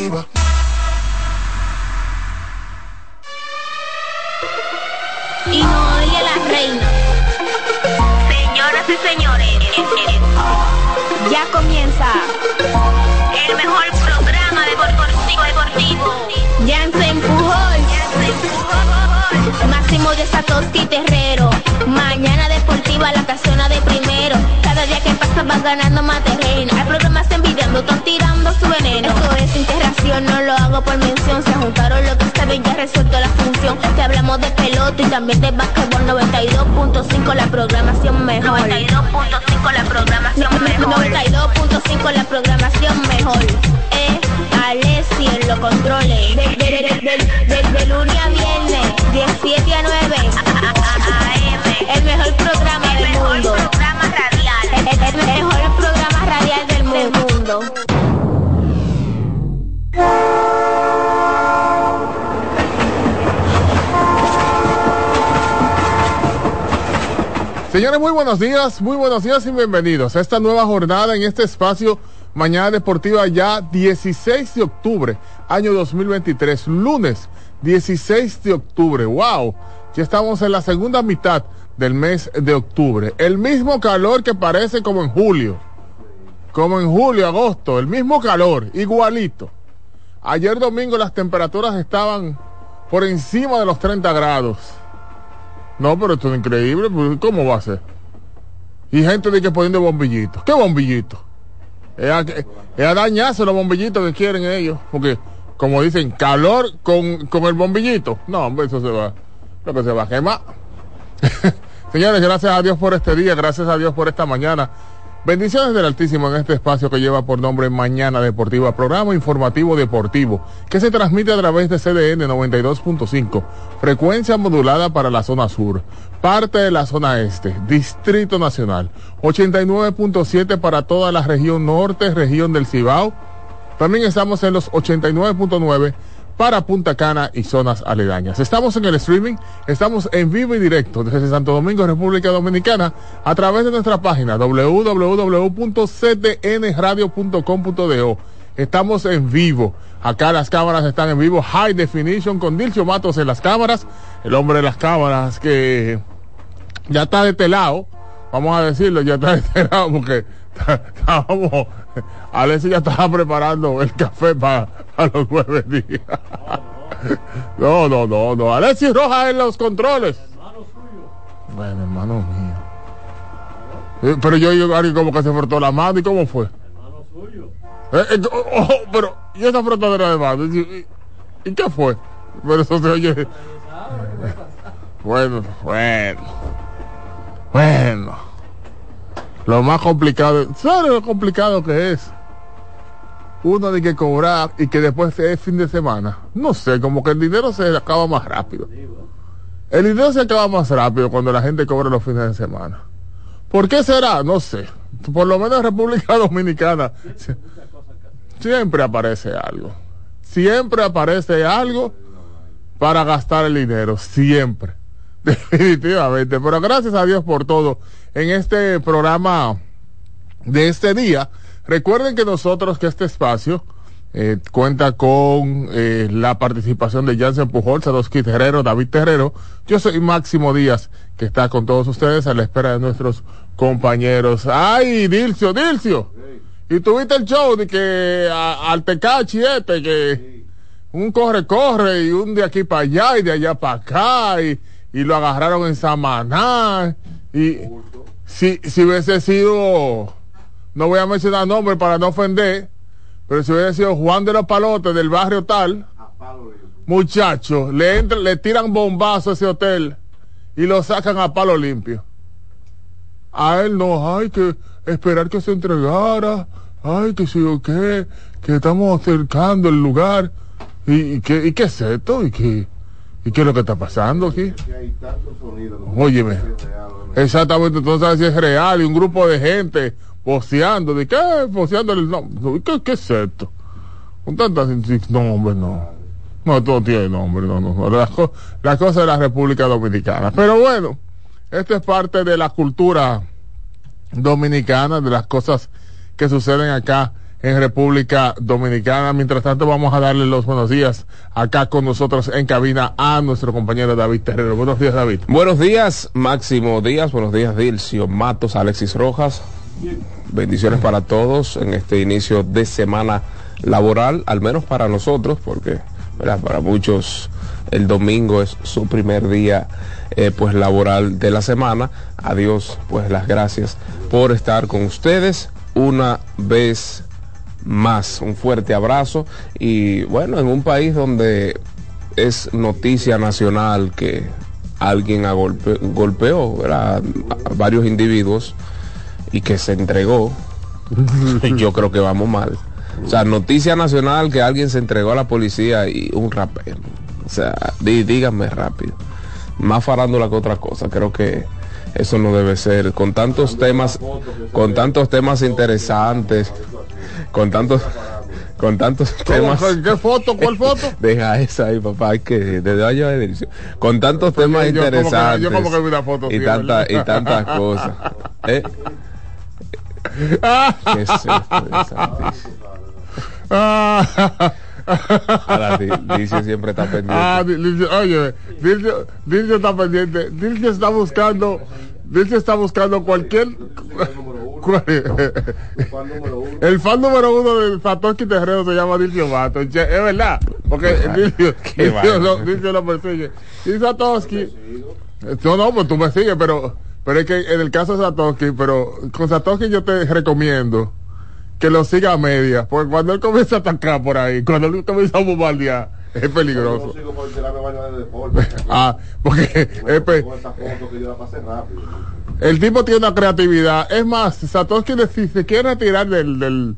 deportiva. Y no oye la reina. Señoras y señores, Ya comienza el mejor programa deportivo deportivo. Jansen Pujol, Máximo de Satoshi Terrero. Mañana deportiva, la casona de primero. Día que pasa vas ganando más terreno. Hay programas envidiando, están tirando su veneno. Esto es integración, no lo hago por mención. Se juntaron lo que está bien, ya resuelto la función. Te hablamos de pelota y también de básquetbol 92.5 la programación mejor. 92.5 la programación mejor. 92.5 la programación mejor. Eh, Alessi en los controles. De, de, de, de, de- de lunes a viernes, 17 a 9. AM, El mejor programa El, el- mejor programa radial del mundo. Señores, muy buenos días, muy buenos días y bienvenidos a esta nueva jornada en este espacio Mañana Deportiva ya 16 de octubre, año 2023, lunes 16 de octubre. ¡Wow! Ya estamos en la segunda mitad del mes de octubre. El mismo calor que parece como en julio, como en julio, agosto, el mismo calor, igualito. Ayer domingo las temperaturas estaban por encima de los 30 grados. No, pero esto es increíble. pues, ¿Cómo va a ser? Y gente de que poniendo bombillitos. ¿Qué bombillitos? Es a, es dañarse los bombillitos que quieren ellos. Porque, como dicen, calor con, con el bombillito. No, hombre, eso se va. Lo que se va a quemar. Señores, gracias a Dios por este día. Gracias a Dios por esta mañana. Bendiciones del Altísimo en este espacio que lleva por nombre Mañana Deportiva, programa informativo deportivo, que se transmite a través de CDN 92.5, frecuencia modulada para la zona sur, parte de la zona este, Distrito Nacional, 89.7 para toda la región norte, región del Cibao. También estamos en los 89.9 para Punta Cana y zonas aledañas. Estamos en el streaming, estamos en vivo y directo desde Santo Domingo, República Dominicana, a través de nuestra página www.cdnradio.com.do. Estamos en vivo. Acá las cámaras están en vivo, High Definition, con Dilcio Matos en las cámaras, el hombre de las cámaras que ya está de este lado, vamos a decirlo, ya está de este lado porque estábamos, Alexis ya estaba preparando el café para los nueve días. No, no, no, no, Alexis Rojas en los controles. Bueno, hermano mío. Eh, Pero yo yo alguien como que se frotó la mano y cómo fue. Eh, eh, oh, oh, pero, ¿y esa frotadera de mano? ¿Y, y- y qué fue? Pero eso se oye. Bueno, bueno. Bueno. Lo más complicado, ¿sabes lo complicado que es? Uno de que cobrar y que después es fin de semana. No sé, como que el dinero se acaba más rápido. El dinero se acaba más rápido cuando la gente cobra los fines de semana. ¿Por qué será? No sé. Por lo menos en República Dominicana sie- siempre aparece algo. Siempre aparece algo para gastar el dinero. Siempre. Definitivamente. Pero gracias a Dios por todo. En este programa de este día, recuerden que nosotros, que este espacio eh, cuenta con eh, la participación de Jansen Pujol, Sadowski Terrero, David Terrero. Yo soy Máximo Díaz, que está con todos ustedes a la espera de nuestros compañeros. ¡Ay, Dilcio, Dilcio! Y tuviste el show de que a- al Tecachi este, que un corre, corre, y un de aquí para allá y de allá para acá, y, y lo agarraron en Samaná. Y si, si hubiese sido, no voy a mencionar nombre para no ofender, pero si hubiese sido Juan de los Palotes del barrio tal, muchachos, le, entran- le tiran bombazo a ese hotel y lo sacan a palo limpio. A él no, hay que esperar que se entregara, ay, que sí o qué, que estamos acercando el lugar. ¿Y, y qué, y qué es esto? ¿Y qué, ¿Y qué es lo que está pasando aquí? Óyeme. Exactamente, entonces sabes es real y un grupo de gente posteando, ¿de qué? Posteando el nombre. ¿Qué, ¿Qué es esto? Un tanta nombre, no. No, todo tiene nombre, no, no. no. Las, las cosas de la República Dominicana. Pero bueno, esto es parte de la cultura dominicana, de las cosas que suceden acá en República Dominicana. Mientras tanto, vamos a darle los buenos días acá con nosotros en cabina a nuestro compañero David Terrero. Buenos días, David. Buenos días, Máximo Díaz. Buenos días, Dilcio Matos, Alexis Rojas. Bendiciones para todos en este inicio de semana laboral, al menos para nosotros, porque para muchos el domingo es su primer día eh, pues laboral de la semana. Adiós, pues las gracias por estar con ustedes una vez más. Un fuerte abrazo y bueno, en un país donde es noticia nacional que alguien a golpe, golpeó ¿verdad? a varios individuos y que se entregó, yo creo que vamos mal. O sea, noticia nacional que alguien se entregó a la policía y un rapero. O sea, di, díganme rápido. Más farándula que otra cosa. Creo que eso no debe ser. Con tantos temas, con tantos temas interesantes, con tantos con tantos temas. ¿Qué foto? ¿Cuál foto? Deja esa ahí, papá, que desde año de edición. Con tantos temas yo como que- interesantes yo como que vi una foto, y, sí, tanta- y tantas cosas. ¿Eh? ¿Qué es esto Ahora, siempre está pendiente. ah, Dilcio, oye, Dilcio, Dilcio está pendiente. Dilcio está buscando, Dilcio está buscando cualquier. El fan número uno de Satoshi Terrero se llama Dilcio Mato. Che, Es verdad, porque Dilcio, Dilcio, lo. Dilcio lo persigue. Y Satoshi. No, no, pues tú me sigues, pero, pero es que en el caso de Satoshi, pero con Satoshi yo te recomiendo que lo siga a media, porque cuando él comienza a atacar por ahí, cuando él comienza a bombardear, es peligroso. Ah, porque es pe- el tipo tiene una creatividad. Es más, Satoshi si se quiere retirar del, del,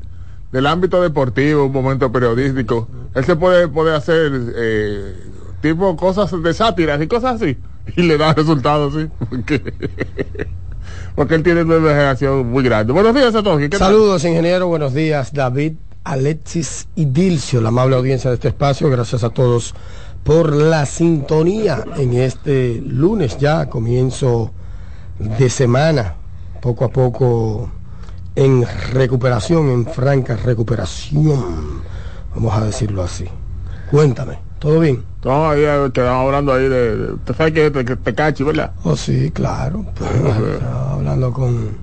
del ámbito deportivo, un momento periodístico, él se puede, puede hacer eh, tipo cosas de sátiras y cosas así. Y le da resultados, sí. Porque, porque él tiene una imaginación muy grande. Buenos días. ¿qué tal? Saludos, ingeniero. Buenos días, David, Alexis y Dilcio, la amable audiencia de este espacio. Gracias a todos por la sintonía en este lunes ya, comienzo de semana, poco a poco en recuperación, en franca recuperación, vamos a decirlo así. Cuéntame, ¿todo bien? No, ahí quedamos hablando ahí de, de- Usted sabe que te, ¿verdad? Oh, sí, claro. Pues, estaba hablando con,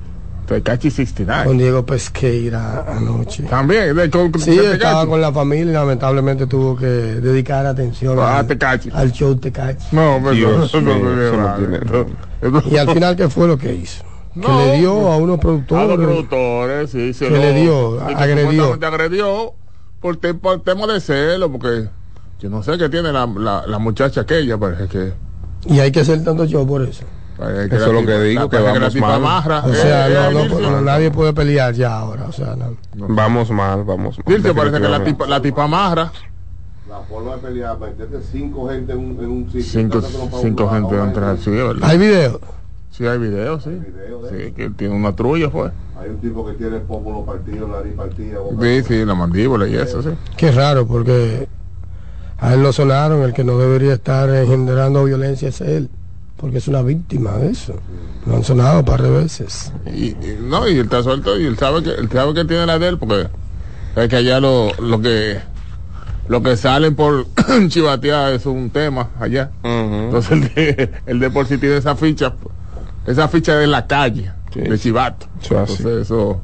Tecachi 69. con Diego Pesqueira anoche. También, de, con, con Sí, estaba con la familia y lamentablemente tuvo que dedicar atención Ah, al, Tecachi. al show Tecachi. No, pero Dios no, no, no. Y al final, ¿qué fue lo que hizo? No, que le dio a unos A los productores. productores, sí, se Que le dio, agredió. agredió por, te- por tema de celo, porque yo no sé qué tiene la, la, la muchacha aquella, parece que... Y hay que hacer tanto show por eso. que Eso es lo que digo, la- que vamos tipa mal. amarra. O Eh, sea, eh, no, no, no, nadie puede pelear ya ahora. O sea, no. Vamos mal, vamos mal. Dilcio, parece que la tipa, la tipa amarra. La forma de pelear, meterte cinco gente en un, en un sitio. Cinco, que cinco un gente lado, entran, sí, ¿verdad? Hay video. Sí, hay videos, sí. video de Sí, que tiene una trulla, fue. Hay un tipo que tiene el pómulo partido, nariz partida, boca Sí, sí, la mandíbula y eso, sí. Qué raro, porque a él lo sonaron. El que no debería estar engendrando violencia es él. Porque es una víctima de eso. Lo han sonado un par de veces. Y, y- no, y él está suelto y él sabe que él sabe que tiene la de él porque es que allá lo, lo que lo que salen por chivatear es un tema allá. Entonces el de, el de por sí tiene esa ficha, esa ficha de la calle, Sí. de chivato. Eso. Entonces eso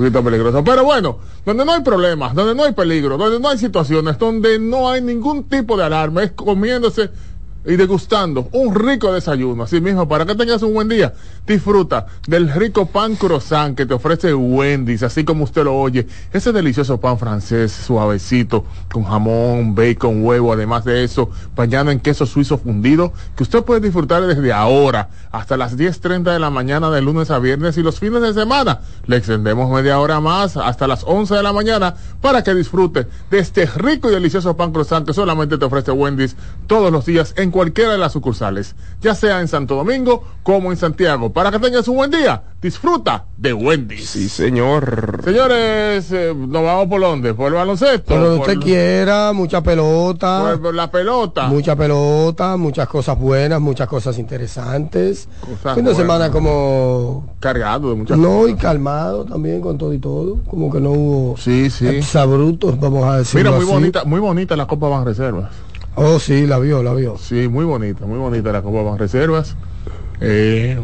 poquito peligroso. Pero bueno, donde no hay problemas, donde no hay peligro, donde no hay situaciones, donde no hay ningún tipo de alarma, es comiéndose y degustando un rico desayuno. Así mismo, para que tengas un buen día, disfruta del rico pan croissant que te ofrece Wendy's, así como usted lo oye. Ese delicioso pan francés, suavecito, con jamón, bacon, huevo, además de eso, bañado en queso suizo fundido, que usted puede disfrutar desde ahora hasta las 10.30 de la mañana de lunes a viernes y los fines de semana. Le extendemos media hora más hasta las 11 de la mañana para que disfrute de este rico y delicioso pan croissant que solamente te ofrece Wendy's todos los días en en cualquiera de las sucursales, ya sea en Santo Domingo como en Santiago. Para que tengas un buen día, disfruta de Wendy's. Sí, señor. Señores, eh, nos vamos por dónde? Por el baloncesto. Por donde por, usted quiera, mucha pelota. por la pelota. Mucha pelota, muchas cosas buenas, muchas cosas interesantes. Cosas fin de buenas. semana como Cargado de muchas no y calmado también con todo y todo, como que no hubo Sí, sí. exabrutos, vamos a decir. Mira, muy bonita, muy bonita la Copa Ban Reservas. Oh, sí, la vio, la vio. Sí, muy bonita, muy bonita la Copa Ban Reservas. Eh,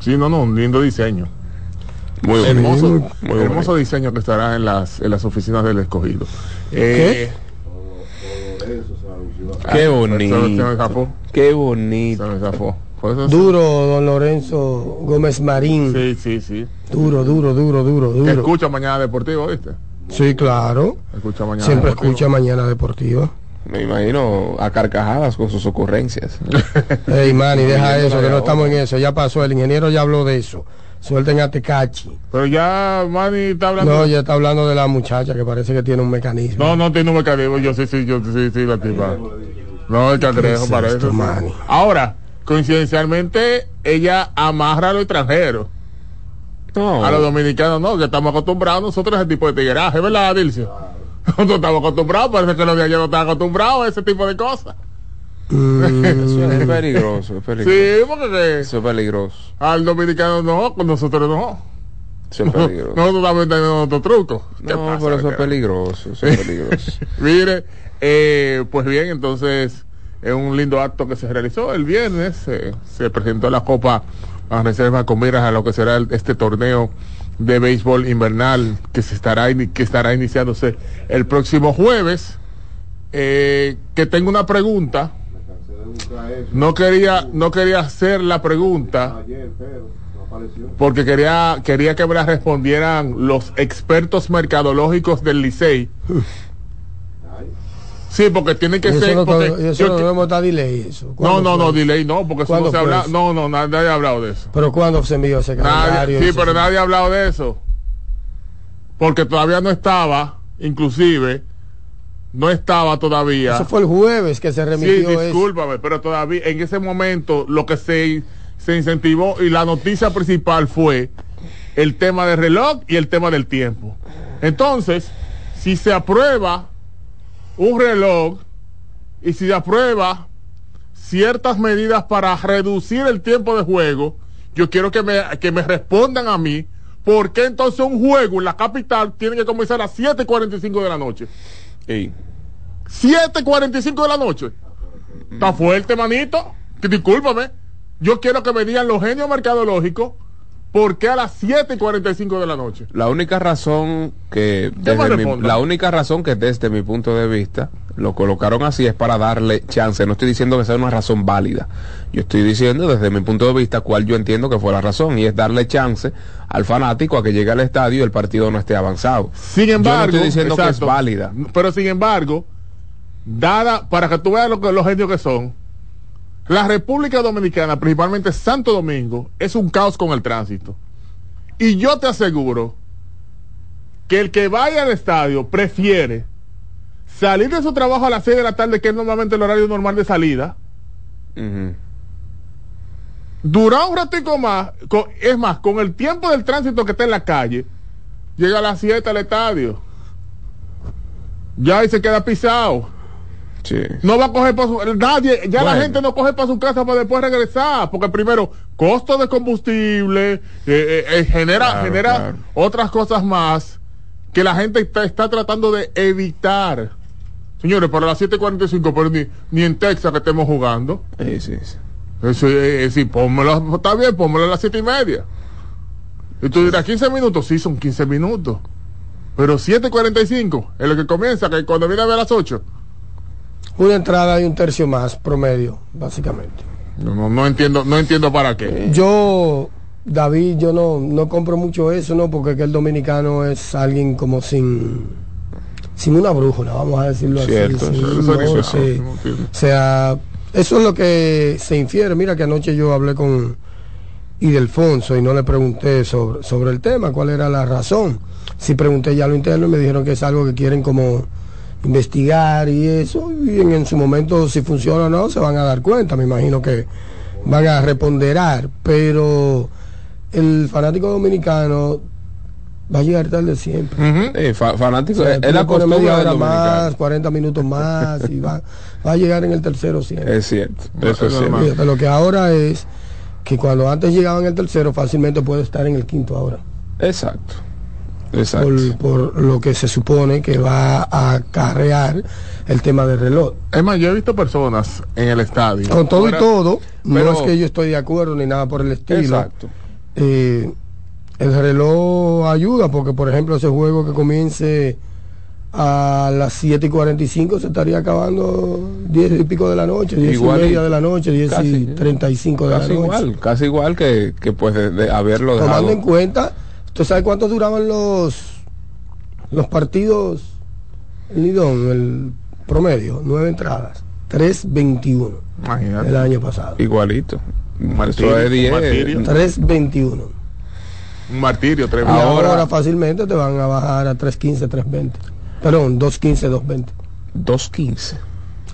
sí, no, no, un lindo diseño. Muy bonito. hermoso, Muy bonito. hermoso diseño que estará en las, en las oficinas del escogido. Eh. Qué me bonito. Qué Se bonito. Duro, don Lorenzo Gómez Marín. Sí, sí, sí. Duro, duro, duro, duro, duro. escucha Mañana Deportivo, ¿viste? Sí, claro. Escucha Mañana Siempre Deportivo. escucha Mañana Deportiva. Me imagino a carcajadas con sus ocurrencias. Ey, Manny, deja Viendo eso, que no estamos en eso. Ya pasó, el ingeniero ya habló de eso. Suelten a Tecachi. Pero ya Manny está hablando. No, ya está hablando de la muchacha que parece que tiene un mecanismo. No, no tiene un mecanismo. Yo sí, sí, yo sí, sí, la tipa. No, el cangrejo es para esto? Ahora, coincidencialmente, ella amarra a los extranjeros. No. A los dominicanos no, que estamos acostumbrados nosotros a ese tipo de tigueraje, ¿verdad, Dilcio? Nosotros estamos acostumbrados, parece que los de allá no están acostumbrados a ese tipo de cosas. Mm, Eso es peligroso, es peligroso. Sí, porque que Eso es peligroso. al dominicano no, con nosotros no. Eso es peligroso. Nosotros también tenemos otro truco. ¿Qué No, pasa, pero eso es peligroso, eso es peligroso. Mire, eh, pues bien, entonces es un lindo acto que se realizó el viernes. eh, se presentó la Copa a reserva con miras a lo que será este torneo de béisbol invernal que se estará que estará iniciándose el próximo jueves. Eh, que tengo una pregunta. No quería no quería hacer la pregunta porque quería quería que me la respondieran los expertos mercadológicos del Licey. Sí, porque tienen que ser porque yo no que- debemos estar delay. Eso. No, ¿Cuándo no, no, delay no, porque eso no ¿Cuándo se habla. eso? No, no, nadie, ha hablado de eso. Pero cuando se envió ese Nadie, secretario. sí, pero nadie ha hablado de eso. Porque todavía no estaba, inclusive, no estaba todavía. Eso fue el jueves que se sí, remitió eso. discúlpame, pero todavía en ese momento lo que se, se incentivó y la noticia principal fue el tema del reloj y el tema del tiempo. Entonces, si se aprueba un reloj y si aprueba ciertas medidas para reducir el tiempo de juego, yo quiero que me, que me respondan a mí por qué entonces un juego en la capital tiene que comenzar a 7.45 de la noche. Ey, 7.45 de la noche. Está fuerte, manito. Que Discúlpame. Yo quiero que me digan los genios mercadológicos por qué a las 7.45 de la noche. La única razón que ¿Qué me desde mi, la única razón que desde mi punto de vista lo colocaron así es para darle chance. No estoy diciendo que sea una razón válida. Yo estoy diciendo desde mi punto de vista cuál yo entiendo que fue la razón y es darle chance al fanático a que llegue al estadio y el partido no esté avanzado. Sin embargo, yo no estoy diciendo que es válida. Pero sin embargo, dada, para que tú veas lo que, los genios que son, la República Dominicana, principalmente Santo Domingo, es un caos con el tránsito. Y yo te aseguro que el que vaya al estadio prefiere salir de su trabajo a las 6 de la tarde, que es normalmente el horario normal de salida, durar un ratico más, con- es más, con el tiempo del tránsito que está en la calle, llega a las 7 al estadio. Ya ahí se queda pisado. Sí. No va a coger para su, nadie, ya la gente no coge para su casa para después regresar, porque primero, costo de combustible, eh, eh, eh, genera, Claro, genera claro. otras cosas más que la gente está, está tratando de evitar. Señores, para las 7.45, pero ni, ni en Texas que estemos jugando. Sí, sí, sí. Eso es, es, sí, pónmelo, está bien, pónmelo a las siete y media. Y tú dirás, 15 minutos, sí, son 15 minutos. Pero 7.45 es lo que comienza, que cuando viene a ver a las 8. Una entrada y un tercio más promedio, básicamente. No, no, no entiendo, no entiendo para qué. Yo, David, yo no, no compro mucho eso, ¿no? Porque que el dominicano es alguien como sin, sin una brújula, vamos a decirlo Cierto, así. sin- no no. O sea, eso es lo que se infiere. Mira que anoche yo hablé con Idelfonso y no le pregunté sobre, sobre el tema, cuál era la razón. Si pregunté ya lo interno y me dijeron que es algo que quieren como investigar y eso, y en, en su momento si funciona o no se van a dar cuenta, me imagino que van a reponderar, pero el fanático dominicano va a llegar tarde siempre. Eh, fa- fanático, O sea, es la costumbre media hora más, dominicano. 40 minutos más y va, va a llegar en el tercero siempre. Es cierto, eso es cierto. Fíjate, lo que ahora es que cuando antes llegaba en el tercero fácilmente puede estar en el quinto ahora. Exacto. Por, por lo que se supone que va a acarrear el tema del reloj. Es más, yo he visto personas en el estadio. Con todo y todo, pero- no es que yo estoy de acuerdo ni nada por el estilo. Exacto. Eh, el reloj ayuda porque, por ejemplo, ese juego que comience a las 7 y 45 se estaría acabando 10 y pico de la noche, 10 Igual y media de la noche, 10 casi, y 35 de Casi la noche. igual, casi igual que, que pues de, de haberlo dejado. Tomando en cuenta, ¿usted sabe cuánto duraban los los partidos en Lidón, el promedio? Nueve entradas, 3.21 Imagínate. el año pasado. Igualito. martirio, un 10. martirio. 3.21. Un martirio, tres Y Ahora- ahora, fácilmente te van a bajar a 3.15, 3.20. Perdón, 2.15, 2.20. 2.15.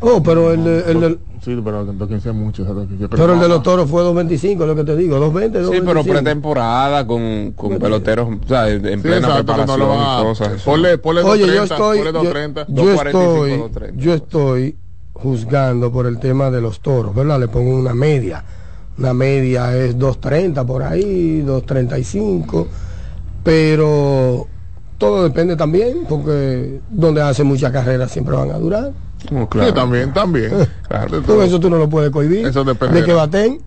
Oh, pero el, de- el del- Sí, pero el 215 es pero el de los toros fue 2.25, es lo que te digo, 2.20, 2.25. Sí, pero pretemporada con, con peloteros, o sea, en Sí, plena exacto, no preparación a- y cosas. eso. Ponle, ponle Oye, yo 230, estoy, ponle yo, 230. yo 245, estoy, 230. yo estoy juzgando por el tema de los toros, ¿verdad? Le pongo una media. Una media es 2.30 por ahí, 2.35, pero todo depende también, porque donde hace muchas carreras siempre van a durar. Oh, claro. Sí, también, también. Claro. Todo eso tú no lo puedes cohibir. Eso depende. De que baten.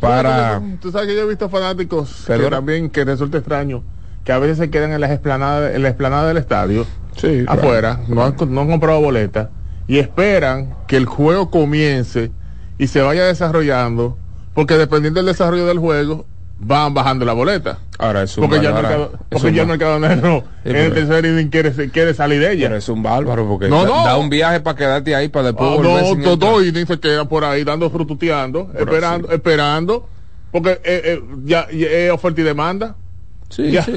Para. Tú sabes que yo he visto fanáticos que también, que resulta extraño, que a veces se quedan en las esplanadas, en la explanada del estadio, Sí, claro. afuera, no han, no han comprado boleta, y esperan que el juego comience y se vaya desarrollando, porque dependiendo del desarrollo del juego, van bajando la boleta. Ahora es un Porque ya el bárbaro. mercado, Es porque un ya el mercado negro Sí, en el pero- tercer inning quiere, quiere salir de Pero ella. es un bárbaro porque No, da, no. da un viaje para quedarte ahí para después Ah, volver no, todo inning se queda por ahí dando frututeando, esperando, sí. esperando, porque eh, eh, ya, ya es oferta y demanda. Sí, Ya. sí.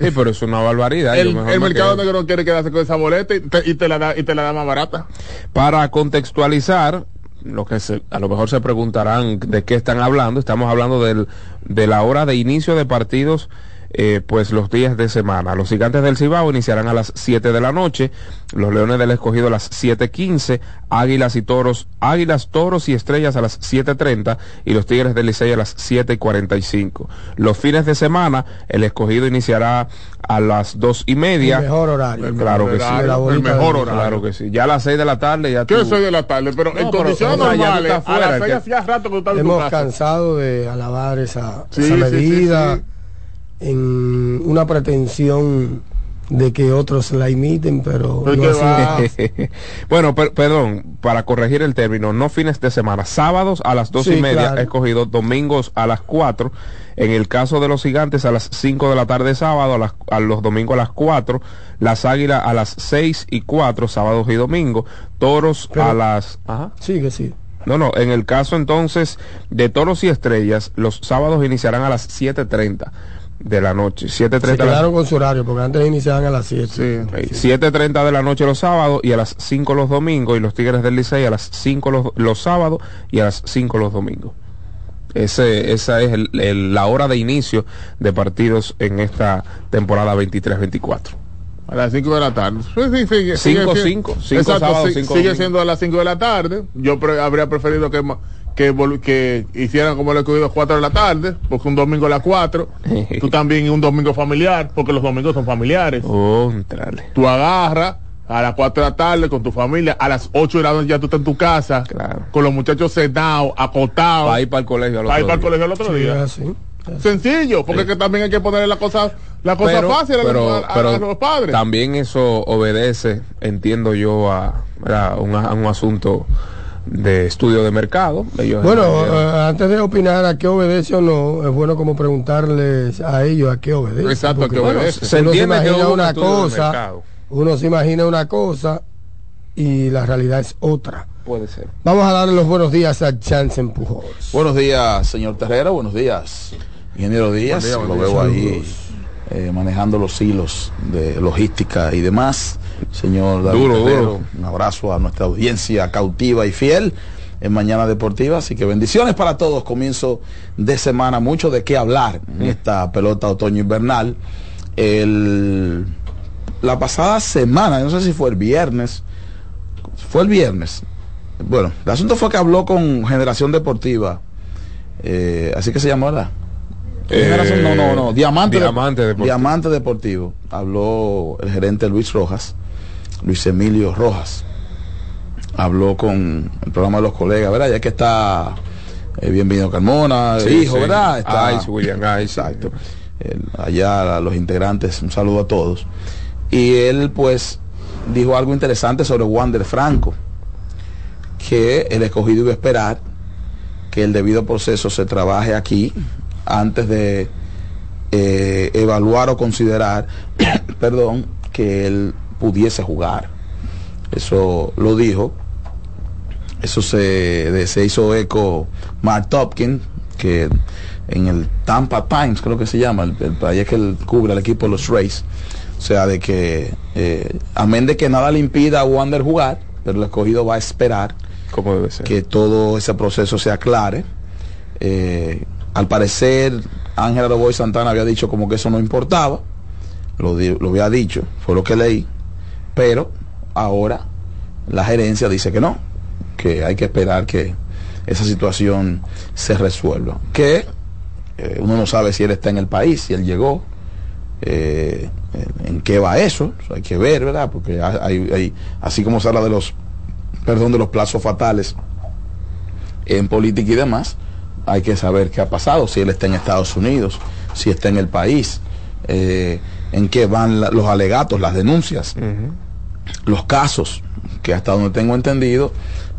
Sí, pero es una barbaridad. el mejor el me mercado negro no quiere quedarse con esa boleta y te, y te la da y te la da más barata. Para contextualizar, lo que se, a lo mejor se preguntarán de qué están hablando, estamos hablando del, de la hora de inicio de partidos, eh, pues los días de semana. Los gigantes del Cibao iniciarán a las 7 de la noche, los leones del escogido a las 7.15, águilas y toros, águilas, toros y estrellas a las 7.30 y los tigres del Licey a las 7.45. Los fines de semana, el escogido iniciará a las dos y El media. mejor horario. El Claro mejor que sí. horario, La el mejor horario. Claro que sí. Ya a las 6 de la tarde ya Que tú... yo soy de la tarde, pero en No, pero, condiciones normales, estás a las seis que- hacía rato que tú estabas en tu Hemos casa. cansado de alabar esa, Sí, esa sí, medida sí, en una pretensión de que otros la imiten, pero no así. bueno, per- perdón, para corregir el término, no fines de semana, sábados a las dos Sí, y media claro. he escogido, domingos a las cuatro, en el caso de los gigantes a las cinco de la tarde sábado, a, las- a los domingos a las cuatro, las águilas a las seis y cuatro, sábados y domingos, toros Pero- a las... Ajá. Sí, que sí. No, no, en el caso entonces de toros y estrellas, los sábados iniciarán a las 7.30 de la noche, 7.30 Se de la quedaron con su horario, porque antes iniciaban a las 7. Sí. Sí, 7.30 de la noche los sábados y a las 5 los domingos y los Tigres del Licey a las 5 los, los sábados y a las 5 los domingos. Ese, esa es el- el- la hora de inicio de partidos en esta temporada 23-24. A las 5 de la tarde. Sí, sí, sigue- Cinco, sigue- cinco. Cinco Exacto, sábados, sí, cinco sigue domingos. siendo a las 5 de la tarde. Yo pre- habría preferido que, ma- que, que hicieran como lo cogido 4 de la tarde, porque un domingo a las 4. tú también un domingo familiar, porque los domingos son familiares. Oh. Tú agarras a las 4 de la tarde con tu familia, a las 8 de la noche ya tú estás en tu casa, Claro. con los muchachos sentados, acotados, Para ir para el colegio al para ir otro para el día. colegio el otro Sí, día. es así. Sencillo, porque es que también hay que ponerle la cosa, la cosa pero, fácil a, pero- los- a- pero a los padres. también eso obedece, entiendo yo, a, ¿verdad? un, a un asunto de estudio de mercado. Ellos Bueno, eh, antes de opinar a qué obedece o no, es bueno como preguntarles a ellos a qué obedece. Exacto, a qué obedece. se uno se imagina una cosa, uno se imagina una cosa y la realidad es otra. puede ser. Vamos a darle los buenos días a Jansen Pujols. Buenos días, señor Terrera. Buenos días, ingeniero Díaz. Buen día, buen Lo día. veo ahí eh, manejando los hilos de logística y demás. Señor David Duro, Terrero. Un abrazo a nuestra audiencia cautiva y fiel en Mañana Deportiva. Así que bendiciones para todos. Comienzo de semana, mucho de qué hablar en esta pelota otoño-invernal. La pasada semana, no sé si fue el viernes, fue el viernes. Bueno, el asunto fue que habló con Generación Deportiva. eh, así que se llamó, ¿verdad? Eh, no, no, no. Diamante, Diamante Deportivo. Diamante Deportivo. Habló el gerente Luis Rojas, Luis Emilio Rojas. Habló con el programa de los colegas, ¿verdad? Ya que está eh, Bienvenido Carmona, el Sí, hijo, sí. ¿verdad? Está, Ice, William Ice. Exacto. El- allá a los integrantes, un saludo a todos. Y él, pues, dijo algo interesante sobre Wander Franco, que el escogido iba a esperar que el debido proceso se trabaje aquí antes de eh, evaluar o considerar, perdón, que él pudiese jugar. Eso lo dijo. Eso se, se hizo eco Mark Topkin, que en el Tampa Times, creo que se llama, el, el país que él cubre al equipo de los Rays. O sea, de que, eh, amén de que nada le impida a Wander jugar, pero el escogido va a esperar Como debe ser. que todo ese proceso se aclare. Eh, al parecer, Ángel Aroboy Santana había dicho como que eso no importaba, lo, lo había dicho, fue lo que leí, pero ahora la gerencia dice que no, que hay que esperar que esa situación se resuelva. Que eh, uno no sabe si él está en el país, si él llegó, eh, en qué va eso, hay que ver, ¿verdad? Porque hay, así como se habla de los, perdón, de los plazos fatales en política y demás, hay que saber qué ha pasado, si él está en Estados Unidos, si está en el país, eh, en qué van los alegatos, las denuncias. Los casos, que hasta donde tengo entendido,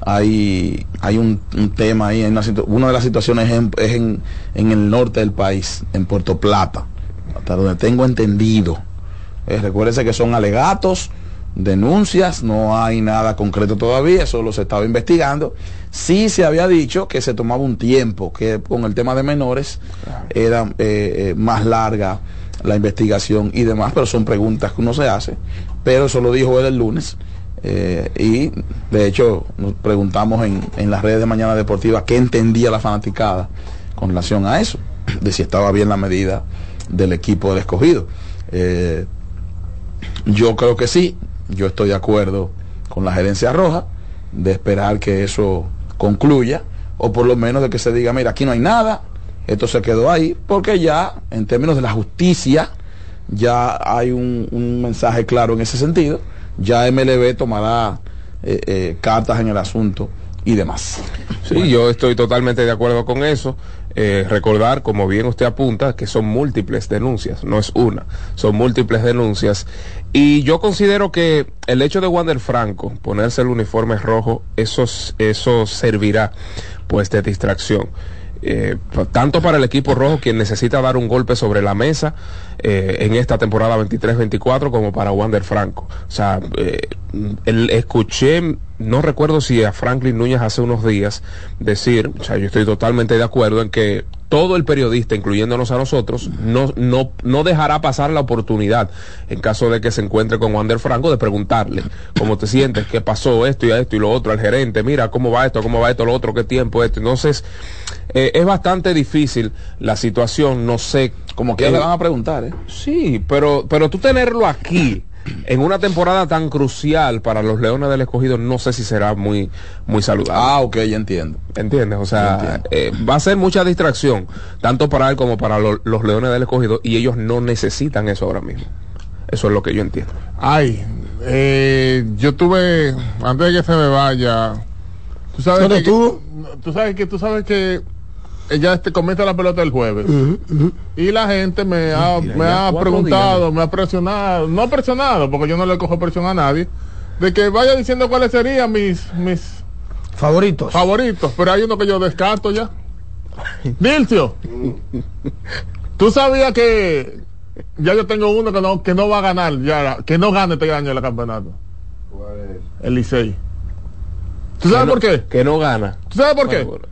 hay, hay un, un tema ahí, hay una, de las situaciones en- es en, en el norte del país, en Puerto Plata, hasta donde tengo entendido. Eh, recuérdese que son alegatos, denuncias, no hay nada concreto todavía, solo se estaba investigando. Sí se había dicho que se tomaba un tiempo, que con el tema de menores era eh, eh, más larga la investigación y demás, pero son preguntas que uno se hace. Pero eso lo dijo él el lunes. eh, y de hecho nos preguntamos en, en las redes de Mañana Deportiva qué entendía la fanaticada con relación a eso, de si estaba bien la medida del equipo del escogido. Eh, yo creo que sí, yo estoy de acuerdo con la gerencia roja de esperar que eso concluya o por lo menos de que se diga, mira, aquí no hay nada, esto se quedó ahí, porque ya en términos de la justicia ya hay un, un mensaje claro en ese sentido, ya MLB tomará eh, eh, cartas en el asunto y demás. Sí, yo estoy totalmente de acuerdo con eso. Eh, recordar, como bien usted apunta, que son múltiples denuncias, no es una, son múltiples denuncias. Y yo considero que el hecho de Wander Franco ponerse el uniforme rojo, eso, eso servirá pues de distracción. Eh, p- tanto para el equipo rojo, quien necesita dar un golpe sobre la mesa eh, en esta temporada 23-24, como para Wander Franco. O sea, eh, el- escuché, no recuerdo si a Franklin Núñez hace unos días decir, o sea, yo estoy totalmente de acuerdo en que todo el periodista, incluyéndonos a nosotros, no, no, no dejará pasar la oportunidad, en caso de que se encuentre con Wander Franco, de preguntarle cómo te sientes, qué pasó, esto y esto y lo otro, al gerente, mira cómo va esto, cómo va esto, lo otro, qué tiempo esto. Entonces, eh, es bastante difícil la situación, no sé. Como que eh, le van a preguntar, ¿eh? Sí, pero, pero tú tenerlo aquí en una temporada tan crucial para los Leones del Escogido, no sé si será muy, muy saludable. Ah, ok, ya entiendo. ¿Entiendes? O sea, eh, va a ser mucha distracción, tanto para él como para lo- los Leones del Escogido, y ellos no necesitan eso ahora mismo. Eso es lo que yo entiendo. Ay, eh, yo tuve, antes de que se me vaya, tú sabes ¿Dónde que, estuvo? tú sabes que, tú sabes que ya este comienza la pelota el jueves. Y la gente me ha, Mira, me ha preguntado, días. me ha presionado, no presionado, porque yo no le cojo presión a nadie, de que vaya diciendo cuáles serían mis, mis Favoritos. favoritos, pero hay uno que yo descarto ya. Dilcio, tú sabías que ya yo tengo uno que no, que no va a ganar, ya, que no gane este año el campeonato, ¿Cuál es? el Licey. ¿Tú sabes no- por qué? Que no gana. ¿Tú sabes por qué? Bueno,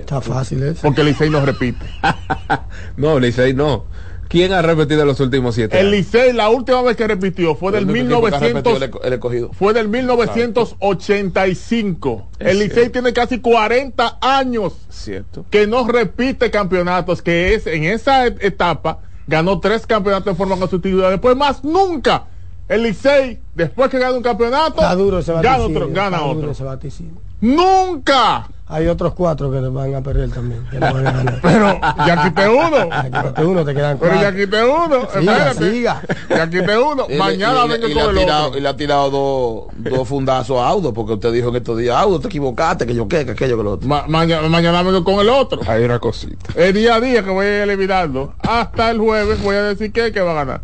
Está fácil eso. Porque el Licey no repite. no, Licey no. ¿Quién ha repetido los últimos siete El? Licey la última vez que repitió fue del El único equipo que ha 1900 repetido el, el escogido. fue del 1985. El Licey tiene casi 40 años Cierto. que no repite campeonatos, que es en esa et- etapa ganó tres campeonatos en forma consecutiva. Después más nunca. El Licey, después que gana un campeonato, duro gana otro, gana duro otro. Nunca. Hay otros cuatro que van a perder también. Que no van a ganar. Pero ya quité uno. Quítate uno, te quedan Pero cuatro. ya quité uno. Siga, Espérate. siga. Ya quité uno. Y Mañana vengo y le, con ha el tirado, otro. y le ha tirado dos, dos fundazos a Audo, porque usted dijo en estos días, Audo, te equivocaste, que yo qué, que aquello, que lo otro. Ma- mañana, mañana vengo con el otro. Hay una cosita. El día a día que voy a ir eliminando. Hasta el jueves voy a decir que, que va a ganar.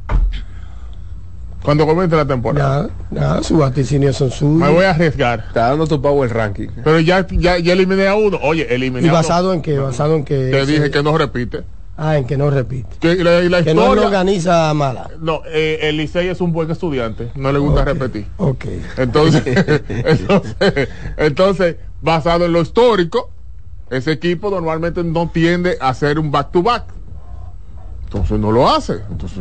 Cuando comience la temporada. Nada, nada, sus vaticinios son Me voy suyos. a arriesgar. Está dando tu power ranking. Pero ya, ya, ya eliminé a uno. Oye, eliminé ¿Y a uno. basado en qué? Basado en que. Te dije que no repite. Ah, en que no repite. Que la, y la Que no lo organiza mala. No, eh, el Licey es un buen estudiante. No le gusta repetir. Ok. Entonces, entonces, entonces, basado en lo histórico, ese equipo normalmente no tiende a hacer un back to back. Entonces no lo hace. Entonces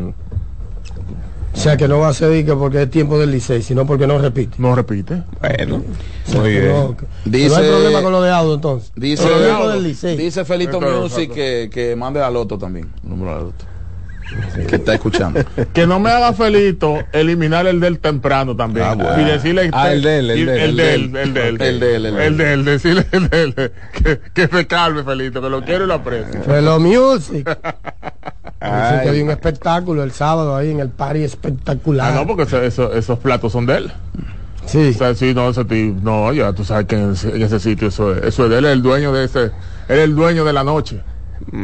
O sea que no va a ser que porque es tiempo del Licey, sino porque no repite. no repite. Bueno, O sea, muy bien. no, Dice- no hay problema con lo de auto entonces. Dice, Audo. dice Felito Claro, Music claro. que, que mande a Loto también. el número de Loto. Que está escuchando. Que no me haga felito eliminar el del temprano también. Ah, bueno. Y decirle Ah, el del, el y- del, el el del, del. el del, El del, el del. el del, decirle el del, que, que se calme felito, que lo quiero y lo aprecio. Felo Music. Ay. que había un espectáculo el sábado ahí en el party espectacular. Ah, no, porque eso- eso- esos platos son de él. Sí. O sea, sí, no, ese ti- no, ya tú sabes que en ese, en ese sitio eso es, eso es de él, es el dueño de ese, él es el dueño de la noche.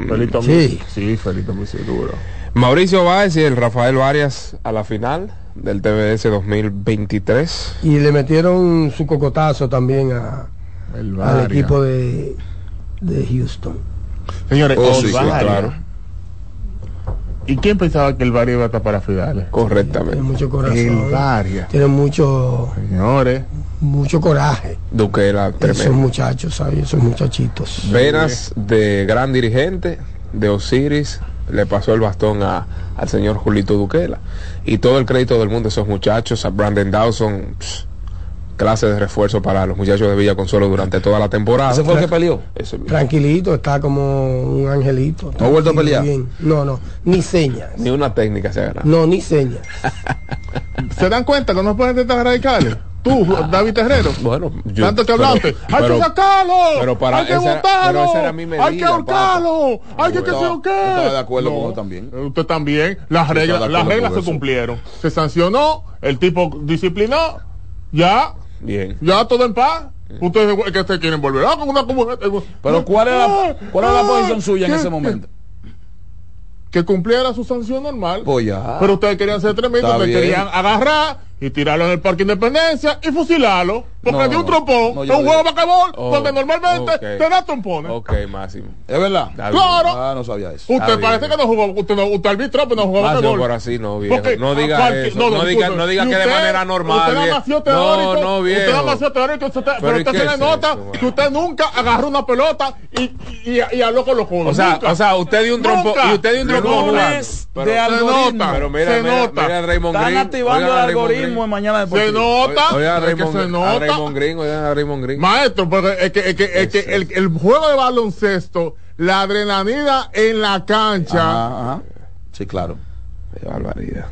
Felito Sí. Sí, Felito Music, duro. Mauricio Báez y el Rafael Varias a la final del TBS 2023. Y le metieron su cocotazo también a- El al equipo de, de Houston. Señores, Oh, sí, sí, claro. ¿Y quién pensaba que el Varia iba a estar para finales? Tiene Correctamente. mucho El corazón. Varia. Tiene mucho, Señores. mucho coraje. Duquela, Esos tremendo. muchachos, ¿sabes? Esos muchachitos. Venas de gran dirigente de Osiris le pasó el bastón a, al señor Julito Duquela. Y todo el crédito del mundo a esos muchachos, a Brandon Dawson, pss, clase de refuerzo para los muchachos de Villa Consuelo durante toda la temporada. ¿Ese fue el que peleó? Ese. Tranquilito, está como un angelito. ¿No ha vuelto a pelear? bien. No, no, ni señas. Ni una técnica se ha ganado. No, ni señas. ¿Se dan cuenta que no pueden ser tan radicales? Tú, David Terrero. Bueno, yo- Tanto que hablaste. pero- hay pero- que sacarlo. pero para hay que medida, hay que ahorcarlo. Hay que que sé o qué. estaba de acuerdo con usted también. Usted también. Las reglas, las reglas se eso. cumplieron. Se sancionó. El tipo disciplinó. Ya. Bien. Ya todo en paz. Ustedes es que se quieren volver ah, con una Pero ¿cuál era la, cuál era la posición suya en ese momento? Que cumpliera su sanción normal. Pues ya. Pero ustedes querían ser tremendos, ustedes bien. querían agarrar y tirarlo en el Parque Independencia y fusilarlo. Porque de un trompón, yo un juego de basquetbol, donde normalmente te da trompones. Ok, Máximo. ¿Es verdad? Claro. Ah, no sabía eso. Usted parece que no jugó, usted, no, usted arbitró, pero no jugó basquetbol. por así no, viejo. No diga eso. No, diga, no diga que de usted- manera normal. Usted demasiado teórico. No, no, Usted viejo. demasiado teórico. usted- pero ¿y usted se le es nota que usted nunca agarró una pelota y, habló con los codos. O sea, Nunca. o sea, usted dio un trompo Nunca. y usted dio un jugando. de se algoritmo. nota, Pero mira, se mira, nota. Raymond Están activando el algoritmo en Mañana Se Deportiva. nota. Oigan a es que Raymond, se nota. Raymond Green, oigan a Raymond Green. Maestro, porque es que, es que, es que el, el juego de baloncesto, la adrenalina en la cancha, Ajá, ajá. Sí, claro. Qué barbaridad.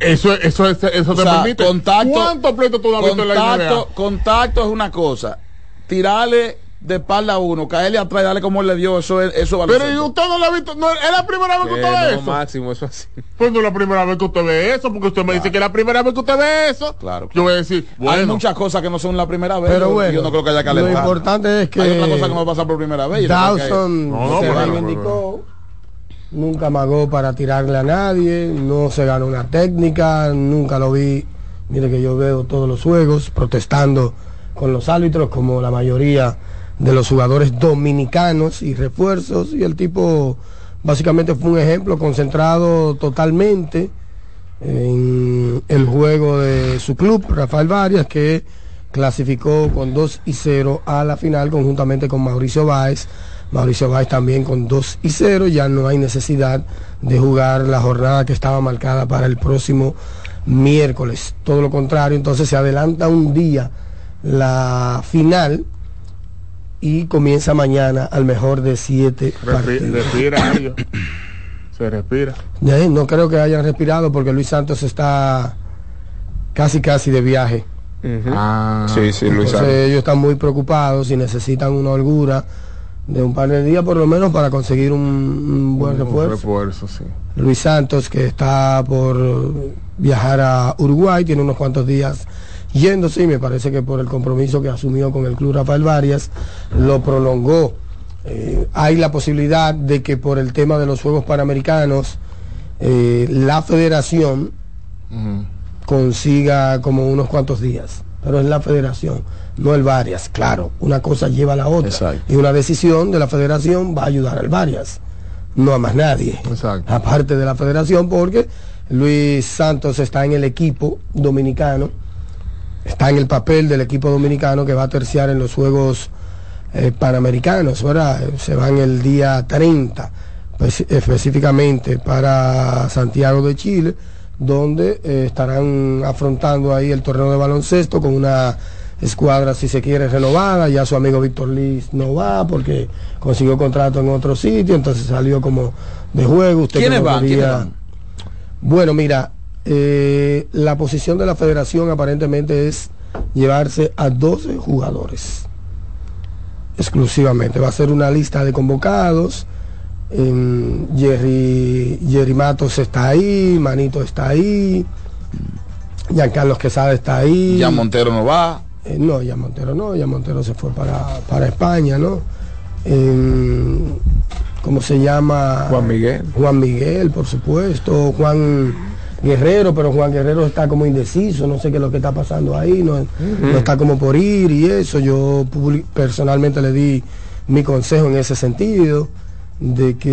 eso, eso, eso, eso te sea, permite. contacto- ¿Cuántos pleitos tú has visto en la Contacto, NBA? contacto es una cosa. Tirarle de espalda a uno, caerle atrás y darle como él le dio, eso es eso es Pero ¿y usted no lo ha visto? No, ¿Es la primera vez que usted ve no, eso? Máximo, eso así. Pues no es la primera vez que usted ve eso, porque usted me dice que es la primera vez que usted ve eso. Claro, Yo voy a decir, Hay bueno, muchas cosas que no son la primera vez. Pero yo, bueno, yo no creo que haya que lo importante es que Hay otra cosa que no va a pasar por primera vez. Dawson No, no, se reivindicó, nunca amagó para tirarle a nadie, no se ganó una técnica, nunca lo vi. Mire que yo veo todos los juegos protestando con los árbitros, como la mayoría de los jugadores dominicanos y refuerzos, y el tipo básicamente fue un ejemplo concentrado totalmente en el juego de su club, Rafael Varias, que clasificó con 2 y 0 a la final conjuntamente con Mauricio Báez Mauricio Valls también con 2 y 0. Ya no hay necesidad de jugar la jornada que estaba marcada para el próximo miércoles. Todo lo contrario, entonces se adelanta un día la final y comienza mañana al mejor de siete Respi- partidos. respira, Mario. Se respira. Eh, No creo que hayan respirado porque Luis Santos está casi casi de viaje. Ah, sí, sí, Luis Entonces Santos. ellos están muy preocupados y necesitan una holgura de un par de días por lo menos para conseguir un, un buen un refuerzo. refuerzo, sí. Luis Santos que está por viajar a Uruguay, tiene unos cuantos días yéndose y me parece que por el compromiso que asumió con el club Rafael Varias lo prolongó. Eh, hay la posibilidad de que por el tema de los Juegos Panamericanos eh, la federación consiga como unos cuantos días. Pero es la federación, no el Varias. Claro, una cosa lleva a la otra. Exacto. Y una decisión de la federación va a ayudar al Varias, no a más nadie. Exacto. Aparte de la federación, porque Luis Santos está en el equipo dominicano, está en el papel del equipo dominicano que va a terciar en los Juegos eh, Panamericanos, ¿verdad? Se van el día 30, pues, específicamente para Santiago de Chile, donde eh, estarán afrontando ahí el torneo de baloncesto con una escuadra, si se quiere, renovada. Ya su amigo Víctor Liz no va porque consiguió contrato en otro sitio, entonces salió como de juego. Usted ¿Quiénes van? ¿Quiénes van? bueno, mira, eh, la posición de la federación aparentemente es llevarse a 12 jugadores exclusivamente. Va a ser una lista de convocados. em, Jerry, Jerry Matos está ahí, Manito está ahí, Giancarlos Quesada está ahí. Ya Montero no va. Eh, no, ya Montero no, ya Montero se fue para, para España, ¿no? ¿Cómo se llama? Juan Miguel. Juan Miguel, por supuesto, Juan Guerrero, pero Juan Guerrero está como indeciso, no sé qué es lo que está pasando ahí, no, no está como por ir y eso. Yo personalmente le di mi consejo en ese sentido, de que,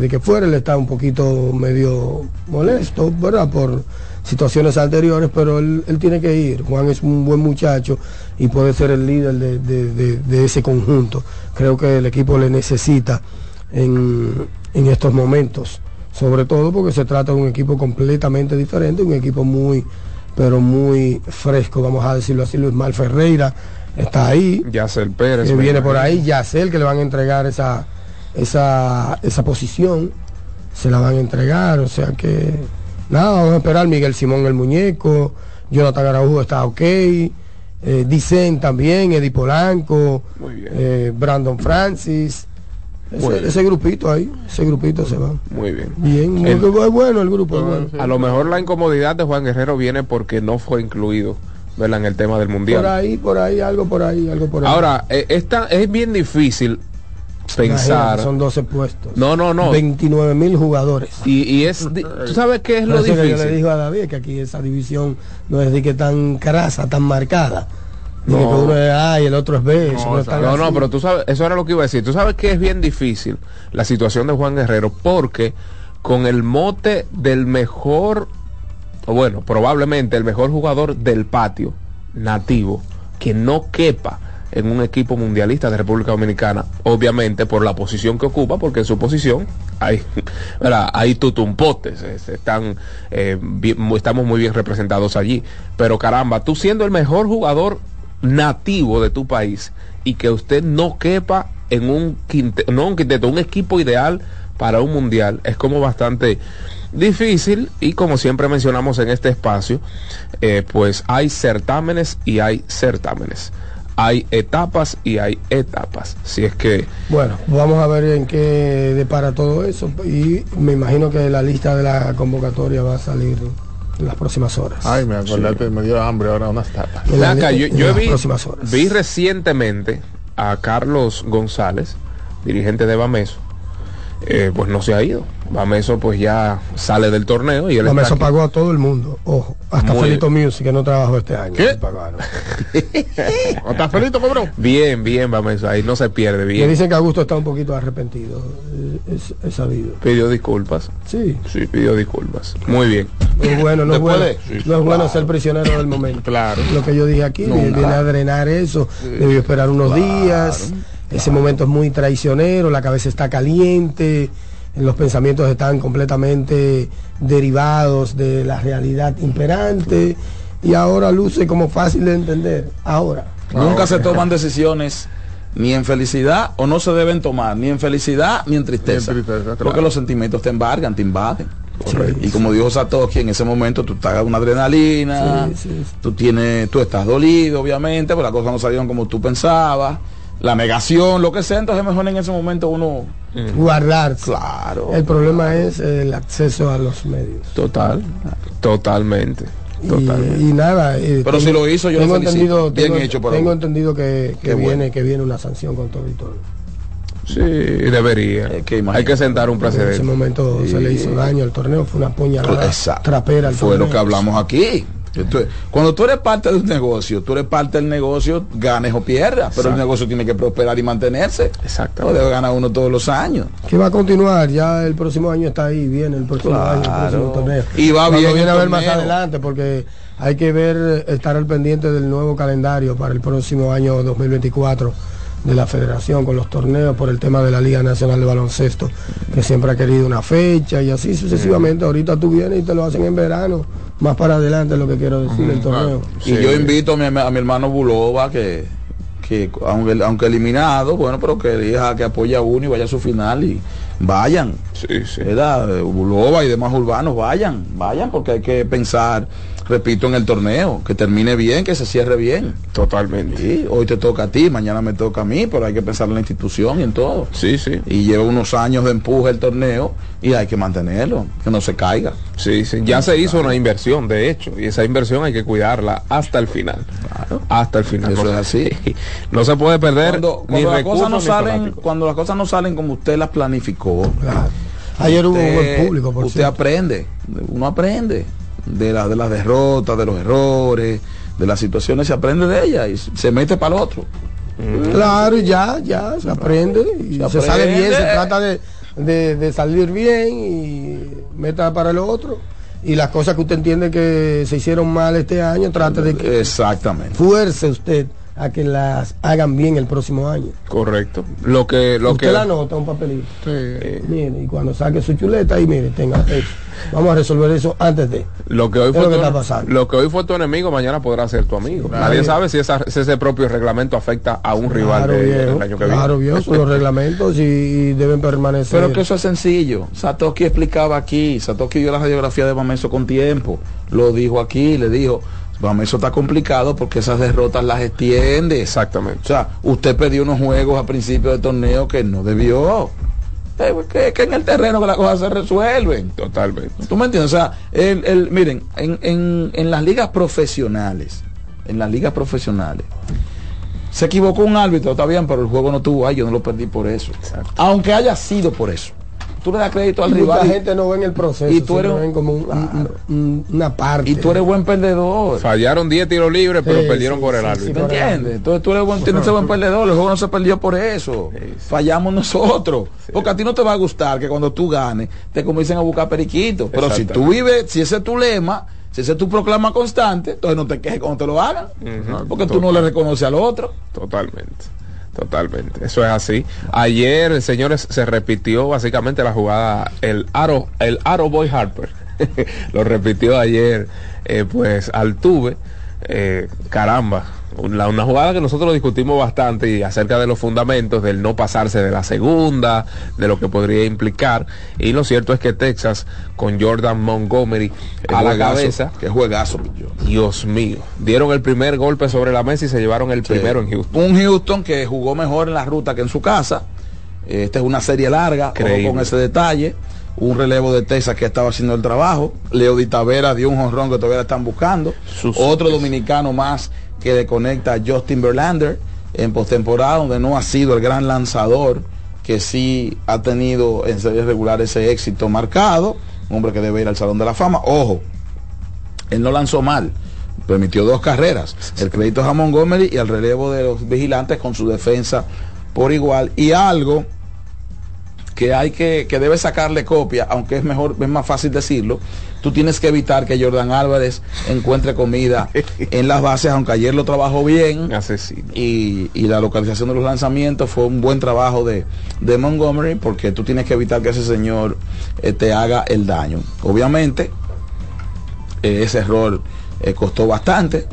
de que fuera, él está un poquito medio molesto, ¿verdad? Por situaciones anteriores, pero él, él tiene que ir. Juan es un buen muchacho y puede ser el líder de, de- de- de ese conjunto. Creo que el equipo le necesita en, en estos momentos, sobre todo porque se trata de un equipo completamente diferente, un equipo muy, pero muy fresco, vamos a decirlo así. Luis Mal Ferreira está ahí, Yacel Pérez. que viene por ahí, Yacel, que le van a entregar esa, esa, esa posición, se la van a entregar, o sea que nada, vamos a esperar, Miguel Simón el muñeco, Jonathan Araujo está ok, eh, Dicen también, Eddie Polanco, eh, Brandon Francis, ese, grupito ahí, ese grupito se va. Muy bien. Bien, El- muy- es bueno el grupo, es bueno. A lo mejor la incomodidad de Juan Guerrero viene porque no fue incluido ¿verdad? en el tema del mundial. Por ahí, por ahí, algo por ahí, algo por ahí. Ahora, eh, esta, es bien difícil pensar. Son 12 puestos. No, no, no. 29 mil jugadores. Y, y es, ¿tú sabes qué es Por lo que yo le difícil? digo a David que aquí esa división no es de que tan crasa, tan marcada. De que No. uno es A y el otro es B. No, no No, no, pero tú sabes, eso era lo que iba a decir. Tú sabes que es bien difícil la situación de Juan Guerrero porque con el mote del mejor, o bueno, probablemente el mejor jugador del patio nativo, que no quepa en un equipo mundialista de República Dominicana, obviamente por la posición que ocupa, porque en su posición hay, ¿verdad? hay tutumpotes, están, eh, bien- estamos muy bien representados allí. Pero caramba, tú siendo el mejor jugador nativo de tu país y que usted no quepa en un quinteto, no un quinteto, un equipo ideal para un mundial, es como bastante difícil y como siempre mencionamos en este espacio, eh, pues hay certámenes y hay certámenes. Hay etapas y hay etapas. Si es que Bueno, vamos a ver en qué depara todo eso. Y me imagino que la lista de la convocatoria va a salir en las próximas horas. Ay, me acordaste, me dio hambre ahora unas tapas. La- acá, yo, en yo las vi, próximas horas. vi recientemente a Carlos González, dirigente de Bameso, eh, pues no se ha ido. Bameso pues ya sale del torneo y él La está pagó a todo el mundo. Ojo, hasta Muy Felito Music, que no trabajó este año. ¿Qué? pagaron. ¿Estás feliz, cobró? Bien, bien Bameso, ahí no se pierde Me bien. dicen que Augusto está un poquito arrepentido. eh, Es, es sabido. Pidió disculpas. Sí. Sí, pidió disculpas. Muy bien. No es bueno, no es bueno, de- no es bueno ser prisionero del momento. Claro. Lo que yo dije aquí, viene a drenar eso, debió esperar unos días Ese momento es muy traicionero, la cabeza está caliente, los pensamientos están completamente derivados de la realidad imperante y ahora luce como fácil de entender. Ahora. Nunca se toman decisiones ni en felicidad o no se deben tomar ni en felicidad ni en tristeza. Ni en tristeza, Porque los sentimientos te embargan, te invaden. Correcto. Y como dijo Satoshi, en ese momento tú estás una adrenalina, Sí, sí, sí. tú tienes, tú estás dolido, obviamente, pero las cosas no salieron como tú pensabas, la negación, lo que sea, entonces mejor en ese momento uno, Guardarse. claro, El problema es el acceso a los medios. Total, totalmente. Y, Totalmente. y nada. eh, Pero si lo hizo, yo tengo lo entendido, Bien tengo, hecho por tengo entendido que, viene bueno. que viene una sanción con todo y todo. Sí, debería. Eh, que. Hay que sentar un En ese precedente. momento se le hizo daño al torneo, fue una puñalada Exacto. trapera al Fue torneo. lo que hablamos aquí. Tú- Cuando tú eres parte de un negocio, tú eres parte del negocio, ganes o pierdas, pero el Exacto. negocio tiene que prosperar y mantenerse. Exactamente. No debe ganar uno todos los años. Que va a continuar, ya el próximo año está ahí, viene el próximo Claro. año, el próximo torneo. Y va Cuando bien viene a ver más adelante, porque hay que ver, estar al pendiente del nuevo calendario para el próximo año 2024 de la federación con los torneos por el tema de la Liga Nacional de Baloncesto, que siempre ha querido una fecha y así sucesivamente. Ahorita tú vienes y te lo hacen en verano, más para adelante es lo que quiero decir, el torneo. Sí. Y yo invito a mi, a mi hermano Bulova que, que aunque, aunque eliminado, bueno, pero que elija que apoye a uno y vaya a su final y vayan. Sí, sí. Bulova y demás urbanos, vayan, vayan, porque hay que pensar, repito, en el torneo, que termine bien, que se cierre bien. Totalmente. Sí, hoy te toca a ti, mañana me toca a mí, pero hay que pensar en la institución y en todo. Sí, sí. Y lleva unos años de empuje el torneo y hay que mantenerlo, que no se caiga. Sí, sí. Ya se hizo una inversión, de hecho, y esa inversión hay que cuidarla hasta el final. Claro. Hasta el final. Eso es así. No se puede perder Cuando, las recursos cosas no ni salen, cuando las cosas no salen como usted las planificó, Claro. Ayer hubo un usted- buen público, por usted cierto. aprende, uno aprende de, la, de las derrotas, de los errores, de las situaciones, se aprende de ellas y se mete para el otro. Claro, y ya, ya, se aprende y se, Se sale bien, se trata de, de- de salir bien y meta para el otro. Y las cosas que usted entiende que se hicieron mal este año, trate de que Exactamente. fuerce usted a que las hagan bien el próximo año. Correcto. Lo que, lo usted que la nota, un papelito. Sí. eh, Mire, y cuando saque su chuleta, ahí mire, tenga eso. Vamos a resolver eso antes de. Lo que hoy fue lo que tu, está pasando. lo que hoy fue tu enemigo, mañana podrá ser tu amigo. Nadie sabe si, esa- si ese propio reglamento afecta a un rival Claro, de- viejo, del año que claro, viene. son los reglamentos y, y deben permanecer. Pero que eso es sencillo. Satoshi explicaba aquí, Satoshi dio la radiografía de Bameso con tiempo. Lo dijo aquí, le dijo, Bameso está complicado porque esas derrotas las extiende. Exactamente. O sea, usted perdió unos juegos a principio de torneo que no debió. Eh, Que, que en el terreno que las cosas se resuelven. Totalmente. ¿Tú me entiendes? O sea, el, el- miren, en, en- en las ligas profesionales, en las ligas profesionales, se equivocó un árbitro, está bien, pero el juego no tuvo, ay, yo no lo perdí por eso. Exacto. Aunque haya sido por eso. Tú le das crédito al Y mucha rival y- gente no ve en el proceso, y tú eres ven como un- un- un- una parte. y tú eres buen perdedor. Fallaron 10 tiros libres, pero Sí, perdieron sí, por el sí, árbitro. ¿Me entiendes? Entonces tú eres buen, tienes ser buen perdedor, el juego no se perdió por eso. Sí, sí. Fallamos nosotros. Porque a ti no te va a gustar que cuando tú ganes te comiencen a buscar periquitos. Pero si tú vives, si ese es tu lema, si ese es tu proclama constante, entonces no te quejes cuando te lo hagan. Porque tú no le reconoces al otro. Totalmente. Totalmente. Eso es así. Ayer, señores, se repitió básicamente la jugada, el Aro, el Aro Boy Harper. Lo repitió ayer, eh, pues, Altuve. Eh, caramba, una, una jugada que nosotros discutimos bastante y acerca de los fundamentos del no pasarse de la segunda, de lo que podría implicar. Y lo cierto es que Texas, con Jordan Montgomery a la cabeza, Qué juegazo. Dios mío, dieron el primer golpe sobre la mesa y se llevaron el Sí. primero en Houston. Un Houston que jugó mejor en la ruta que en su casa. Esta es una serie larga, con ese detalle. Un relevo de Texas que estaba haciendo el trabajo. Leo Di Tavera dio un jonrón que todavía la están buscando. Sus- Otro dominicano más que le conecta a Justin Verlander en postemporada, donde no ha sido el gran lanzador que sí ha tenido en series regulares ese éxito marcado. Un hombre que debe ir al Salón de la Fama. Ojo, él no lanzó mal. Permitió dos carreras. El crédito a Montgomery y al relevo de los vigilantes con su defensa por igual. Y algo que hay que, que debe sacarle copia, aunque es mejor, es más fácil decirlo, tú tienes que evitar que Jordan Álvarez encuentre comida en las bases, aunque ayer lo trabajó bien. Asesino. Y, y la localización de los lanzamientos fue un buen trabajo de, de Montgomery porque tú tienes que evitar que ese señor eh, te haga el daño. Obviamente, eh, ese error eh, costó bastante.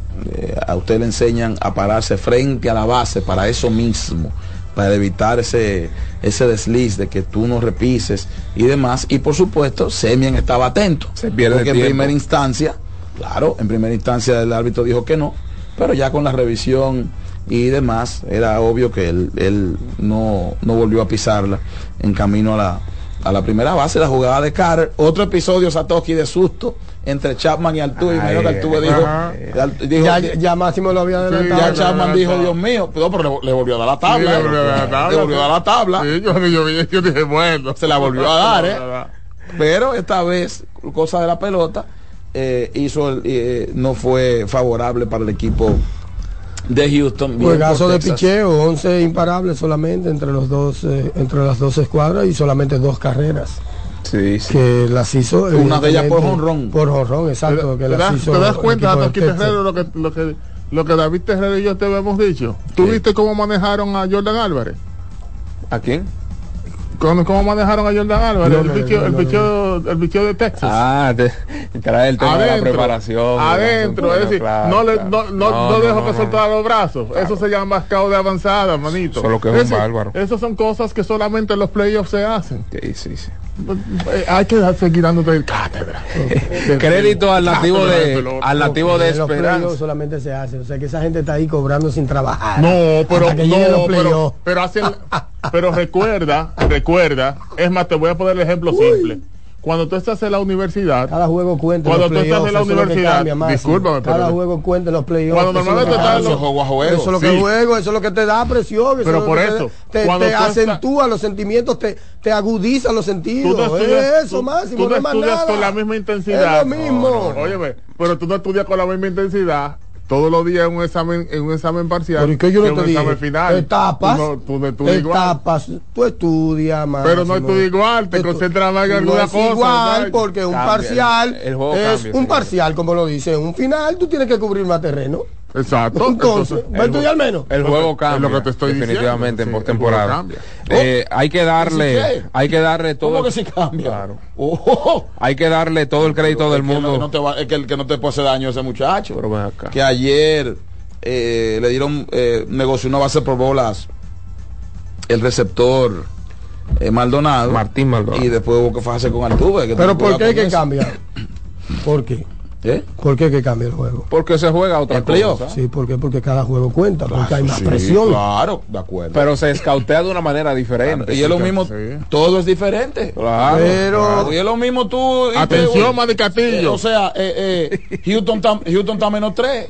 A usted le enseñan a pararse frente a la base para eso mismo, para evitar ese, ese desliz de que tú no repises y demás. Y por supuesto, Semien estaba atento. Se pierde porque en primera instancia, claro, en primera instancia el árbitro dijo que no, pero ya con la revisión y demás, era obvio que él, él no, no volvió a pisarla en camino a la, a la primera base, la jugada de Carter, otro episodio Satoshi de susto entre Chapman y Altuve, y que Altuve dijo. Al- dijo Ya, ya Máximo lo había adelantado. ya ya, Chapman dijo. Dios mío, pero, pero le, le volvió a dar la Sí, tabla. le volvió a dar la tabla, Le volvió a dar la tabla. Sí, yo, yo, yo dije, bueno. Se la volvió a dar, ¿eh? Pero esta vez, cosa de la pelota, eh, hizo el- eh, no fue favorable para el equipo de Houston. Bien Juegazo de picheo, 11 imparables solamente entre los dos, eh, entre las dos escuadras y solamente dos carreras Sí, sí. que las hizo. Una de ellas por jonrón. Por jonrón, exacto. ¿Te, que te las das, hizo te das el cuenta, de. Terrero, lo que, lo, que, lo que David Terrero y yo te habíamos dicho? ¿Tú viste cómo manejaron a Jordan Álvarez? ¿A quién? ¿Cómo, cómo manejaron a Jordan Álvarez? No, el, no, bicho, no, el, no, bicho, el de Texas. Ah, te, trae el tema de la preparación. adentro, Bueno, es decir, claro, no, le, claro. no, no, no, No, dejo no, que no, soltara los brazos. Eso se llama mascado de avanzada, manito. Solo que es un decir, bárbaro. Esas son cosas que solamente en los playoffs se hacen. Sí, sí, sí. Hay que dar- seguir dándote cátedra. Crédito al nativo de, al nativo de los Esperanza. solamente se hace. O sea que esa gente está ahí cobrando sin trabajar. No, pero no, pero, pero hacen, pero recuerda, recuerda, es más, te voy a poner el ejemplo simple. Cuando tú estás en la universidad, Cada juego cuenta. en Cuando los tú estás en la es universidad, cambia, discúlpame, pero- Cada juego cuenta en los playoffs. Cuando es normalmente estás en los juego a juego. Eso es lo que Sí. juego, eso es lo que te da presión. Eso Pero es lo por te- eso, te, te tú estás- acentúa los sentimientos, te, te agudiza los tú sentidos. no estudias, eso, tú- Máximo, tú no es estudias nada. con la misma intensidad. Es lo mismo. No, no, óyeme, pero tú no estudias con la misma intensidad todos los días en un examen, en un examen parcial. Pero ¿y qué yo que no un te dije? examen final. Etapas. Tú no, tú no estudias igual. etapas. Tú estudias más. Pero no estudias igual, te concentras más en no alguna es cosa, igual ¿sabes? porque un Cambia, parcial el- el juego es cambia, un parcial, como lo dice. Un final tú tienes que cubrir más terreno. Exacto. Entonces, ¿va a estudiar menos? El juego cambia. Es lo que te estoy definitivamente diciendo, en sí, postemporada. Eh, hay que ¿Sí darle, hay que darle todo. ¿Cómo que sí cambia? Claro. Oh, Hay que darle todo el crédito del es que no- mundo. no te va- es que el que no te puede hacer daño a ese muchacho. Pero ven acá. que ayer eh, le dieron eh, negocio una base por bolas el receptor eh, Maldonado Martín Maldonado. y después hubo que fajarse con Altuve que Pero tuvo ¿por qué hay que cambiar? ¿Por qué? ¿Eh? ¿Por qué que cambia el juego? Porque se juega otra cosa. Sí, ¿por qué? Porque cada juego cuenta, porque hay más Sí, presión. claro de acuerdo Pero se escautea de una manera diferente. y es lo mismo sí. todo es diferente Claro. Pero y es lo mismo tú y Atención, te- Manicatillo. o sea eh, eh, Houston está Houston menos 3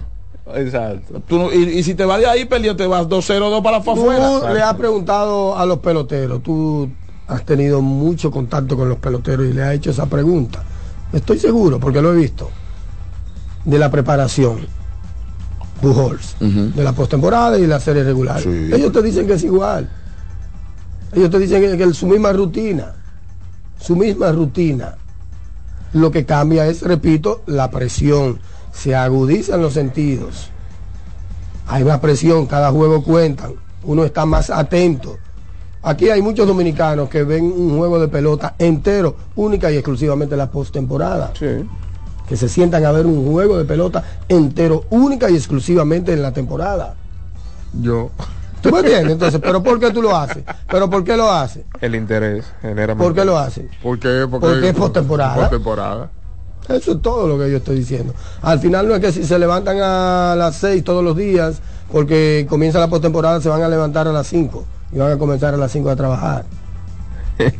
Exacto. y, y si te vas de ahí perdido te vas 2-0-2 para tú afuera le has preguntado a los peloteros, tú has tenido mucho contacto con los peloteros y le has hecho esa pregunta. Estoy seguro, porque lo he visto, de la preparación. Pujols, de la postemporada y la serie regular. Sí. Ellos te dicen que es igual. Ellos te dicen que, que su misma rutina, su misma rutina. Lo que cambia es, repito, la presión. Se agudizan los sentidos. Hay más presión, cada juego cuentan. Uno está más atento. Aquí hay muchos dominicanos que ven un juego de pelota entero, única y exclusivamente en la postemporada. Sí. Que se sientan a ver un juego de pelota entero, única y exclusivamente en la temporada. Yo. ¿Tú me entiendes? Entonces, ¿pero por qué tú lo haces? ¿Pero por qué lo haces? El interés genera ¿Por qué lo haces? ¿Por qué? Porque es postemporada. Postemporada. Eso es todo lo que yo estoy diciendo. Al final no es que si se levantan a las 6 todos los días, porque comienza la postemporada, se van a levantar a las 5 y van a comenzar a las 5 a trabajar.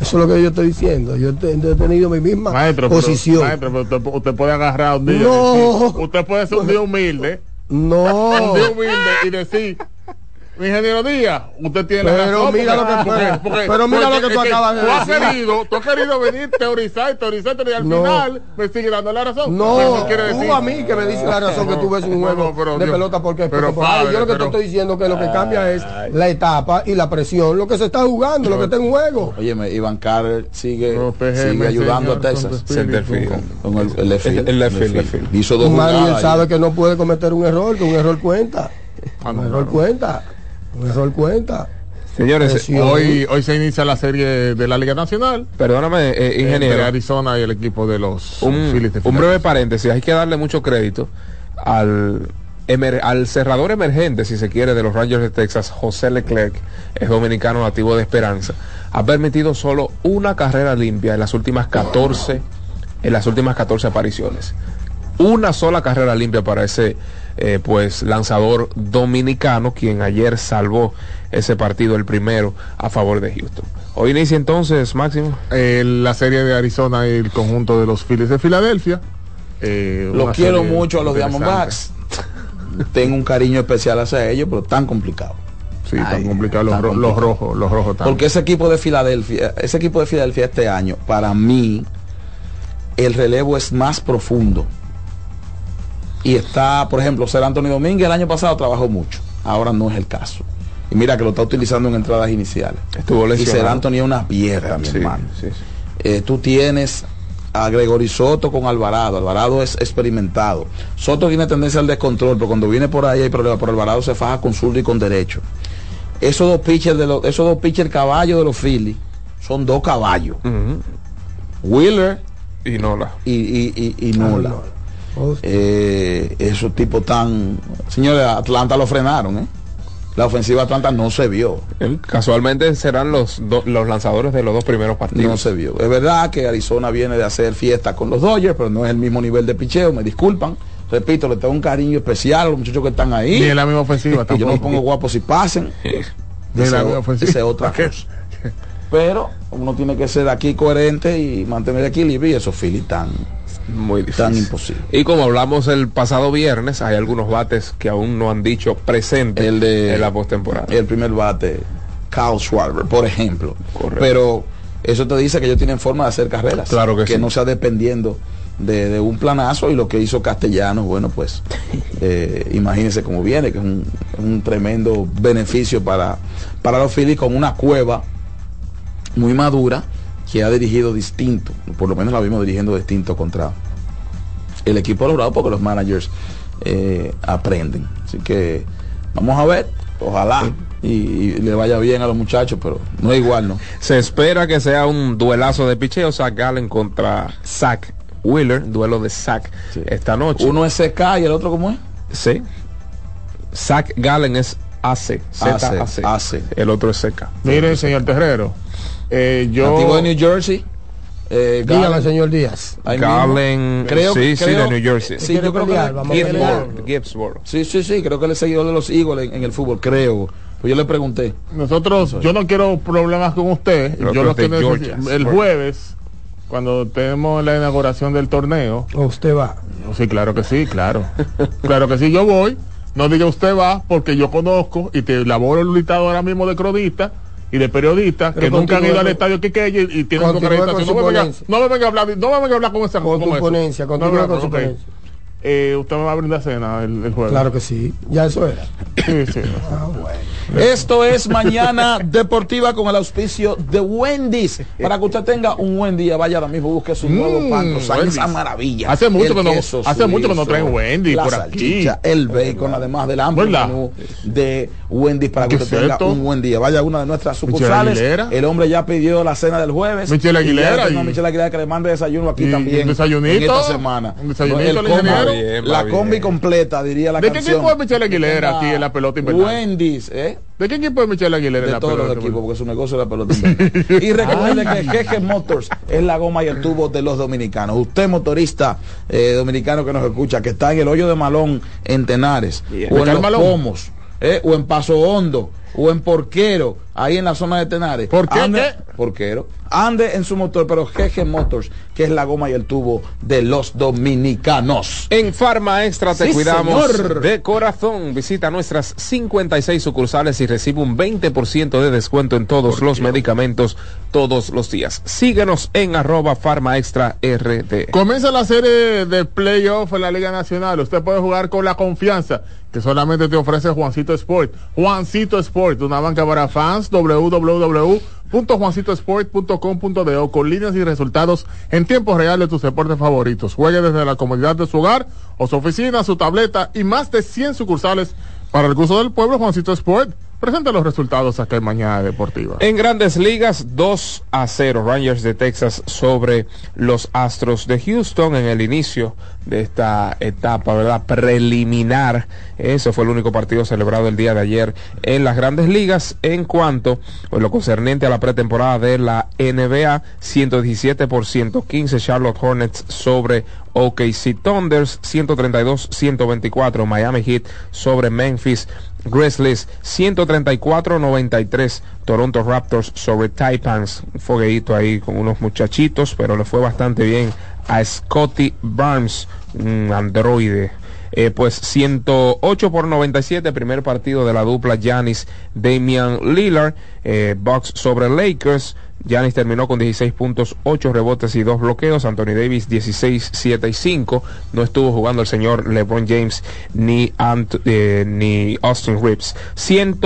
Eso es lo que yo estoy diciendo. Yo he te- he tenido mi misma Maestro, pero- posición. maestro, pero usted, puede agarrar un día. No. decir- usted puede ser un día humilde. no. Un día humilde y decir. Mi ingeniero Díaz, usted tiene la Pero razón. mira lo que- pero mira lo que tú acabas de tú has decir. querido, tú has querido venir, teorizar, teorizar, y al No. final me sigue dando la razón. No, quiere decir- tú a mí que me dices la razón que tú ves un No, juego no, pero de Dios- pelota porque, pero porque, ay, padre, yo lo que pero- te estoy diciendo que lo que cambia es la etapa y la presión, lo que se está jugando, lo que está en juego. Oye, Iván Carter sigue, sigue ayudando Señor, a Texas. con el, el. Hizo dos Un man, y él sabe que no puede cometer un error, que un error cuenta. Ah, no, Un no, error no. cuenta. Error cuenta. Señores, Presión. Hoy, hoy se inicia la serie de la Liga Nacional. perdóname, eh, Entre ingeniero. Arizona y el equipo de los un, Phillies de un breve paréntesis, hay que darle mucho crédito al, emer- al cerrador emergente, si se quiere, de los Rangers de Texas, José Leclerc, es dominicano nativo de Esperanza, ha permitido solo una carrera limpia en las últimas 14, en las últimas 14 apariciones. Una sola carrera limpia para ese eh, pues lanzador dominicano, quien ayer salvó ese partido, el primero, a favor de Houston. Hoy inicia entonces, Máximo. Eh, la serie de Arizona y el conjunto de los Phillies de Filadelfia. Eh, Lo una quiero mucho a los. Diamondbacks. Tengo un cariño especial hacia ellos, pero tan complicado. Sí, tan complicado los, tan ro- complicado. los rojos, los rojos. Porque ese equipo de Filadelfia, ese equipo de Filadelfia este año, para mí, el relevo es más profundo. Y está, por ejemplo, Ser Anthony Domínguez el año pasado trabajó mucho. Ahora no es el caso. Y mira que lo está utilizando en entradas iniciales. Estuvo Y Ser lesionado. Anthony es una piedra, mi Sí, hermano. sí, sí. Eh, tú tienes a Gregory Soto con Alvarado. Alvarado es experimentado. Soto tiene tendencia al descontrol, pero cuando viene por ahí hay problemas. Pero Alvarado se faja con zurdo y con derecho. Esos dos pitchers de los, esos dos pitchers caballos de los Phillies son dos caballos. Ujú. Wheeler Y Nola. y, y, y, y Nola. Oh, Eh, esos tipos tan. Señores, Atlanta lo frenaron, ¿eh? La ofensiva de Atlanta no se vio. Casualmente serán los, do- los lanzadores de los dos primeros partidos. No se vio. Es verdad que Arizona viene de hacer fiesta con los Dodgers, pero no es el mismo nivel de picheo, me disculpan. Repito, le tengo un cariño especial a los muchachos que están ahí. Ni en la misma ofensiva que yo no me tampoco. pongo guapo si pasen. Ni en la misma ofensiva. esa es otra cosa. Pero uno tiene que ser aquí coherente y mantener equilibrio y esos Phillies tan, Muy difícil. tan imposible. Y como hablamos el pasado viernes, hay algunos bates que aún no han dicho presente El de- en la postemporada. El primer bate, Carl Schwarber, por ejemplo. Correcto. Pero eso te dice que ellos tienen forma de hacer carreras. Claro que sí. no sea dependiendo de, de un planazo y lo que hizo Castellanos, bueno, pues eh, imagínense cómo viene, que es un, un tremendo beneficio para, para los Phillies con una cueva muy madura que ha dirigido distinto, por lo menos la vimos dirigiendo distinto contra el equipo logrado porque los managers eh, aprenden. Así que vamos a ver, ojalá y, y le vaya bien a los muchachos, pero no es igual, ¿no? Se espera que sea un duelazo de picheo, Zach Gallen contra Zach Wheeler, duelo de Zach Sí. esta noche. Uno es CK y el otro cómo es? Sí. Zach Gallen es AC, Z AC, AC. El otro es CK. Mire, señor Terrero, eh, yo. Nativo de New Jersey. Eh, señor Díaz. Creo- sí, sí, de New Jersey. Sí, ¿Quiere yo creo que pelear? Vamos a pelear. Gibbsboro, Gibbsboro. Sí, sí, sí, creo que él es seguidor de los Eagles en, en el fútbol, creo. Pues yo le pregunté. Nosotros, yo no quiero problemas con usted. Pero yo lo que Georgia. el jueves, cuando tenemos la inauguración del torneo, O usted va. sí, claro que sí, claro. claro que sí, yo voy. No diga usted va, porque yo conozco y te laboro el listado ahora mismo de cronistas y de periodistas Pero que nunca han ido al con- estadio Quiqueya y, y tienen con acreditación. No me, venga, a hablar, no me venga a hablar con esa Con con tu ponencia, No, continúe no, con su ok. ponencia. Eh, usted me va a brindar cena el, el jueves. Claro que sí. Ya eso era. Sí, sí. Ah, bueno. Esto es Mañana Deportiva con el auspicio de Wendy's. Para que usted tenga un buen día, vaya ahora mismo, busque su nuevo Mm, pan, esa maravilla. Hace mucho que no- queso hace mucho que no traen Wendy's la por aquí. El bacon, además del amplio menú de Wendy's para que ¿Qué usted es tenga esto? un buen día. Vaya a una de nuestras sucursales. El hombre ya pidió la cena del jueves. Michelle Aguilera y- Michelle Aguilera que le mande desayuno aquí Y también. un desayunito, En esta semana. un desayunito El al combo, Bien, va la bien. combi completa, diría la ¿De qué canción. equipo es Michelle Aguilera aquí en la pelota invernal? Wendy's, ¿eh? ¿De qué equipo es Michelle Aguilera en de la todos los equipos, porque su negocio es la pelota invernal. y recuerde que Jeje Motors es la goma y el tubo de los dominicanos. Usted, motorista eh, dominicano que nos escucha, que está en el hoyo de Malón en Tenares, Bien. o en ¿Está el Los Malón? Pomos, eh, o en Paso Hondo, o en Porquero, ahí en la zona de Tenares. ¿Por qué? Porquero. Ande en su motor, pero GG Motors, que es la goma y el tubo de los dominicanos. En Farma Extra te Sí, cuidamos señor. de corazón. Visita nuestras 56 sucursales y recibe un 20% de descuento en todos los medicamentos todos los días. Síguenos en arroba Farma Extra RD. Comienza la serie de playoff en la Liga Nacional. Usted puede jugar con la confianza que solamente te ofrece Juancito Sport. Juancito Sport, una banca para fans, www.juancitosport.com.de con líneas y resultados en tiempo real de tus deportes favoritos. Juegue desde la comodidad de su hogar o su oficina, su tableta y más de 100 sucursales para el gusto del pueblo. Juancito Sport presenta los resultados en Mañana Deportiva. En grandes ligas, 2 a 0, Rangers de Texas sobre los Astros de Houston en el inicio de esta etapa, ¿verdad? Preliminar. Eso fue el único partido celebrado el día de ayer en las grandes ligas. En cuanto a lo concerniente a la pretemporada de la NBA, 117 por 115 Charlotte Hornets sobre OKC Thunders, 132-124 Miami Heat sobre Memphis Grizzlies 134-93 Toronto Raptors sobre Taipans un fogueito ahí con unos muchachitos pero le fue bastante bien a Scotty Barnes un androide. Eh, pues 108 por 97 primer partido de la dupla Giannis Damian Lillard eh, Bucks sobre Lakers Giannis terminó con 16 puntos, 8 rebotes y 2 bloqueos. Anthony Davis 16, 7 y 5. No estuvo jugando el señor LeBron James ni, eh, ni Austin Reeves. 100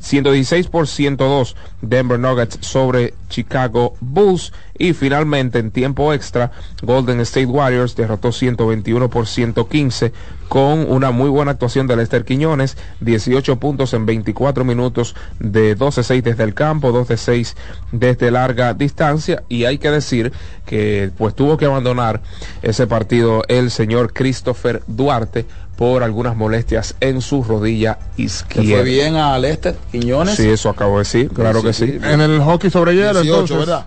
116 por 102 Denver Nuggets sobre Chicago Bulls. Y finalmente en tiempo extra Golden State Warriors derrotó 121 por 115 con una muy buena actuación de Lester Quiñones. 18 puntos en 24 minutos de 12-6 desde el campo, 2 de 6 desde larga distancia y hay que decir que pues tuvo que abandonar ese partido el señor Christopher Duarte por algunas molestias en su rodilla izquierda. fue bien a Lester Quiñones. Sí, eso acabo de decir, claro que sí. En el hockey sobre hielo, 18, entonces, ¿verdad?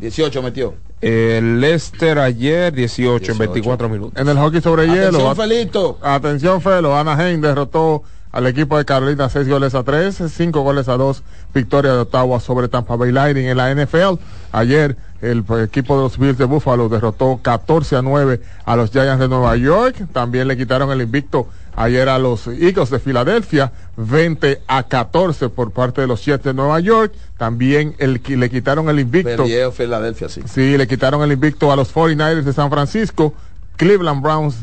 18 metió. El Leicester ayer 18, en 18. 24 minutos. en el hockey sobre hielo, Atención, Felito. Atención, Felo. Anaheim derrotó al equipo de Carolina 6 goles a 3, 5 goles a 2. Victoria de Ottawa sobre Tampa Bay Lightning en la NFL. Ayer el pues, equipo de los Bills de Buffalo derrotó 14 a 9 a los Giants de Nueva York. También le quitaron el invicto ayer a los Eagles de Filadelfia, 20 a 14 por parte de los Jets de Nueva York. También el, le quitaron el invicto. Filadelfia, sí. Sí, le quitaron el invicto a los 49ers de San Francisco. Cleveland Browns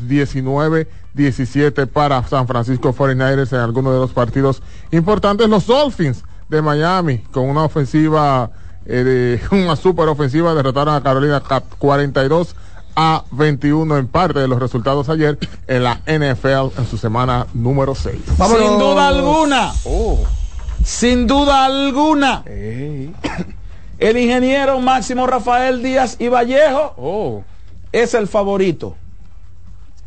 19-17 para San Francisco 49ers en algunos de los partidos importantes. Los Dolphins de Miami con una ofensiva, eh, de- una super ofensiva, derrotaron a Carolina Cap- 42 a 21 en parte de los resultados ayer en la NFL en su semana número 6. Vámonos. Sin duda alguna. Oh, Sin duda alguna. El ingeniero Máximo Rafael Díaz y Vallejo oh, es el favorito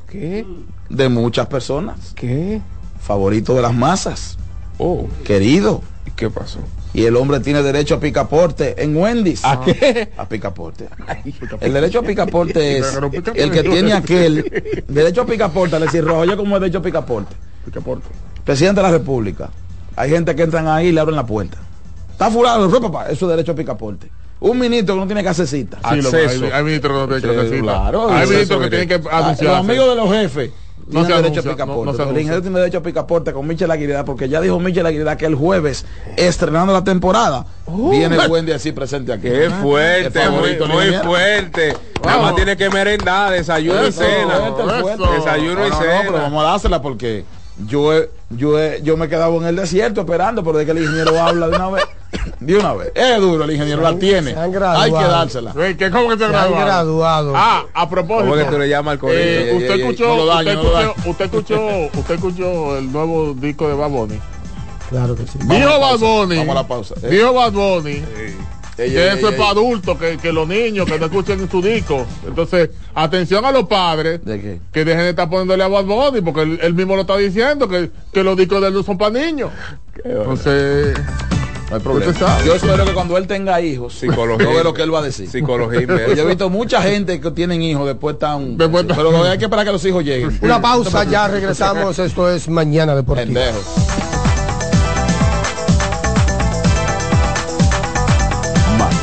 ¿qué? de muchas personas. ¿Qué? Favorito de las masas. Oh, Querido. ¿y qué pasó? Y el hombre tiene derecho a picaporte en Wendy's. ¿A qué? A picaporte. El derecho a picaporte es picaporte. el que tiene aquel derecho a picaporte, le decir rojo, yo como derecho a picaporte. Presidente de la República. Hay gente que entran ahí y le abren la puerta. Está fulano, no, papá, eso es derecho a picaporte. Un ministro que no tiene que hacer cita. Sí, lo- Acceso. hay, hay ministros que no tienen que hacer cita. Claro, hay ministros que tienen que Ah, Los anunciarse. amigos de los jefes No tienen derecho anuncia, a picaporte. no- no derecho a picaporte con Michel Aguilera porque ya dijo Michel Aguilera que el jueves, estrenando la temporada, viene el buen día así presente aquí. Qué fuerte, El muy, muy fuerte. Nada más tiene que merendar, desayuno y cena. Desayuno y cena. pero vamos a dársela porque yo he- yo he- yo me he quedado en el desierto esperando, pero de que el ingeniero habla de una vez. De una vez. Es duro, el ingeniero la tiene. se han graduado. Hay que dársela. ¿qué- ¿Cómo que se Se han graduado. Ah, a propósito. ¿Cómo que tú le llamas al colegio? Eh, usted escuchó, no usted, no escuchó usted escuchó, usted escuchó el nuevo disco de Bad Bunny. Claro que sí. Vamos a Dijo la Bad pausa, Bunny. vamos a la pausa. Eh. Dijo Bad Bunny Ey, que ey, eso ey, es para adultos, que, que los niños que no escuchen su disco. Entonces, atención a los padres ¿De qué? que dejen de estar poniéndole a Bad Bunny porque él, él mismo lo está diciendo que, que los discos de él no son para niños. Entonces, No hay problema. Sabe. Yo espero que cuando él tenga hijos, Psicología. yo veo lo que él va a decir. Psicología inversa. Yo he visto mucha gente que tienen hijos después tan. Después pero hay que esperar que los hijos lleguen. Una pausa, ya regresamos. Esto es Mañana Deportiva. Pendejo.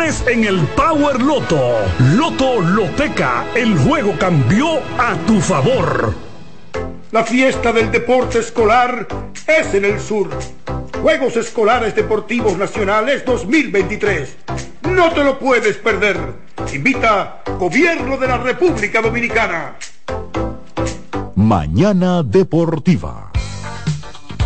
en el Power Loto. Loto Loteca, el juego cambió a tu favor. La fiesta del deporte escolar es en el sur. Juegos Escolares Deportivos Nacionales 2023. No te lo puedes perder. Invita Gobierno de la República Dominicana. Mañana Deportiva.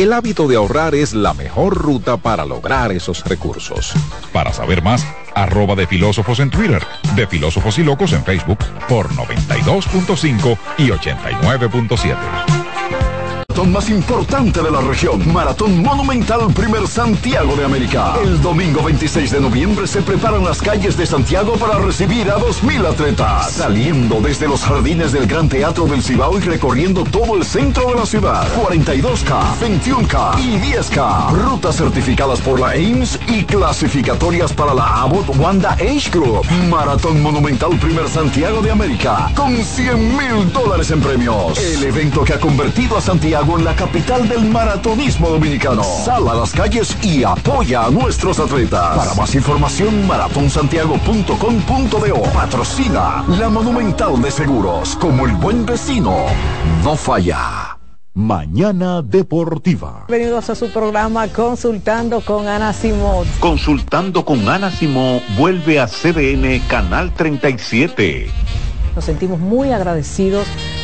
El hábito de ahorrar es la mejor ruta para lograr esos recursos. Para saber más, arroba de filósofos en Twitter, de filósofos y locos en Facebook por 92.5 y 89.7 más importante de la región. Maratón Monumental Primer Santiago de América. El domingo 26 de noviembre se preparan las calles de Santiago para recibir a 2.000 atletas. Saliendo desde los jardines del Gran Teatro del Cibao y recorriendo todo el centro de la ciudad. 42K, 21K y 10K. Rutas certificadas por la AIMS y clasificatorias para la Abbott Wanda Age Group. Maratón Monumental Primer Santiago de América. Con 100 mil dólares en premios. El evento que ha convertido a Santiago en la capital del maratonismo dominicano. Sal a las calles y apoya a nuestros atletas. Para más información, maratonsantiago.com.do. Patrocina la Monumental de Seguros. Como el buen vecino, no falla. Mañana Deportiva. Bienvenidos a su programa Consultando con Ana Simón. Consultando con Ana Simón vuelve a CDN Canal 37. Nos sentimos muy agradecidos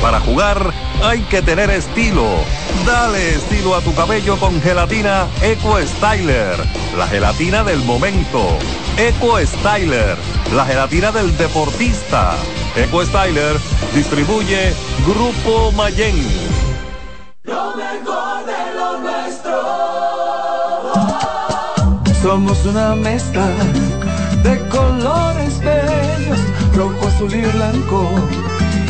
Para jugar hay que tener estilo. Dale estilo a tu cabello con gelatina Eco Styler, la gelatina del momento. Eco Styler, la gelatina del deportista. Eco Styler distribuye Grupo Mayen. Lo mejor de lo nuestro. Somos una mezcla de colores bellos rojo, azul y blanco,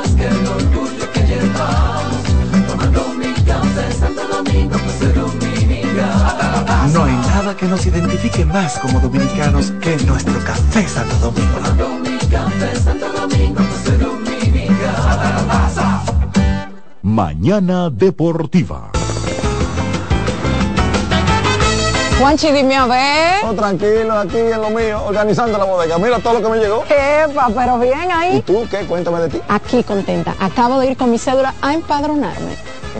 que el orgullo nada que nos identifique más como dominicanos que nuestro café Santo Domingo. Mañana Deportiva. Juanchi, dime a ver. Oh, tranquilo, aquí en lo mío, organizando la bodega. Mira todo lo que me llegó. Epa, pero bien ahí. ¿Y tú qué? Cuéntame de ti. Aquí contenta. Acabo de ir con mi cédula a empadronarme.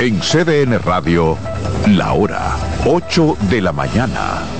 En CDN Radio, la hora 8 de la mañana.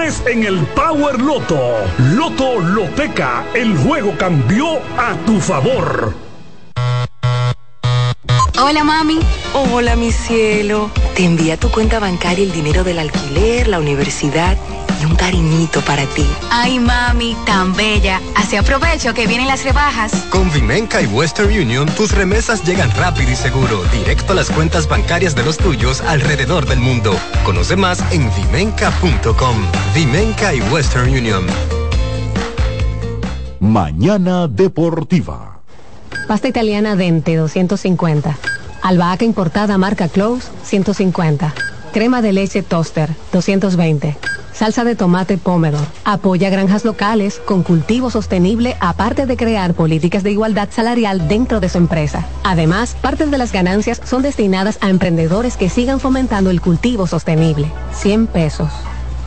en el Power Loto. Loto Loteca, el juego cambió a tu favor. Hola mami. Hola mi cielo. Te envía tu cuenta bancaria el dinero del alquiler, la universidad y un cariñito para ti. Ay mami, tan bella. Así aprovecho que vienen las rebajas. Con Vimenca y Western Union, tus remesas llegan rápido y seguro, directo a las cuentas bancarias de los tuyos alrededor del mundo. Conoce más en vimenca.com. Vimenca y Western Union. Mañana Deportiva. Pasta italiana Dente 250. Albahaca importada marca Close 150. Crema de leche Toaster 220. Salsa de tomate Pomodoro. Apoya granjas locales con cultivo sostenible aparte de crear políticas de igualdad salarial dentro de su empresa. Además, parte de las ganancias son destinadas a emprendedores que sigan fomentando el cultivo sostenible. 100 pesos.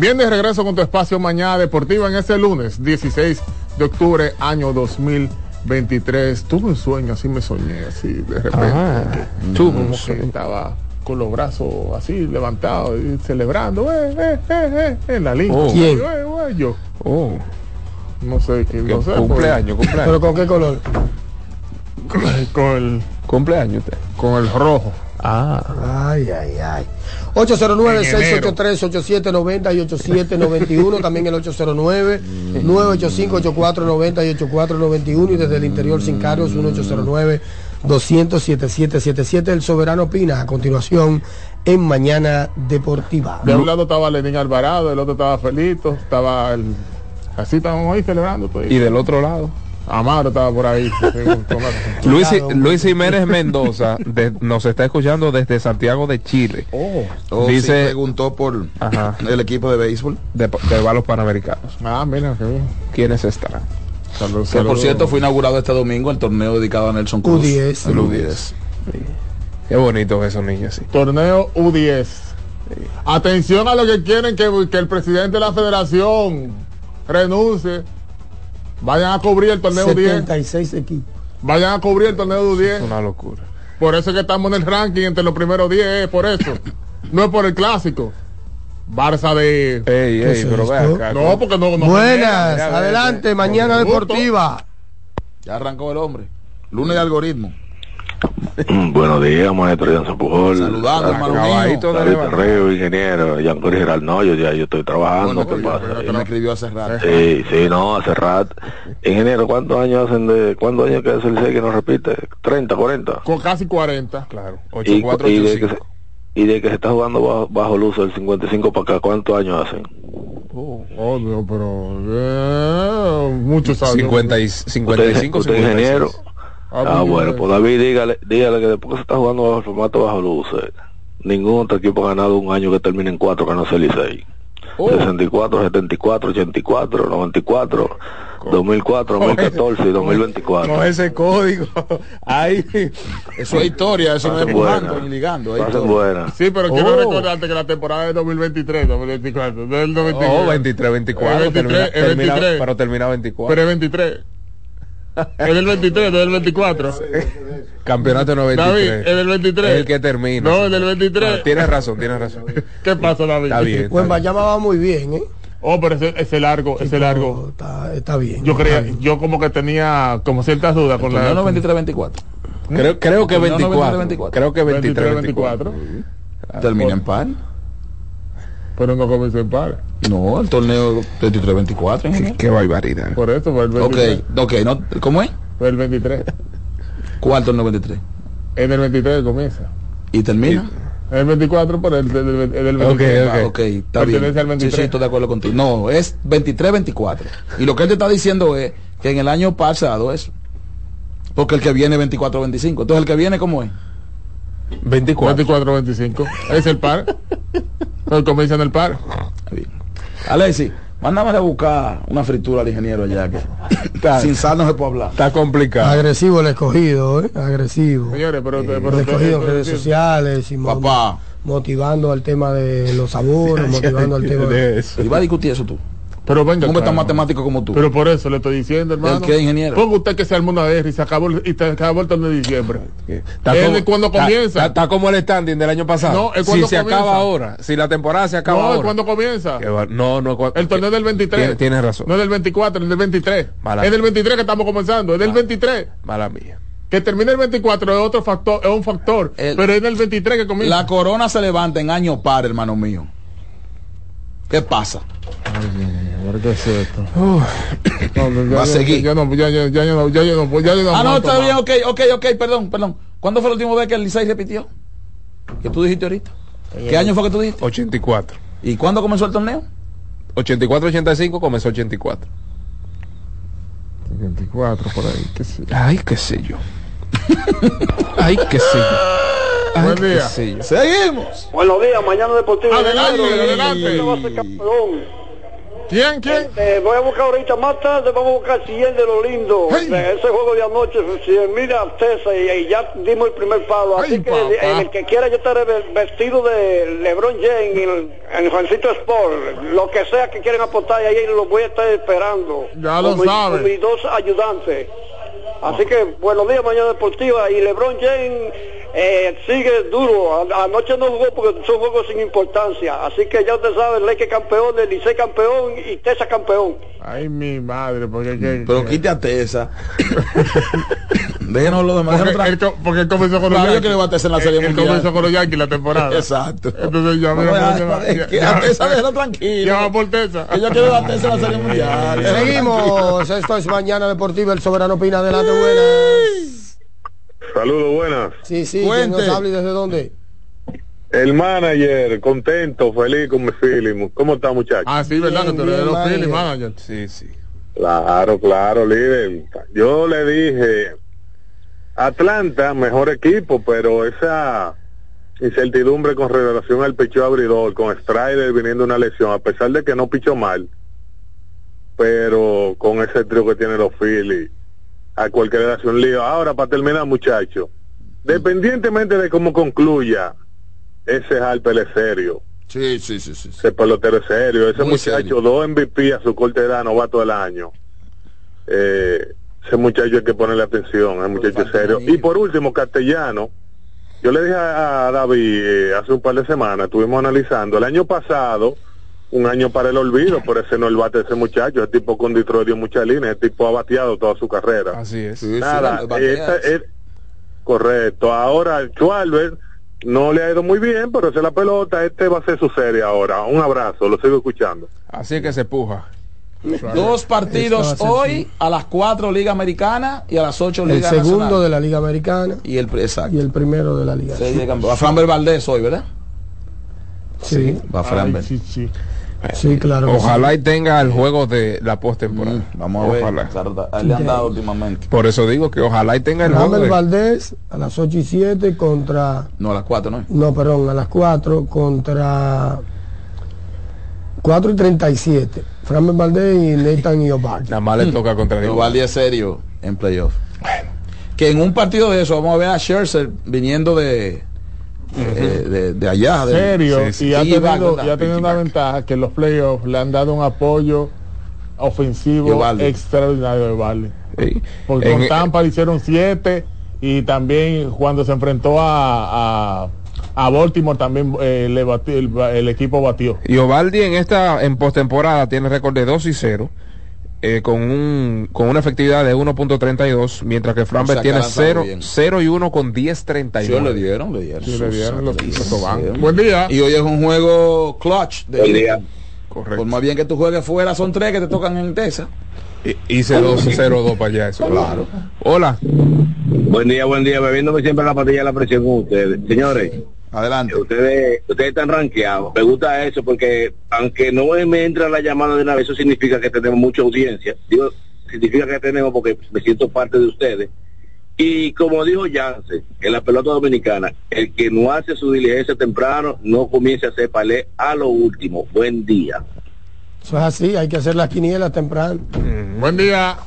Bien, de regreso con tu espacio Mañana Deportiva en este lunes 16 de octubre, año 2023. Tuve un sueño, así me soñé, así de repente. Ah, como un que sueño. estaba con los brazos así levantados y celebrando eh, eh, eh, eh, en la línea. Oh. ¿Quién? ¿Quién? yo. Oh. No sé quién, no sé. cumpleaños, pues. cumpleaños. ¿Pero con qué color? con el cumpleaños usted. Con el rojo. Ah. Ay, ay, ay. 809-683-8790 y 8791. También el 809-985-8490 y 8491. Y desde el interior sin cargos, 1809-200-7777. El Soberano opina a continuación en Mañana Deportiva. De un lado estaba Lenín Alvarado, del otro estaba Felito, estaba el... Así estábamos ahí celebrando. pues. Y del otro lado. Amaro estaba por ahí. Luis, Luis Jiménez Mendoza de- nos está escuchando desde Santiago de Chile. Oh. Oh, sí, Dice preguntó por Ajá. el equipo de béisbol. de, de balos panamericanos. Ah, mira, qué bien. ¿Quiénes estarán? Que por cierto fue inaugurado este domingo el torneo dedicado a Nelson Cruz. U10. El U10. Qué bonitos esos niños, sí. Torneo U10. Atención a lo que quieren que, que el presidente de la federación renuncie. Vayan a cubrir el torneo 10. 76 equipos. Vayan a cubrir el torneo de 10. Una locura. Por eso es que estamos en el ranking entre los primeros 10, es por eso. no es por el clásico. Barça de. Ey, ey, pero ve acá. No, porque no. no Buenas, adelante, mañana deportiva. Ya arrancó el hombre. Lunes de algoritmo. Buenos días, maestro Jansen Pujol. Saludando, hermano David. Terreo, ingeniero, Giancory Gerald. No, yo ya yo estoy trabajando. Bueno, ¿qué pasa? escribió hace rato. Sí, sí, no, hace rato. Ingeniero, ¿cuántos años hacen de, cuántos años que hace el 6 que no repite? ¿30, 40? Con casi 40. Claro. Y, 8-4, y de que 8-5. se, y de que se está jugando bajo, bajo luz del 55 para acá, ¿cuántos años hacen? Oh, Dios, pero. eh, muchos años. 50 y- ¿Usted, 55, usted 56. ingeniero? Ah, Ah, bueno, bien. pues David, dígale, dígale que después que se está jugando bajo el formato bajo luz, eh, ningún otro equipo ha ganado un año que termine en 4 que no sea el Licey. Oh. 64, 74, 84, 94, 2004, 2014 y 2024. Con ese código. Ay. Eso es historia, eso no es buena. ni ligando. buena. Sí, pero quiero Oh. recordarte que la temporada es 2023, 2024. Del 93. Oh, 23, 24. El 23, termina- el termina- 23. pero termina 24. Pero es 23. Es del 23, no es del 24. Campeonato no David, 23. es del 23. Es el que termina. No, es del 23. Ah, tienes razón, tienes razón. ¿Qué pasa, David? Está bien. Pues Bayama va muy bien, ¿eh? Oh, pero ese, ese largo, ese largo. Está, está bien. Yo creía, bien. yo como que tenía como ciertas dudas con la. Torneo 23-24. Creo, creo que No, no, 24. 24. Creo que 23, 24. 24. Termina en par. Pero no comenzó en par. No, el torneo 23-24. ingeniero. Qué barbaridad. Por eso, fue el Ok, 23. ok, no, ¿cómo es? Fue el 23. ¿Cuál torneo 23? En el 23 que comienza. ¿Y termina? En el 24, pero el del, el del 23. Ok, Ah, ok, está bien. Al Sí, 23. sí, estoy de acuerdo contigo. No, es 23-24. Y lo que él te está diciendo es que en el año pasado eso. Porque el que viene es 24-25. Entonces el que viene, ¿cómo es? 24. 24, 25. Es el par. El comienza en el par. Está bien. Alexi, mándame a buscar una fritura al ingeniero allá que sin sal no se puede hablar. Está complicado. Agresivo el escogido, ¿eh? Agresivo. Señores, pero, pero el escogido en redes sociales y Papá. motivando al tema de los sabores, motivando al tema de... de eso. ¿Y va a discutir eso tú? Pero venga, Un hombre tan matemático como tú. Pero por eso le estoy diciendo, hermano. ¿El qué, ingeniero? Ponga usted que se arma una guerra y se acabó, el- y se acabó el torneo de diciembre. Está como- cuando comienza. Está, como el standing del año pasado. No, es si cuando se comienza. acaba ahora, si la temporada se acaba no, ahora. es cuando comienza. No, no, cua- El torneo del 23. Tienes, tienes razón. No es del 24, es del 23. Mala- Es del 23 que estamos comenzando. Es del 23. Mala mía. Que termine el 24 es otro factor, es un factor. El- pero es del 23 que comienza. La corona se levanta en año par, hermano mío. ¿Qué pasa? ¿Qué es esto? No, Va a seguir. Ya, no, ya, ya, ya, no, ya, no, ya, no Ah, no, está bien, ok, ok, ok, perdón, perdón. ¿Cuándo fue la última vez que el Licey repitió? Que tú dijiste ahorita. ¿Qué año fue que tú dijiste? 84. ¿Y cuándo comenzó el torneo? 84-85 comenzó 84. 24 por ahí. qué sé yo. Ay, qué sé yo. Ay, qué sé yo. Ay, Buen qué día. sé yo. Seguimos. Buenos días, mañana deportivo. Adelante, Ingeniero, adelante. ¿Quién, quién? Eh, voy a buscar ahorita más tarde, vamos a buscar 100 de lo lindo. Hey. Ese juego de anoche, 100 mil Alteza y, y ya dimos el primer palo. Así que el, el que quiera yo estaré ve- vestido de LeBron James en el, en Juancito Sport, lo que sea que quieran apostar, ahí lo voy a estar esperando. Ya lo. Con mis dos ayudantes. Así que buenos días, mañana deportiva. Y LeBron James eh, sigue duro. Anoche no jugó porque son juegos sin importancia. Así que ya usted sabe, Leque campeón, el Licey campeón y Tesa campeón. Ay, mi madre, porque que, Pero quítate esa. Déjenos lo demás. porque, él, porque él comenzó con los Yankees. quiero baterse en la Serie Él- él Mundial. comenzó con los Yankees la temporada. Exacto. Entonces ya va. que Tesa déjalo tranquilo. Ya va por Tesa. Ella quiere baterse en la Serie Mundial. Seguimos, esto es Mañana Deportiva, el Soberano Pina, adelante, buenas. Saludos, buenas. Sí, sí, ¿quién Cuente. nos habla y desde dónde? El manager, contento, feliz con mi feeling. ¿Cómo está, muchachos? Ah, sí, ¿verdad? Bien, que tú eres de los manager. manager. Sí, sí. Claro, claro, líder. Yo le dije, Atlanta, mejor equipo, pero esa incertidumbre con relación al pichó abridor, con Strider viniendo una lesión, a pesar de que no pichó mal, pero con ese trío que tienen los Phillies, a cualquier le hace un lío. Ahora, para terminar, muchachos, dependientemente de cómo concluya, ese Harper es serio. Sí, sí, sí, sí. Ese pelotero es serio. Ese Muy muchacho, serio. dos MVP a su corta edad, novato del año. eh, ese muchacho hay que ponerle atención, es muchacho serio. Y por último, Castellano, yo le dije a, David eh, hace un par de semanas, estuvimos analizando, el año pasado, un año para el olvido, por ese no el bate de ese muchacho, ese tipo con Detroit dio mucha línea, ese tipo ha bateado toda su carrera. Así es. Nada, sí, esta- es- correcto. Ahora, Schwarber no le ha ido muy bien, pero esa es la pelota, este va a ser su serie ahora. Un abrazo, lo sigo escuchando. Así que se puja. Dos partidos hoy a las 4 Liga Americana y a las 8 El Liga segundo Nacional. de la Liga Americana y el exacto. y el primero de la Liga. Sí. Va Framber Valdés hoy, ¿verdad? Sí, Va Framber. sí, sí. sí, claro. Ojalá y tenga el juego de la postemporada. Mm, Vamos a ver. Ojalá. Claro, a él le han dado últimamente. Por eso digo que ojalá y tenga el juego Ramel de... Valdés a las 8 y 7 contra. No, a las 4, ¿no? No, perdón, a las 4 contra. 4 y 37. Framel Valdés y Nathan Iobar. Nada más le toca contra Pero Diego. Valdi es serio en playoff. Que en un partido de eso vamos a ver a Scherzer viniendo de, eh, de, de allá. de- serio Sí, sí. y ha tenido, y ha tenido una ventaja que en los playoffs le han dado un apoyo Y ofensivo Ovaldi. extraordinario de. Sí. Porque En- con Tampa le hicieron siete y también cuando se enfrentó a, a, a Baltimore también eh, le batió- el, el equipo batió. Y Ovaldi en esta en postemporada tiene récord de 2 y 0 eh, con un con una efectividad de 1.32 mientras que Framber O sea, que tiene ha lanzado 0, bien. 0 y 1 con Sí, le 10.39. dieron, le dieron. Sí, le dieron los- los. Buen día. Y hoy es un juego clutch. De Buen día. Correcto. Por más bien que tú juegues fuera, son tres que te tocan en Tesa. Y- Hice 2 0 2 para allá eso. Claro. Hola. Buen día, buen día, bebiéndome siempre la patilla de la presión con ustedes. Señores, Adelante. ustedes ustedes están rankeados. Me gusta eso porque aunque no me entra la llamada de una vez, eso significa que tenemos mucha audiencia. Digo, significa que tenemos porque me siento parte de ustedes. Y como dijo Yance, en la pelota dominicana, el que no hace su diligencia temprano, no comience a hacer palé a lo último. Buen día. Eso es así, hay que hacer las quinielas temprano. Buen día.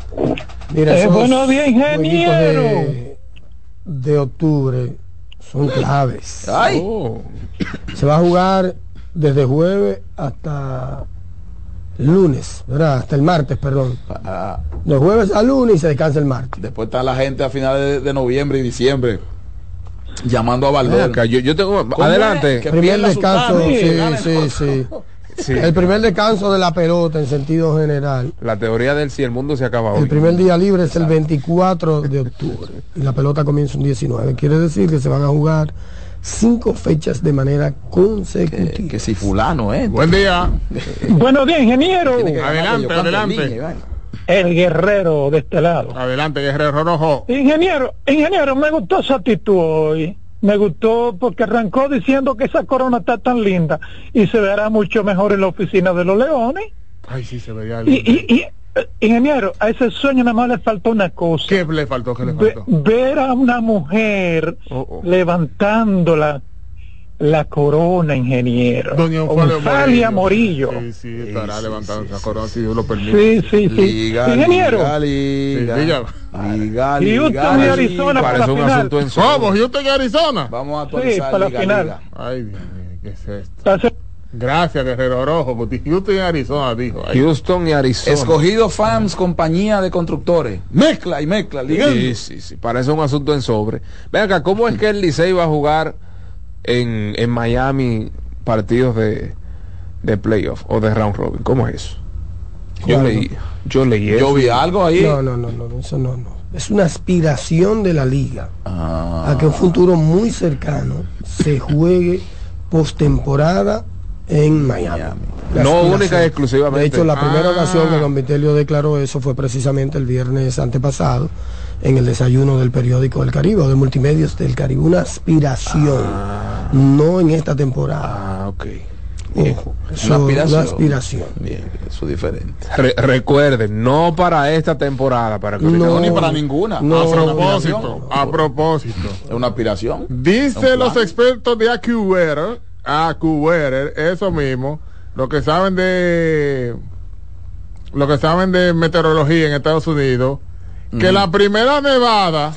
Mira, Eh, buenos días, ingeniero. De, de octubre son claves. Ay, Oh. Se va a jugar desde jueves hasta lunes, ¿verdad? Hasta el martes, perdón. ah, De jueves a lunes y se descansa el martes. después está la gente a finales de, de noviembre y diciembre llamando a acá, yo, yo tengo ¿Cómo adelante. Que primer descanso, sí, sí, sí. Sí. El primer descanso de la pelota en sentido general. La teoría del si el mundo se acaba El hoy. primer día libre es el 24 de octubre y la pelota comienza un 19. Quiere decir que se van a jugar cinco fechas de manera consecutiva. que si fulano, ¿eh? Buen día. Buenos días, ingeniero. Adelante, adelante. El guerrero de este lado. Adelante, Guerrero Rojo. Ingeniero, ingeniero, me gustó esa actitud hoy. Me gustó porque arrancó diciendo que esa corona está tan linda y se verá mucho mejor en la oficina de los leones. Ay, sí, se veía Y, lindo. y, y, eh, ingeniero, a ese sueño nada más le faltó una cosa. ¿Qué le faltó? ¿Qué le Ve- faltó? ver a una mujer Oh, oh. levantando la, corona, ingeniero. Doña Onfalia Morillo. Sí, sí, estará levantando esa corona si Dios lo permite. Sí, sí, sí. Liga, ingeniero. liga, liga, Sí, liga, Houston liga, y liga. Arizona para la un final. asunto en ¿Cómo? ¿Houston y Arizona? Vamos a Sí, actualizar para la liga, final. liga. Ay, Dios mío, ¿qué es esto? Gracias, Guerrero Rojo. porque Houston y Arizona dijo. Ay, Houston y Arizona. Escogido Fans, compañía de constructores. Mezcla y mezcla, ligando. Sí, sí, sí. Parece un asunto en sobre. Ven acá, ¿cómo es que el Licey va a jugar en, en Miami partidos de, de playoff o de round robin? ¿Cómo es eso? Yo Claro. leí, yo leí eso. Yo vi algo ahí. No, no, no, no, no, eso no, no. Es una aspiración de la liga Ah, a que un futuro muy cercano se juegue postemporada en Miami. No única y exclusivamente. De hecho, la primera Ah. ocasión que Don Vitelio declaró eso fue precisamente el viernes antepasado en el desayuno del periódico del Caribe o de Multimedios del Caribe. Una aspiración, no en esta temporada. Ah, ok. Ojo, una aspiración. una aspiración. Bien, eso es diferente. Re- recuerden, no para esta temporada, para que No, ni para ninguna. no, Ah, a propósito, a propósito. Es una aspiración. Dice Un los expertos de AccuWeather, AccuWeather, eso mismo, lo que saben de lo que saben de meteorología en Estados Unidos, que la primera nevada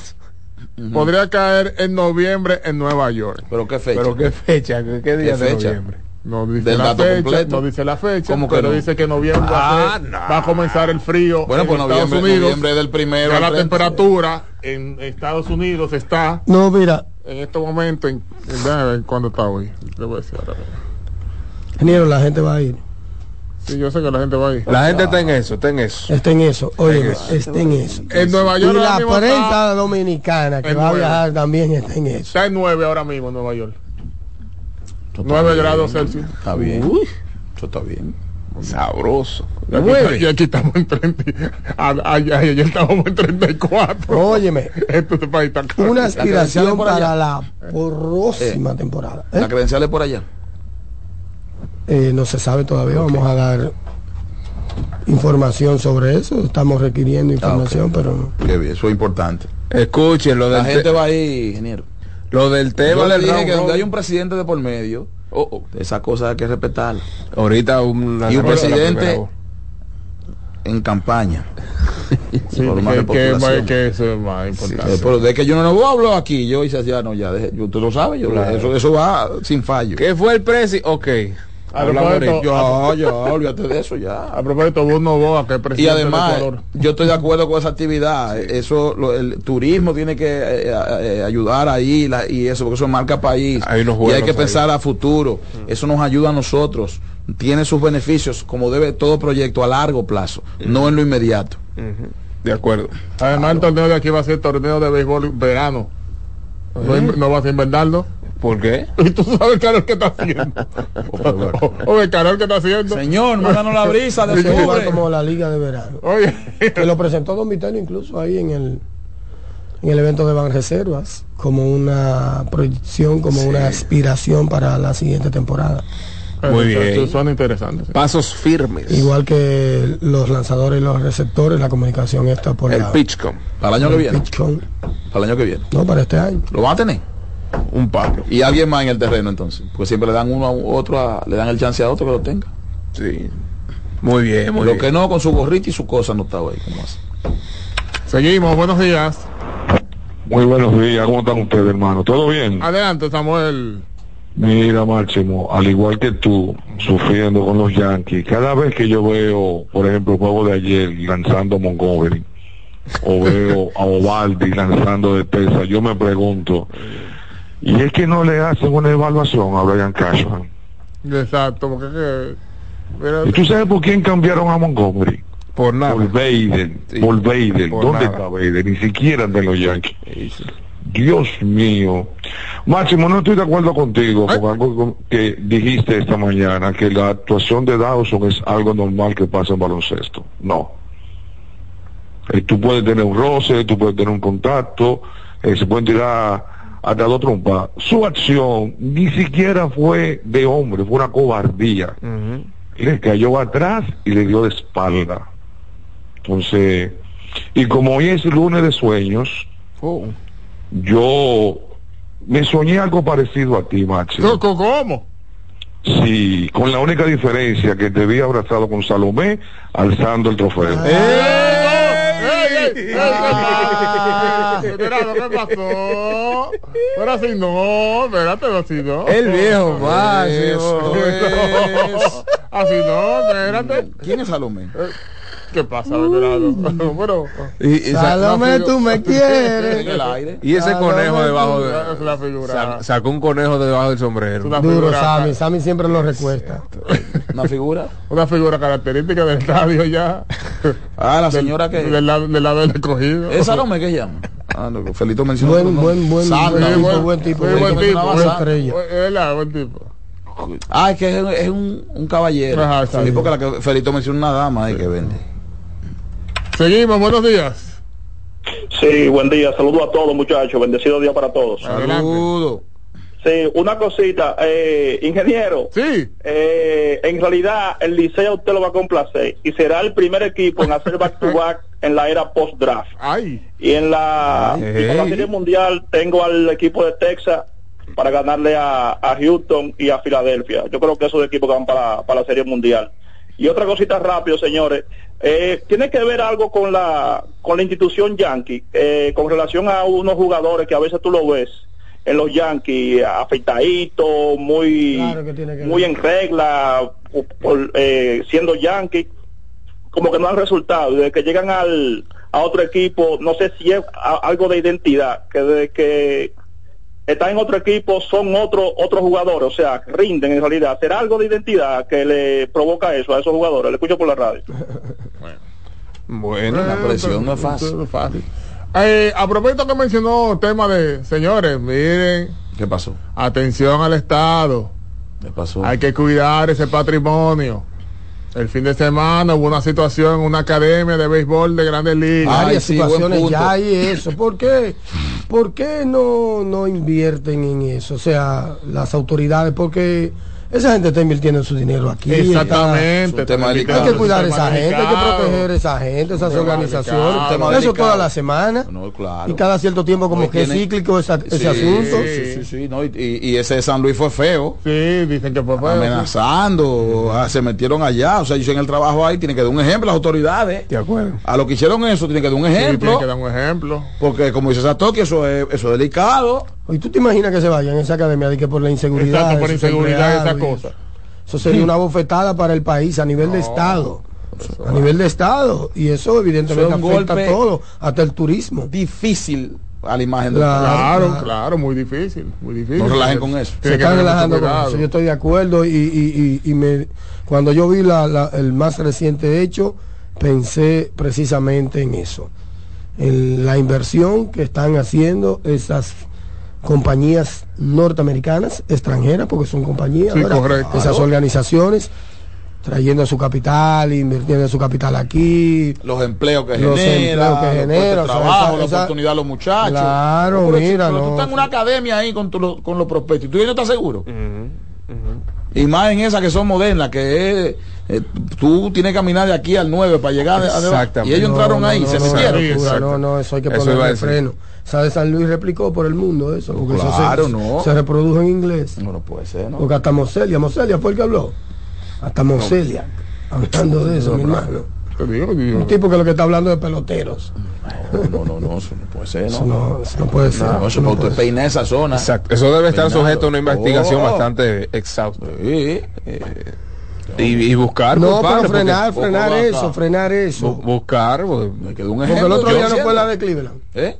podría caer en noviembre en Nueva York. Pero qué fecha. Pero qué fecha, qué, qué día ¿Qué de fecha? noviembre. No dice Del la dato fecha, completo. no dice la fecha, ¿Cómo que pero no? dice que noviembre va, a Ah, va a comenzar el frío. Bueno, en pues Estados noviembre- Unidos. noviembre del primero Ya la 30. temperatura en Estados Unidos está No, mira, en este momento, en, en- déjame ver cuándo está hoy. Le voy a decir ahora. ingeniero, la gente va a ir. Sí, yo sé que la gente va a ir. La gente está en eso, está en eso. Está en eso, oye, eso. está en eso. En Nueva Y York ahora la prensa está dominicana que en va a viajar también está en eso. Está en 9 ahora mismo en Nueva York. 9 grados Celsius. Está bien. Eso está bien. Sabroso. Y aquí, Nueve. y aquí estamos en 30. a- a- Ayer estábamos en 34. Óyeme, Esto se país está una aspiración por allá. para la próxima temporada. ¿eh? La credencial es por allá. Eh, no se sabe todavía, vamos a dar información sobre eso. Estamos requiriendo información, pero no. Qué bien, eso es importante. Escuchen lo La del, te- gente va ahí, ingeniero. lo del tema Yo le dije round que donde hay un presidente de por medio, Oh, oh. esa cosa hay que respetarla. Ahorita una Y un de la presidente en campaña. Sí, que, que, eso es más importante. Pero de que yo no lo hablo aquí, yo hice ya no, ya, deje- yo- usted lo sabe, yo, Claro. eso, eso va sin fallo. ¿Qué fue el presi? Ok. A propósito. Ya, ya, olvídate de eso A ya. propósito, Bruno Boa, que es Y además, de yo estoy de acuerdo con esa actividad. Eso, lo- el turismo tiene que eh, eh, ayudar ahí la- y eso, porque eso marca país. Hay unos y hay que ahí. pensar a futuro. Eso nos ayuda a nosotros. Tiene sus beneficios, como debe todo proyecto a largo plazo, no en lo inmediato. Ujú. De acuerdo. Además, el torneo de aquí va a ser torneo de béisbol verano. No, ¿Eh? in- no va a ser. ¿Por qué? Y tú sabes el calor que está haciendo. o, o el calor que está haciendo. Señor, mándanos la brisa de va octubre. como la liga de verano. Oye, Que lo presentó Don Vitelio incluso ahí en el en el evento de Banreservas como una proyección, como una aspiración para la siguiente temporada. Muy eso- bien. eso suena interesante. sí. Pasos firmes. Igual que los lanzadores y los receptores, la comunicación está por el la, Pitchcom. Para el año que el viene. pitchcom. Para el año que viene. No, para este año. ¿Lo van a tener? Un palo. Y alguien más en el terreno entonces. Porque siempre le dan uno a otro, a- le dan el chance a otro que lo tenga. Sí. Muy bien, muy lo bien. que no, con su gorrito y su cosa no estaba ahí. ¿Cómo hace? Seguimos, buenos días. Muy buenos días, ¿cómo están ustedes, hermano? ¿Todo bien? Adelante, Samuel. Mira, Máximo, al igual que tú, sufriendo con los Yankees, cada vez que yo veo, por ejemplo, el juego de ayer lanzando a Montgomery, o veo a Ovaldi lanzando de Texas, yo me pregunto, ¿y es que no le hacen una evaluación a Brian Cashman? Exacto, porque mira, ¿Y tú sabes por quién cambiaron a Montgomery? Por nada. Por Bader, Sí. por Bader. Por ¿Dónde nada. está Bader? Ni siquiera de los Yankees. Sí. Dios mío. Máximo, no estoy de acuerdo contigo con algo que dijiste esta mañana, que la actuación de Dawson es algo normal que pasa en baloncesto. No. Eh, tú puedes tener un roce, tú puedes tener un contacto, eh, se pueden tirar hasta dos trompas. Su acción ni siquiera fue de hombre, fue una cobardía. Ujú. Le cayó atrás y le dio de espalda. Entonces, y como hoy es lunes de sueños, Oh. yo me soñé algo parecido a ti, Máximo. ¿Cómo? ¿Cómo? Sí, con la única diferencia que te vi abrazado con Salomé alzando el trofeo. ¡Ey, ey, ey, ey! Veterano, ¿qué pasó? Pero así no, espérate, así no. El viejo es. Así no, espérate. ¿Quién es Salomé? ¿Qué pasa, veterano? bueno, Y, y sa- Salomé, tú me En quieres. el aire. y ese conejo debajo es de. una figura. sa- Sacó un conejo debajo del sombrero. Una Duro, figura, Sammy. Sammy siempre lo recuesta. Una figura. una figura característica del estadio ya. Ah, la señora que. Del lado del lado del escogido. ¿Es Salomé que llama? Ah, no, Felito mencionó. Buen, buen, buen, buen buen- tipo, buen tipo. buen tipo, Buena buen- estrella. Es verdad, buen tipo. Ah, es que es, es un, un caballero. Ajá, sí, sí. porque la que Felito menciona una dama ahí que vende. Seguimos, buenos días. Sí, buen día. Saludos a todos, muchachos. Bendecido día para todos. Saludos. Sí, una cosita. Eh, ingeniero, Sí. eh, en realidad el Liceo usted lo va a complacer y será el primer equipo en hacer back-to-back en la era post-draft. Y en la, Ay. y en la Serie Mundial tengo al equipo de Texas para ganarle a, a Houston y a Filadelfia. Yo creo que esos equipos que van para, para la Serie Mundial. Y otra cosita rápido, señores. Eh, tiene que ver algo con la con la institución Yankee, eh, con relación a unos jugadores que a veces tú lo ves en los Yankees afeitadito, muy, Claro que tiene que muy ver. en regla, por, eh, siendo Yankee, como que no han resultado. Desde que llegan al, a otro equipo, no sé si es a- algo de identidad, que desde que están en otro equipo son otro, otros jugadores, o sea, rinden en realidad. ¿Será algo de identidad que le provoca eso a esos jugadores? Le escucho por la radio. Bueno, Eh, pero- no es fácil. Eh, a propósito que mencionó tema de, señores, miren, ¿Qué pasó? atención al Estado. ¿Qué pasó? Hay que cuidar ese patrimonio. El fin de semana hubo una situación en una academia de béisbol de grandes ligas. Varias situaciones ya hay eso. ¿Por qué? ¿Por qué no, no invierten en eso? O sea, las autoridades, porque esa gente está invirtiendo su dinero aquí. Exactamente. tema hay que cuidar a esa gente, hay que proteger a esa gente, esas organizaciones. Eso delicado. toda la semana. No, claro. Y cada cierto tiempo como No, que es tiene- cíclico esa- ese asunto. Sí, sí, sí, no, y, ese de San Luis fue feo. Sí, dicen que fue feo. Amenazando, ah, se metieron allá. O sea, ellos en el trabajo ahí tienen que dar un ejemplo a las autoridades. De acuerdo. A lo que hicieron eso tienen que dar un Sí, ejemplo. tiene que dar un ejemplo. Porque como dice Satoki, eso es, eso es delicado. ¿Y tú te imaginas que se vayan a esa academia de que por la inseguridad? Exacto, por inseguridad, esa empleados y cosa. Eso, sería una bofetada para el país a nivel de Estado. A nivel de Estado. Y eso evidentemente Eso es un afecta a todo, hasta el turismo. Difícil a la imagen del Claro, país. claro, muy difícil, muy difícil. No relajen con eso. Se están relajando con eso. Yo estoy de acuerdo y, y- y- y me, cuando yo vi la- la- el más reciente hecho, pensé precisamente en eso. En la inversión que están haciendo esas compañías norteamericanas, extranjeras, porque son compañías, Sí, ¿verdad? correcto. esas organizaciones, trayendo su capital, invirtiendo su capital aquí. Los empleos que Los genera, empleos que los genera, o sea, trabajo, esa- la esa- oportunidad a los muchachos. Claro, Pero si- mira, pero no, tú estás en una academia ahí con, tu- con los prospectos y tú no estás seguro. Y más en esas que son modernas, que es, eh, tú tienes que caminar de aquí al 9 para llegar a-. Y ellos entraron No, ahí, no, se no, metieron. no, no, no, eso hay que ponerle decir. freno. ¿Sabe? San Luis replicó por el mundo eso, porque eso Claro, se, no. se reprodujo en inglés. No, no puede ser, ¿no? Porque hasta Moselia, Moselia fue el que habló. Hasta Moselia, hablando de eso, mi hermano. Un tipo que lo que está hablando de peloteros. No, no, no, eso no puede ser, Eso ¿no? no, eso no puede ser. No, eso Eso no peinar esa zona. Exacto. Eso debe estar Peinado. sujeto a una investigación Oh. bastante exhausta. Sí. Y, y buscar No, culpables, pero frenar, frenar eso, frenar eso. bu- buscar pues, Me quedó un Porque el ejemplo. otro día no fue la de Cleveland. ¿Eh?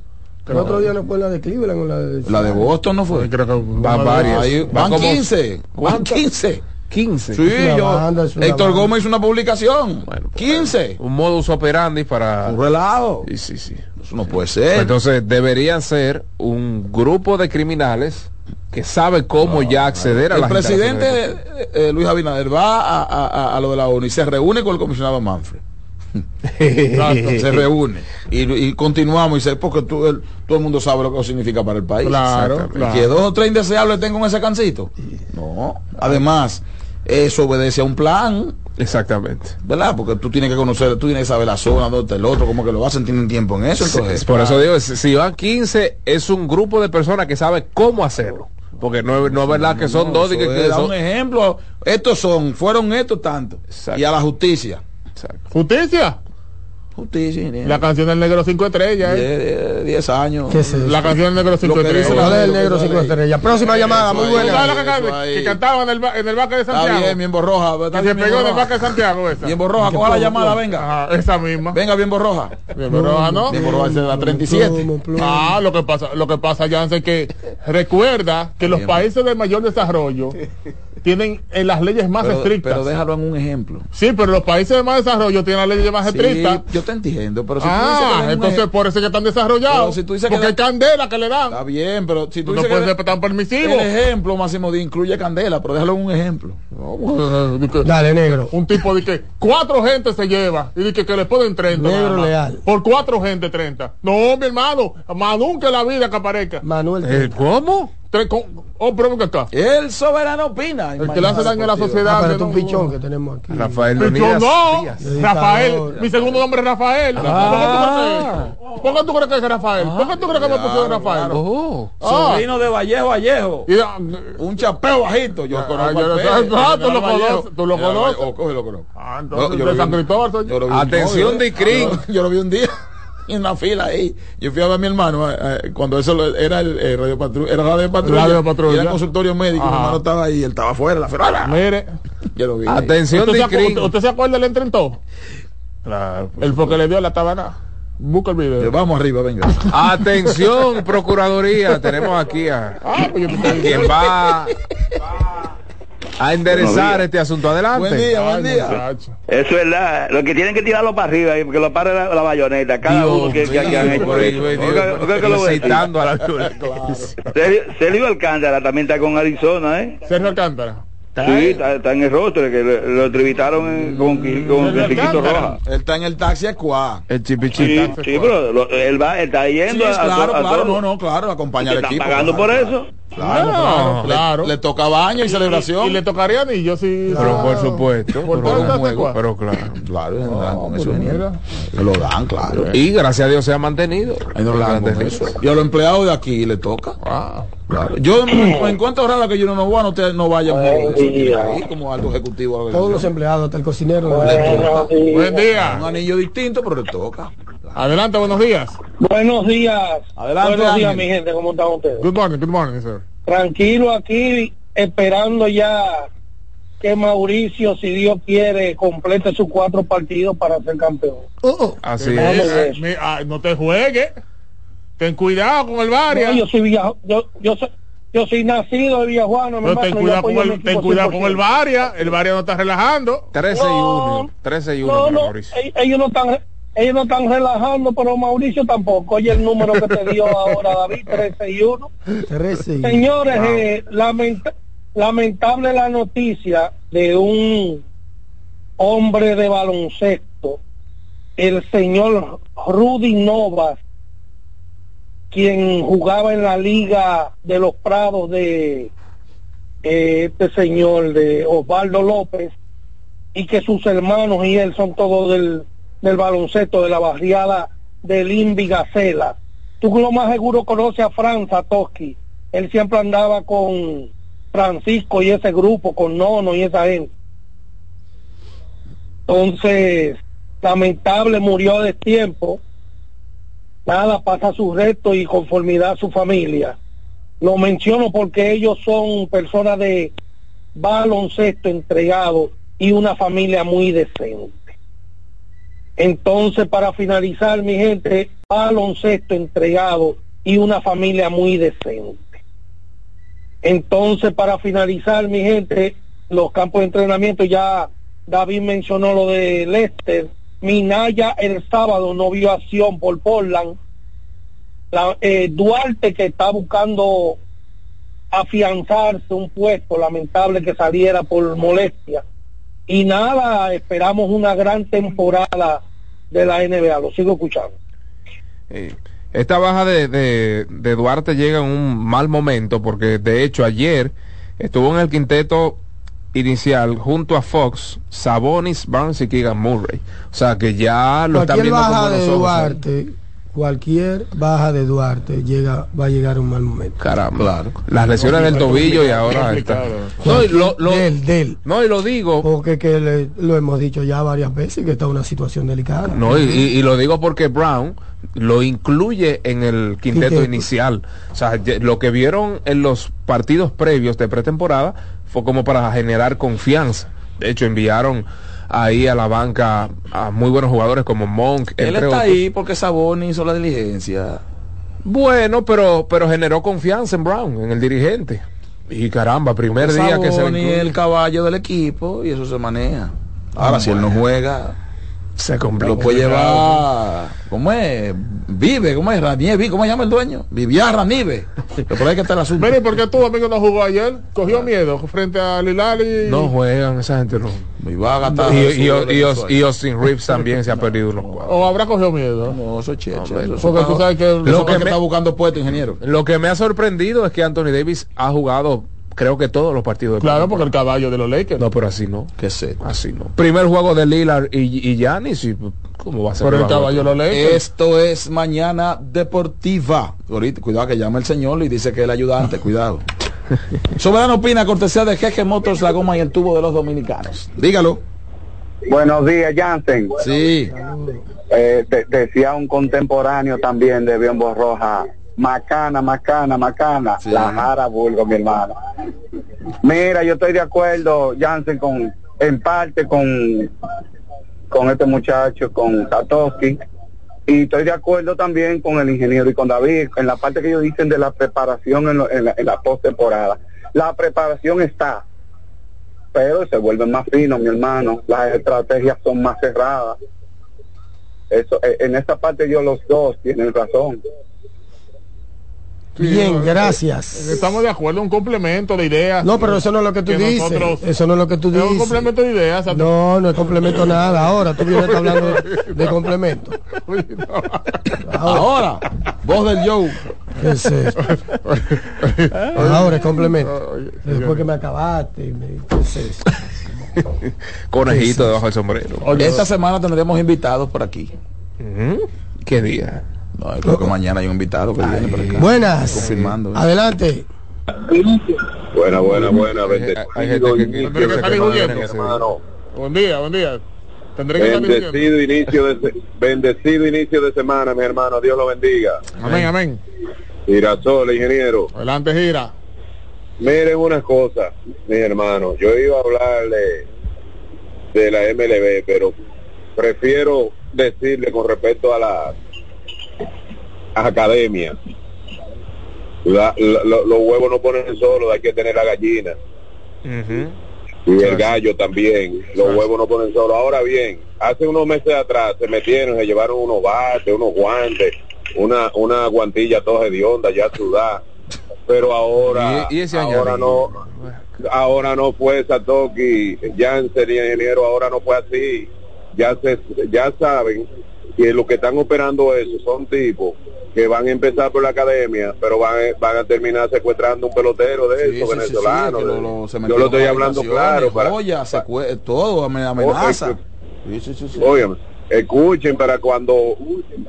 El otro día no fue la de Cleveland o la de... La de Boston no fue. Creo que Va varias. Ahí van como- 15. Van 15. 15. Sí, yo. banda, Héctor banda. Gómez hizo una publicación. Bueno, pues, 15. un modus operandi para Un relajo. sí sí sí Eso no puede Pues ser. entonces deberían ser un grupo de criminales que sabe cómo ya acceder a el las presidente eh, eh, Luis Abinader va a, a- a- a lo de la ONU y se reúne con el comisionado Manfred. se reúne. Y, y continuamos y dice porque tú, el- todo el mundo sabe lo que significa para el país. Claro, claro. que dos o tres indeseables tengan ese cancito. No. Además eso obedece a un plan. Exactamente. ¿verdad? porque tú tienes que conocer tú tienes que saber la zona donde está el otro cómo que lo hacen tienen tiempo en eso entonces por eso digo si van 15 es un grupo de personas que sabe cómo hacerlo. Porque no, es- no es verdad que son No, dos y que, que son- un ejemplo. Estos son fueron estos tantos. Y a la justicia Exacto. Justicia. justicia La canción del negro cinco estrellas. ¿eh? 10 años ¿Qué es eso? La canción del negro cinco Lo que dice estrellas. ¿Cuál es el Lo negro que cinco sale. estrellas? Próxima llamada, muy ahí. ¿Tú sabes buena. la que, Eso que cantaba en el, ba- en el Baque de Está Santiago? bien, bien borroja. Está que se pegó en el borroja. Baque de Santiago esa. Bien borroja, coja la llamada, venga. Ajá, esa misma. Venga, bien borroja. Bien, pero, ¿no? Bien borroja, es la 37. Plomo, plomo. Ah, lo que pasa, lo que pasa, Jansen, que recuerda que los países de mayor desarrollo tienen en las leyes más Pero, estrictas. pero déjalo en un ejemplo. Sí, pero los países de más desarrollo tienen las leyes más Sí, estrictas. yo te entiendo, pero si tú dices que ah, un entonces por eso es que están desarrollados. Si tú dices que porque da- hay candela que le dan. Está bien, pero si tú no dices puede que ser tan permisivo. el ejemplo, Máximo Díaz, incluye candela, pero déjalo en un ejemplo. Que- Dale, negro. Un tipo de que cuatro gente se lleva y de que, que le ponen 30. Negro leal. Por cuatro gente 30. No, mi hermano, más nunca en la vida que aparezca. Manuel. Eh, ¿Cómo? Tres con- oh, pero acá. El soberano opina. El que le hace daño a la Ah, sociedad. pero que es un pichón que tenemos aquí. Rafael Leonidas no, Díaz. Rafael, mi segundo nombre es Rafael. Ah. ¿Por qué tú crees que- ¿Por qué tú crees que es Rafael? ¿Por qué tú crees que me pusieron Rafael? Oh. Ah. Sobrino de Vallejo Vallejo. Un chapeo bajito. Yo Ah, conozco ah, tú lo conoces, tú lo conoces. Oh. Ah, entonces de lo San Cristóbal Atención. Yo lo vi un día. En una fila ahí. Yo fui a ver a mi hermano eh, eh, cuando eso lo- era el eh, radio patrulla, era radio patrulla, Radio Patrulla. y era el consultorio médico, mi hermano estaba ahí, él estaba afuera, la fila. Mire. Yo lo vi. Atención, ¿Usted se, usted- se acuerda del entrentó? Claro. El porque le dio la tabana. Busca el video. Vamos arriba, venga. Atención, Procuraduría. Tenemos aquí a Ah, pues yo quien va a enderezar este asunto. Adelante. Buen día, buen día. Eso es verdad. Lo que tienen que tirarlo para arriba, ahí, porque lo para la, la bayoneta. Cada Dios uno que, que, que han hecho. Sergio, Sergio Alcántara también está con Arizona, ¿eh? Sergio Alcántara. Sí, está, está en el rostro, que lo, lo entrevistaron en- con, Sergio Chiquito. Roja. Él está en el taxi Ecuá. El Sí, chipichita. sí, pero lo- él va, él está Sí, yendo a, a claro, to- a claro, todo. no, no, claro, acompaña ¿Y al equipo. están pagando claro, por claro. eso? Claro, No, claro, claro. Le, le toca baño y celebración. Y le tocaría anillo si. Pero por supuesto. Por pero, todo el juego, pero claro. Claro, con eso. Se lo dan, claro. Y gracias a Dios se ha mantenido. Ahí no lo dan con Grandes eso. ligas. Y a los empleados de aquí le toca. Ah. Claro. Yo me encuentro raro que yo no voy, no, te, no vaya ahí como algo ejecutivo. a la Todos los empleados, hasta el cocinero. Buen Un día. anillo distinto, pero le toca. Adelante, buenos días. Buenos días. Adelante, Buenos días, Ángel. mi gente. ¿Cómo están ustedes? Good morning, good morning, sir. Tranquilo aquí, esperando ya que Mauricio, si Dios quiere, complete sus cuatro partidos para ser campeón. Oh, oh. Así es. ver. Mi- ah, no te juegues. Ten cuidado con el Varia. No, yo soy villa, yo, yo soy, yo soy nacido de Villajuana, mi Pero ten cuidado, con el, ten cuidado con 100%. el Varia. El Varia no está relajando. 13 y No, 1. 13 y 1 No, no, Mauricio. ellos no están ellos no están relajando, pero Mauricio tampoco. Oye el número que te dio ahora David, 13 y 1. 13 y- Señores, eh, lamenta- lamentable la noticia de un hombre de baloncesto, el señor Rudy Novas, quien jugaba en la Liga de los Prados de eh, este señor, de Osvaldo López, y que sus hermanos y él son todos del, baloncesto de la barriada del Invi Gacela. Tú lo más seguro conoces a Fran Satoshi. Él siempre andaba con Francisco y ese grupo, con Nono y esa gente. Entonces, lamentable, murió de tiempo. Nada, pasa su resto y conformidad a su familia. Lo menciono porque ellos son personas de baloncesto entregado y una familia muy decente. Entonces, para finalizar, mi gente, baloncesto entregado y una familia muy decente. Entonces, para finalizar, mi gente, los campos de entrenamiento, ya David mencionó lo de Lester. Minaya el sábado no vio acción por Portland. La- eh, Duarte que está buscando afianzarse un puesto, lamentable que saliera por molestia. Y nada, esperamos una gran temporada de la NBA. Lo sigo escuchando. Esta baja de, de Duarte llega en un mal momento porque de hecho ayer estuvo en el quinteto inicial junto a Fox, Sabonis, Barnes y Keegan Murray. O sea que ya lo están Cualquier viendo baja como de ojos. Duarte, cualquier baja de Duarte llega, va a llegar a un mal momento. Caramba. Claro. Las lesiones del tobillo y ahora está. No, y lo, lo- Del, del. no, y lo digo. Porque que le- lo hemos dicho ya varias veces que está en una situación delicada. No, y, y- y lo digo porque Brown lo incluye en el quinteto, Quinteto. inicial. O sea, lo que vieron en los partidos previos de pretemporada fue como para generar confianza. De hecho, enviaron ahí a la banca a muy buenos jugadores como Monk, Él entre está otros. ahí porque Saboni hizo la diligencia. Bueno, pero, pero generó confianza en Brown, en el dirigente. Y caramba, primer día que se le Saboni el caballo del equipo y eso se maneja. Ahora, si él no juega, se complica. lo puede llevar. ¿Cómo es? Vive, ¿cómo es? Ranieve, ¿cómo se llama el dueño? Vivía Ranive. Pero por ahí que está el asunto. Mire, ¿por qué tu amigo no jugó ayer? Cogió miedo frente a Lilali. No juegan, esa gente no. Y va a gastar. Y, y, y, y- y Austin Reeves también se ha perdido unos cuadros. O habrá cogido miedo. No, eso es cheche. Hombre, eso es Porque tú sabes que eso Lo es que que me- está buscando puesto, ingeniero. Lo que me ha sorprendido es que Anthony Davis ha jugado, creo que todos los partidos de Claro, porque el caballo de los Lakers. No, pero así no. Que sé. Así no. Primer juego de Lillard y, y Giannis, y ¿cómo va a ser? Pero el caballo de los Lakers. Esto es Mañana Deportiva. Ahorita, cuidado que llama el señor y dice que es el ayudante, cuidado. Soberano opina, cortesía de Jeje Motors, la goma y el tubo de los dominicanos. Dígalo. Buenos días, Jansen. Sí. Eh, de- decía un contemporáneo también de Biombo Roja, macana, macana, macana, la jara vulgo, mi hermano. Mira, yo estoy de acuerdo, Jansen, con, en parte con, con este muchacho, con Satoshi, y estoy de acuerdo también con el ingeniero y con David, en la parte que ellos dicen de la preparación en, lo- en la, en la postemporada. La preparación está, pero se vuelven más finos, mi hermano. Las estrategias son más cerradas. Eso, eh, en esta parte yo los dos tienen razón. Bien, gracias. Estamos de acuerdo, un complemento de ideas. No, pero eso no es lo que tú dices. nosotros- Eso no es lo que tú Es dices. un complemento de ideas. No, no es complemento nada. Ahora tú vienes hablando de, de complemento. Ahora, voz del Joe. ¿Qué es eso? Ahora es complemento. Después que me acabaste. y me- ¿Qué es eso? Conejito debajo del sombrero. Esta semana tendremos invitados por aquí. ¿Qué día? No, creo que mañana hay un invitado que viene por acá. Buenas. Confirmando. ¿eh? Adelante. Buena, buena, buena. Hermano, Buen día, buen día. Tendré que bendecido inicio de se- bendecido inicio de semana, mi hermano. Dios lo bendiga. Amén, amén. Girasol, ingeniero. Adelante, gira. Miren una cosa, mis hermanos. Yo iba a hablarle de la MLB, pero prefiero decirle con respecto a la academia. La- la- lo- los huevos no ponen solo, hay que tener la gallina. Y el gallo también, los huevos no ponen solo. Ahora bien, hace unos meses atrás se metieron, se llevaron unos bates, unos guantes, una, una guantilla toda hedionda, ya sudada. Pero ahora, Y- y ese ahora no, ahora no fue Satoki, Janssen y ingeniero, ahora no fue así. Ya se, ya saben que los que están operando eso son tipos que van a empezar por la academia, pero van, a- van a terminar secuestrando un pelotero de Sí, eso, sí, sí, sí, venezolano. lo- lo- Yo lo estoy hablando claro. Para, joyas, secue- todo, ame- amenaza. Sí, escuchen para cuando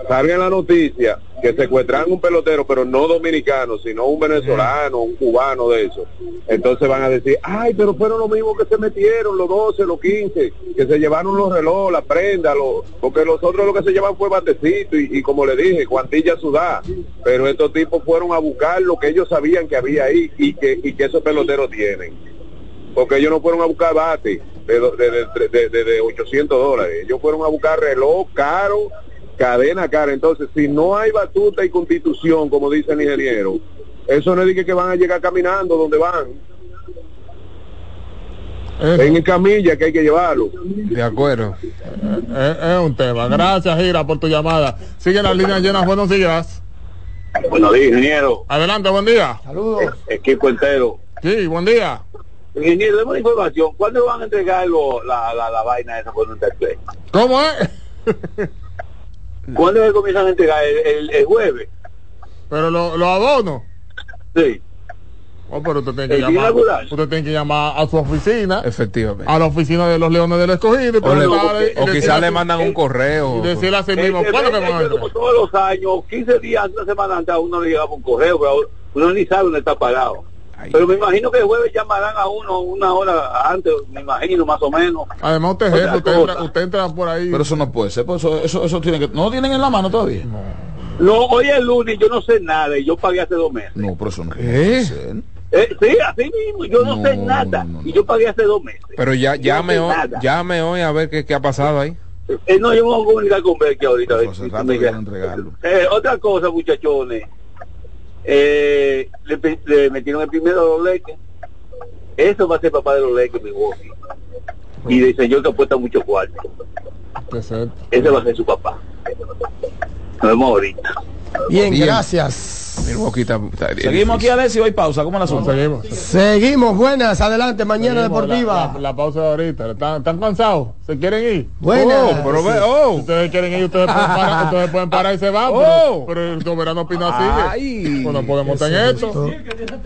salga la noticia que secuestran un pelotero, pero no dominicano, sino un venezolano, un cubano de eso. Entonces van a decir, ay, pero fueron los mismos que se metieron, los 12, los 15, que se llevaron los relojes, la prenda, los, porque los otros lo que se llevan fue bandecito y, y como le dije, guantilla sudá. Pero estos tipos fueron a buscar lo que ellos sabían que había ahí y que, y que esos peloteros tienen porque ellos no fueron a buscar bate de, de, de, de- de- de 800 dólares, ellos fueron a buscar reloj caro, cadena cara. Entonces, si no hay batuta y constitución, como dice el ingeniero, eso no es de que, van a llegar caminando donde van. En camilla que hay que llevarlo. De acuerdo. Es, es un tema. Gracias, Gira, por tu llamada. Sigue las líneas llenas. Buenos días. Buenos días, ingeniero. Adelante, buen día. Saludos. Equipo entero. Sí, buen día. Ingeniero, demos información. ¿Cuándo van a entregar lo- la, la, la vaina esa con un tercer? ¿Cómo es? ¿Cuándo que comienzan a entregar? ¿El, el, el jueves? Pero los lo abonos. Sí. Oh, pero usted tiene que ¿El día llamar. inaugural? Usted tiene que llamar a su oficina. Efectivamente. A la oficina de los Leones del Escogido. O, le- quizás a le mandan un correo. Y decirle así mismo, Eh, ¿cuándo que van a entrar? como todos los años, 15 días una semana antes, a uno le llegaba un correo, pero uno ni sabe dónde está parado. Pero me imagino que el jueves llamarán a uno una hora antes, me imagino, más o menos. Además, usted es usted entra, usted entra por ahí. Pero eso no puede ser, pues eso, eso, eso tiene que, no lo tienen en la mano todavía. No, hoy es lunes, yo no sé nada y yo pagué hace dos meses. No, pero eso no puede ser. Eh, sí, así mismo, yo no, sé nada y yo pagué hace dos meses. Pero ya llame no sé hoy, llame hoy a ver qué, qué ha pasado ahí. Eh, no, yo me voy a comunicar con Becky ahorita. a ver si rato me que diga. van a entregarlo. Eh, otra cosa, muchachones. Eh, le, le metieron el primero a los leques. Eso va a ser papá de los leques, mi voz. Y del señor que apuesta mucho cuarto. Ese va a ser su papá. Nos vemos ahorita. Bien, Bien. gracias. Milwaukee está- está- Seguimos aquí, Alessio, hay pausa, ¿cómo la asunto? Seguimos. Seguimos, buenas, adelante, mañana Seguimos deportiva. La, la- la pausa de ahorita. ¿Están, están cansados? ¿Se quieren ir? Buenas. Oh, pero ve, oh. Si ustedes quieren ir, ustedes pueden parar, ustedes pueden parar y se van. Oh. Pero, pero el soberano Pina Ay. sigue. Pues no podemos ¿Qué tener es esto.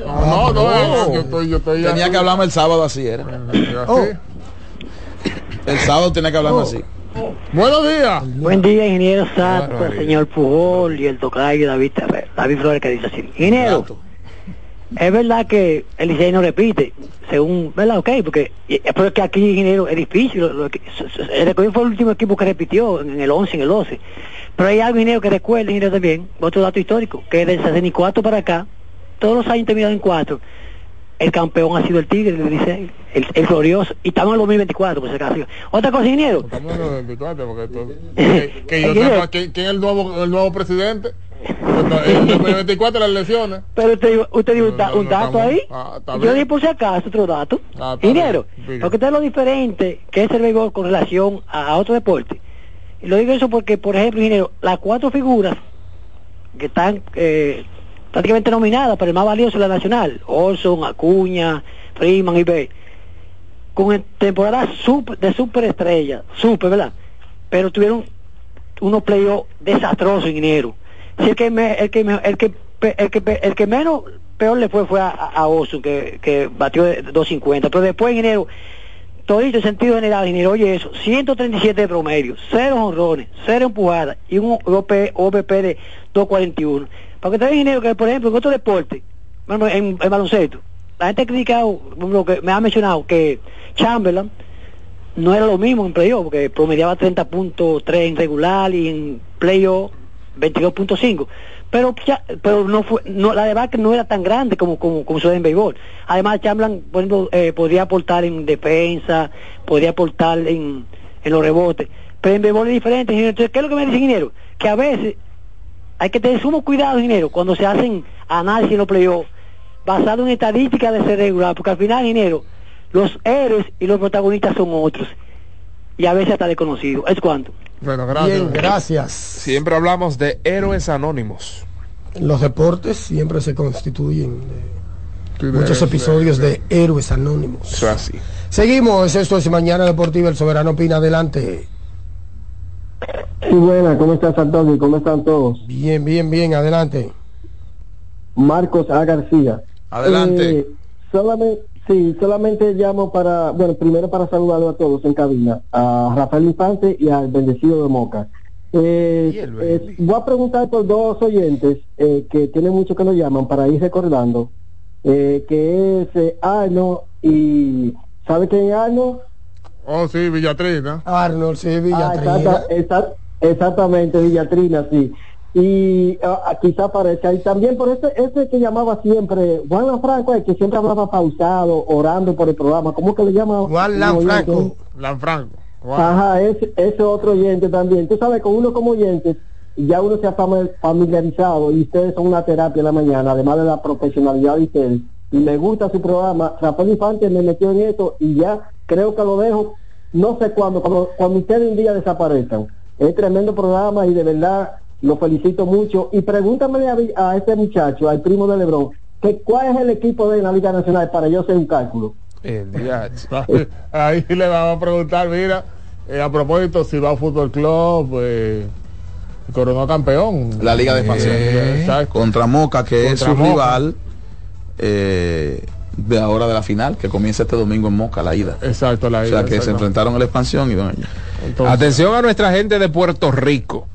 No, no, no, no. yo estoy, yo estoy Tenía que hablarme el sábado así, era. así. Oh. El sábado tenía que hablarme así. Buenos días. Buen día, ingeniero barbaridad. señor Pujol y el tocayo David Terrer. David Flores que dice así. Ingeniero, es verdad que el Licey no repite, según, ¿verdad? Ok, porque pero es que aquí ingeniero es difícil. lo- lo que- el Recogido fue el último equipo que repitió en el 11, en el 12. Pero hay algo, ingeniero, que recuerda, ingeniero, también, otro dato histórico, que desde 64 para acá, todos los años terminados en 4, el campeón ha sido el Tigre del Licey, el, el glorioso, y estamos en el 2024, por si acaso. Otra cosa, ingeniero, Estamos en los 24 porque esto- que, que yo Ingeniero. sepa quién, quién es el nuevo, el nuevo presidente. En el 2024 las elecciones. Pero usted, usted dio un, da- un dato estamos- ahí. Ah, Yo por si acaso otro dato. Ah, Dinero. bien. Porque usted es lo diferente que es el béisbol con relación a, a otro deporte. Y lo digo eso porque, por ejemplo, dinero, las cuatro figuras que están eh, prácticamente nominadas para el más valioso de la nacional, Olson, Acuña, Freeman y Bay, con temporadas super, de superestrella, super, ¿verdad? Pero tuvieron unos playoffs desastrosos en enero. Si el que me- el que el que el que el que menos peor le fue fue a, a Oso que, batió de 250 pero después en enero todito en sentido general en enero oye eso 137 de promedio cero honrones cero empujadas y un OP, de 241 para que te vean enero que por ejemplo en otro deporte en, en baloncesto la gente ha criticado ejemplo, que me ha mencionado que Chamberlain no era lo mismo en playoff, porque promediaba 30.3 en regular y en playoff 22.5. Pero pero no fue, no, la debacle no era tan grande como, como, como sucede en béisbol. Además, Chamberlain, por ejemplo, eh, podría aportar en defensa, podría aportar en, en los rebotes. Pero en béisbol es diferente. Entonces, ¿qué es lo que me dice ingeniero? Que a veces hay que tener sumo cuidado, ingeniero, cuando se hacen análisis en los playoffs, basado en estadísticas de ser regular, porque al final, ingeniero, los héroes y los protagonistas son otros. Y a veces hasta desconocidos. ¿Es cuánto? Bueno, Bien, gracias. Siempre hablamos de héroes anónimos. Los deportes siempre se constituyen de muchos episodios de héroes anónimos. Eso es así. Seguimos, esto es Mañana Deportiva, el Soberano opina adelante. Sí, buena, ¿cómo estás, Antonio? ¿Cómo están todos? Bien, bien, bien, adelante. Marcos A. García. Adelante. Eh, solamente, sí, solamente llamo para, bueno, primero para saludarlo a todos en cabina, a Rafael Infante y al bendecido de Moca. Eh, eh, voy a preguntar por dos oyentes eh, que tienen mucho que nos llaman para ir recordando, eh, que es Arno y ¿sabe quién es Arno? Oh, sí, Villatrina. Arnold, sí, Ah, Villatrina. exacta- exact- exactamente, Villatrina, sí. Y ah, quizá parezca, y también por ese, ese que llamaba siempre, Juan Lanfranco, el que siempre hablaba pausado, orando por el programa, ¿cómo que le llama? Juan Lanfranco. Lanfranco. Ajá, ese, ese otro oyente también. Tú sabes, con uno como oyente, ya uno se ha fami- familiarizado y ustedes son una terapia en la mañana, además de la profesionalidad de ustedes. Y me gusta su programa. Rafael Infante me metió en esto y ya creo que lo dejo, no sé cuándo, cuando, cuando ustedes un día desaparezcan. Es tremendo programa y de verdad lo felicito mucho. Y pregúntame a, a este muchacho, al primo de Lebron, que cuál es el equipo de la Liga Nacional para yo hacer un cálculo. El Ahí le vamos a preguntar, mira, eh, a propósito, si va a Fútbol Club, eh, coronó campeón. La Liga de Expansión. Eh, exacto. Contra Moca, que es su Moca. rival eh, de ahora de la final, que comienza este domingo en Moca, la ida. Exacto, la O ida, sea, que se enfrentaron a la expansión y bueno, ya. Atención a nuestra gente de Puerto Rico.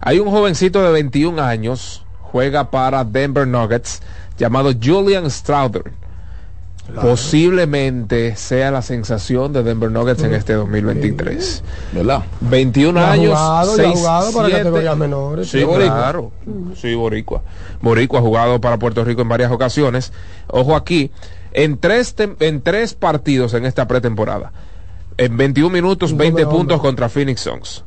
Hay un jovencito de 21 años, juega para Denver Nuggets, llamado Julian Strouder. Posiblemente sea la sensación de Denver Nuggets en este 2023. ¿Verdad? 21 Ya ha años. jugado, ya ha 6, jugado para 7. categorías menores. Sí, Sí, boricua. claro. Sí, Boricua. Boricua ha jugado para Puerto Rico en varias ocasiones. Ojo aquí, en tres, en tres partidos en esta pretemporada. En 21 minutos, 20 puntos contra Phoenix Suns.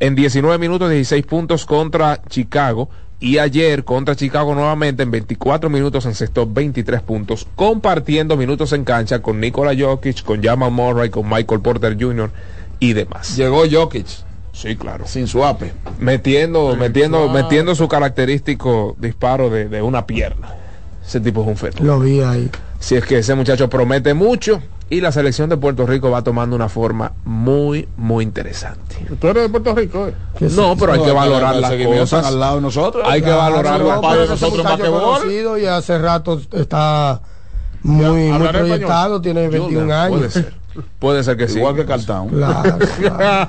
En 19 minutos, 16 puntos contra Chicago. Y ayer contra Chicago nuevamente en 24 minutos encestó 23 puntos, compartiendo minutos en cancha con Nikola Jokic, con Jamal Murray, con Michael Porter Jr. y demás. Llegó Jokic. Sí, claro. Sin su ape. Metiendo, metiendo, suave. metiendo su característico disparo de, de una pierna. Ese tipo es un fenómeno. Lo vi ahí. Si es que ese muchacho promete mucho y la selección de Puerto Rico va tomando una forma muy, muy interesante. Tú eres de Puerto Rico, ¿eh? No, pero hay que valorar las cosas. al lado de nosotros. Hay que valorar las cosas. Nosotros conocido y hace rato está Muy, muy proyectado, tiene 21 Puede años. ser. Puede ser que sí. Igual que Cartán. Claro, claro.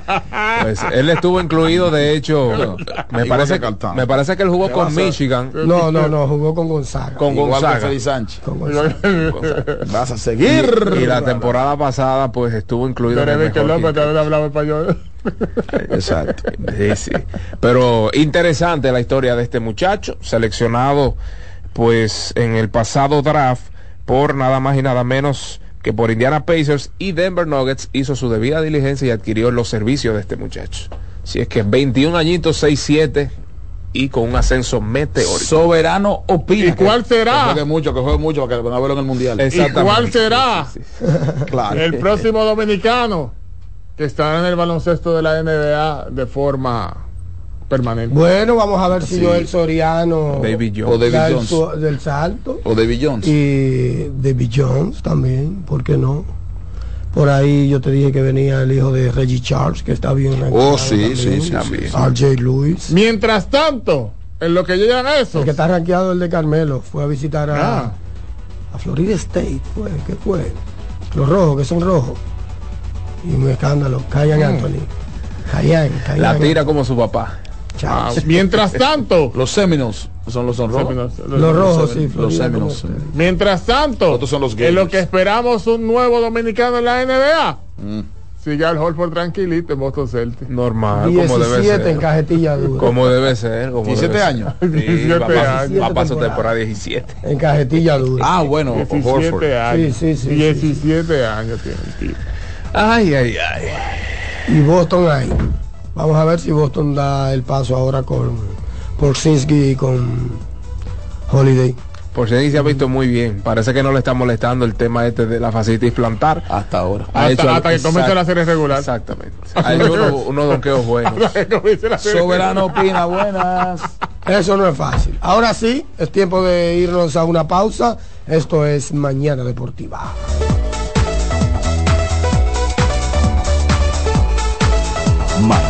Pues, él estuvo incluido, de hecho, me parece, que me parece que él jugó ¿Qué va a con? Michigan, No, no, no, jugó con Gonzaga. con Igual Gonzaga. Sánchez. Con Gonzaga. Vas a seguir. Y, y la temporada pasada, pues estuvo incluido en el Pero que mejor López también hablaba español. Exacto. Sí, sí. Pero interesante la historia de este muchacho, seleccionado pues en el pasado draft por nada más y nada menos que por Indiana Pacers y Denver Nuggets hizo su debida diligencia y adquirió los servicios de este muchacho. Si es que 21 añitos, 6-7 y con un ascenso meteórico. Soberano opina. ¿Y cuál que- será? Que juegue mucho, que juegue mucho para que van a verlo en el mundial. ¿Y cuál será Sí, sí, sí. Claro. el próximo dominicano que estará en el baloncesto de la NBA de forma permanente? Bueno, vamos a ver si Sí. Joel Soriano David O Jones. David da el Jones. su- del salto. O David Jones. Y David Jones también, ¿por qué no? Por ahí yo te dije que venía el hijo de Reggie Charles, que está bien Oh, sí, sí, también. sí, También. RJ Lewis. Mientras tanto, en lo que llegan a eso, El que está rankeado el de Carmelo fue a visitar a, Ah. a Florida State, fue, ¿qué fue? Los rojos, que son rojos. Y un escándalo, Cayan Anthony. Cayan, Cayan. La tira como su papá. Ah, Chao. mientras tanto, Los Seminoles son los son rojos. Los rojos, sí, Los como- mientras tanto, Otros son los en lo que esperamos un nuevo dominicano en la NBA, Mm. sigue al Holford tranquilito en Boston Celtics. Normal, como debe 17 en ser. cajetilla dura. Como debe ser. Como 17 debe ser. años. Sí, 17 va para- años. Va para su temporada. temporada 17. En cajetilla dura. Ah, bueno, 17 Horford. años. Sí, sí, sí, 17 años tiene el tipo. Ay, ay, ay. Y Boston ahí. Vamos a ver si Boston da el paso ahora con Porzinski y con Holiday. Por si se ha visto muy bien. Parece que no le está molestando el tema este de la fascitis plantar. Hasta ahora. Ha hecho Hasta, que comience la serie regular. Exactamente. Ha hecho unos donqueos buenos. Soberano opina, buenas. Eso no es fácil. Ahora sí, es tiempo de irnos a una pausa. Esto es Mañana Deportiva.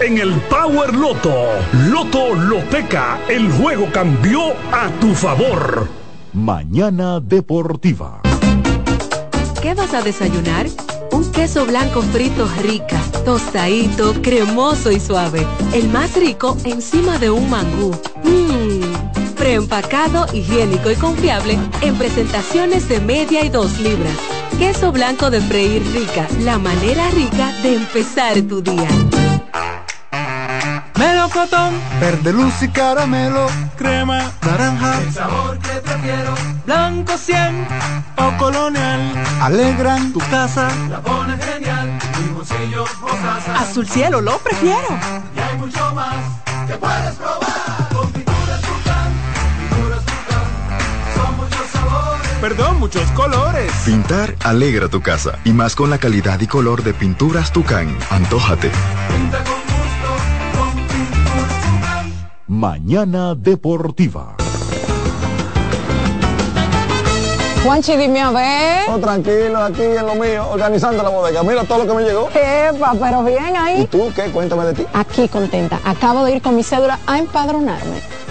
en el Power Loto. Loto Loteca, el juego cambió a tu favor. Mañana Deportiva. ¿Qué vas a desayunar? Un queso blanco frito rica, tostadito, cremoso y suave. El más rico encima de un mangú. Mmm, preempacado, higiénico y confiable en presentaciones de media y dos libras. Queso blanco de freír rica, la manera rica de empezar tu día. Melocotón, verde luz y caramelo, crema, naranja, el sabor que prefiero, blanco 100 o colonial, alegran tu casa, la pones genial, mi bolsillo mostaza. Azul cielo lo prefiero. Y hay mucho más que puedes probar, Perdón, muchos colores. Pintar alegra tu casa y más con la calidad y color de pinturas Tucán. Antójate. Pinta con gusto, con pinturas Tucán. Mañana Deportiva. Juanchi, dime a ver. Oh, tranquilo, aquí en lo mío, organizando la bodega. Mira todo lo que me llegó. Epa, pero bien ahí. ¿Y tú qué? Cuéntame de ti. Aquí contenta. Acabo de ir con mi cédula a empadronarme.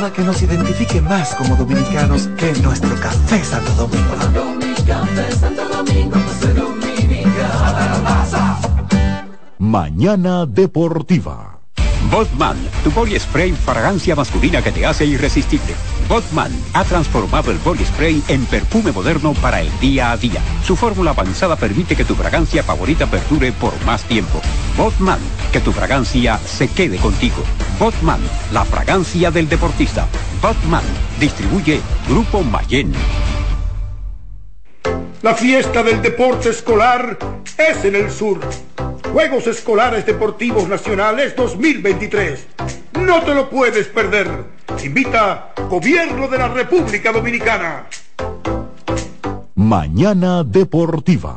nada que nos identifique más como dominicanos que nuestro café Santo Domingo. Tomando mi café Santo Domingo, soy dominicano. Mañana Deportiva. Botman, tu body spray fragancia masculina que te hace irresistible. Botman ha transformado el body spray en perfume moderno para el día a día. Su fórmula avanzada permite que tu fragancia favorita perdure por más tiempo. Botman, que tu fragancia se quede contigo. Botman, la fragancia del deportista. Botman, distribuye Grupo Mayen. La fiesta del deporte escolar es en el sur. Juegos Escolares Deportivos Nacionales 2023. No te lo puedes perder. Invita Gobierno de la República Dominicana. Mañana Deportiva.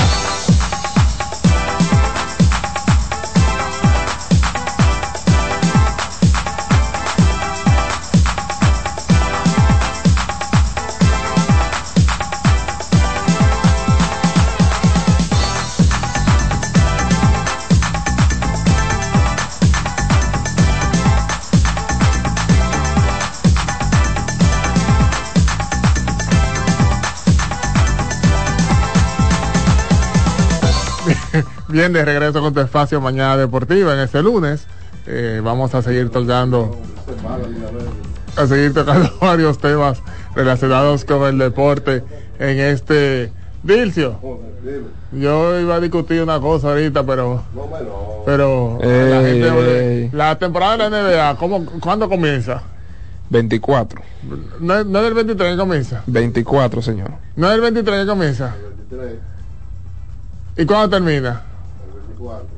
Bien, de regreso con tu espacio Mañana Deportiva en este lunes. Eh, vamos a seguir tocando a seguir tocando varios temas relacionados con el deporte en este Dilcio. Yo iba a discutir una cosa ahorita, pero pero la, gente- la temporada de la NBA, ¿cómo, ¿cuándo comienza? 24. No, es- no es del 23 que comienza. 24, señor. No es el 23 que comienza. ¿Y cuándo termina?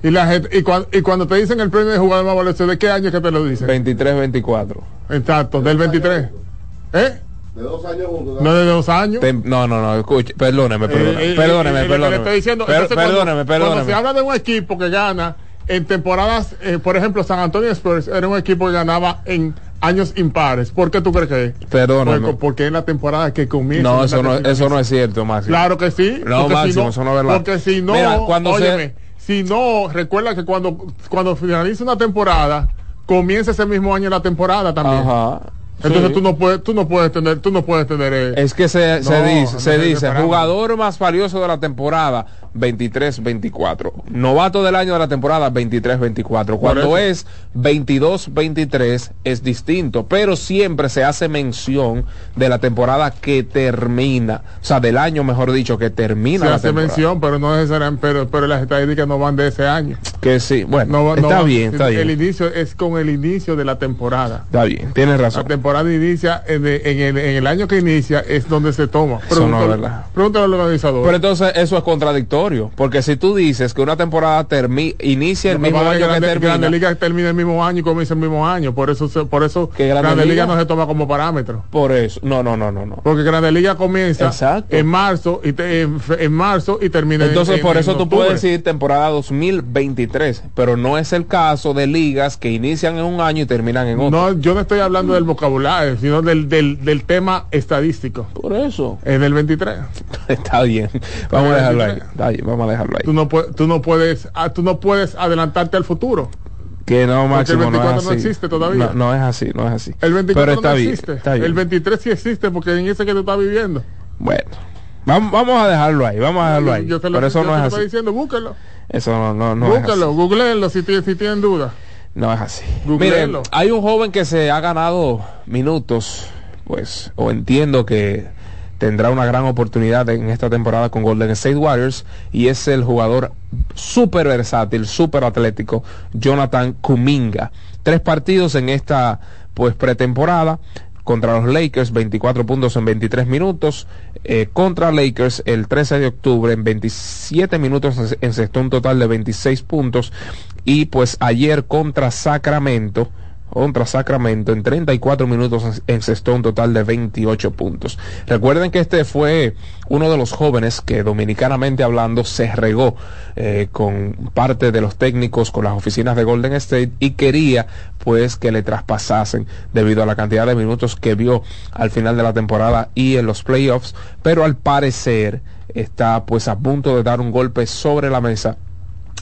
Y, la gente, y, cuan- y cuando te dicen el premio de jugador más valioso, ¿de qué año que te lo dicen? 23, 24. Exacto, del 23. ¿Eh? De dos años juntos. No de dos años. Tem- no, no, no, escuche, perdóneme, perdóneme, Eh, eh, perdóneme, eh, que le perdóneme. estoy diciendo, Per- entonces, cuando- perdóneme, Cuando perdóneme. se habla de un equipo que gana en temporadas, eh, por ejemplo, San Antonio Spurs era un equipo que ganaba en años impares. ¿Por qué tú crees que es? Perdóname. Porque, porque es la temporada que comienza. No, es eso no, eso no es cierto, Máximo. Claro que sí. No, si Máximo, eso no es verdad. Porque si no, Mira, cuando se- si no, recuerda que cuando, cuando finaliza una temporada, comienza ese mismo año la temporada también. Ajá. Entonces Sí. tú no puedes, tú no puedes tener, tú no puedes tener. eh, Es que se, se no, dice, se dice, jugador más valioso de la temporada, 23-24. Novato del año de la temporada 23-24. Cuando es 22-23 es distinto, pero siempre se hace mención de la temporada que termina, o sea, del año mejor dicho, que termina Se la hace temporada. mención, pero no necesariamente, pero, pero las estadísticas no van de ese año. Que sí, bueno, No va- no está bien, está El bien. inicio es con el inicio de la temporada. Está bien, tienes La razón. temporada inicia en el, en el- en el año que inicia es donde se toma. Eso no es verdad. Pregúntale al organizador. Pero entonces eso es contradictorio, porque si tú dices que una temporada termi inicia el mismo año que Grande- termina, Grande Liga termina el mismo año y comienza el mismo año. Por eso, se- por eso ¿Que Grande Grande, Liga? Liga? no se toma como parámetro. por eso, no, no, no, no, no. Porque Grande Liga comienza Exacto. en marzo y te- en, en marzo y termina en- Entonces en- por en eso tú octubre. puedes decir temporada 2023, pero no es el caso de ligas que inician en un año y terminan en otro. No, yo no estoy hablando del vocabulario, sino del, del, del tema estadístico. Por eso. En el 23. Está bien, vamos a dejarlo ahí. 23. Está bien, vamos a dejarlo ahí. Tú no, puedes, tú no puedes, ah, tú no puedes adelantarte al futuro. Que no, Porque el Máximo, no 24 es no así. existe todavía. No, no es así, no es así. El 24 pero está no bien, existe. está bien. El 23 sí existe porque en ese que tú estás viviendo. Bueno, vamos, vamos a dejarlo ahí, vamos a dejarlo ahí. Yo te lo, pero eso yo no lo es así. diciendo, búsquelo. Eso no, no, no es así. búsquelo, googleenlo si, tienen- si tienen dudas. No es así. Googleenlo. Miren, hay un joven que se ha ganado minutos, pues, o entiendo que tendrá una gran oportunidad en esta temporada con Golden State Warriors y es el jugador súper versátil, súper atlético, Jonathan Kuminga. Tres partidos en esta, pues, pretemporada. Contra los Lakers, 24 puntos en 23 minutos. Eh, contra Lakers, el 13 de octubre, en 27 minutos, en- encestó un total de 26 puntos. Y pues ayer contra Sacramento, contra Sacramento, en 34 minutos en- encestó un total de 28 puntos. Recuerden que este fue uno de los jóvenes que dominicanamente hablando se regó eh, con parte de los técnicos, con las oficinas de Golden State y quería pues que le traspasasen debido a la cantidad de minutos que vio al final de la temporada y en los playoffs, pero al parecer está pues a punto de dar un golpe sobre la mesa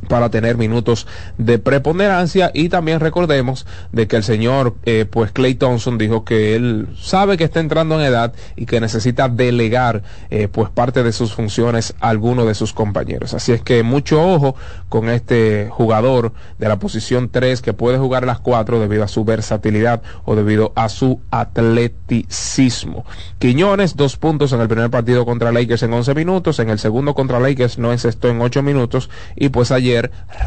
para tener minutos de preponderancia. Y también recordemos de que el señor eh, pues Clay Thompson dijo que él sabe que está entrando en edad y que necesita delegar eh, pues parte de sus funciones a alguno de sus compañeros. Así es que mucho ojo con este jugador de la posición 3 que puede jugar las 4 debido a su versatilidad o debido a su atleticismo. Quiñones dos puntos en el primer partido contra Lakers en 11 minutos en el segundo contra Lakers no encestó en 8 minutos y pues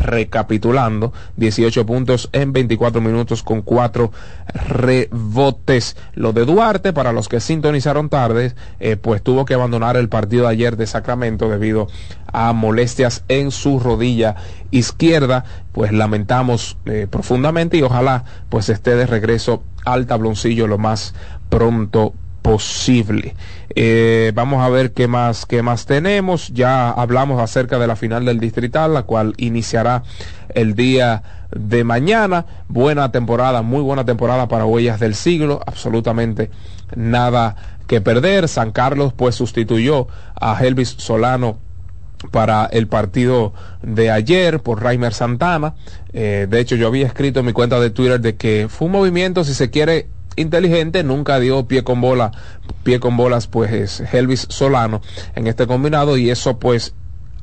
recapitulando 18 puntos en 24 minutos con 4 rebotes. Lo de Duarte para los que sintonizaron tarde eh, pues tuvo que abandonar el partido de ayer de Sacramento debido a molestias en su rodilla izquierda. Pues lamentamos eh, profundamente y ojalá pues esté de regreso al tabloncillo lo más pronto posible. Eh, vamos a ver qué más, qué más tenemos. Ya hablamos acerca de la final del distrital, la cual iniciará el día de mañana. Buena temporada, muy buena temporada para Huellas del Siglo. Absolutamente nada que perder. San Carlos pues sustituyó a Elvis Solano para el partido de ayer por Raimer Santana. Eh, de hecho, yo había escrito en mi cuenta de Twitter de que fue un movimiento, si se quiere, inteligente, nunca dio pie con bola, pie con bolas, pues es Elvis Solano en este combinado y eso pues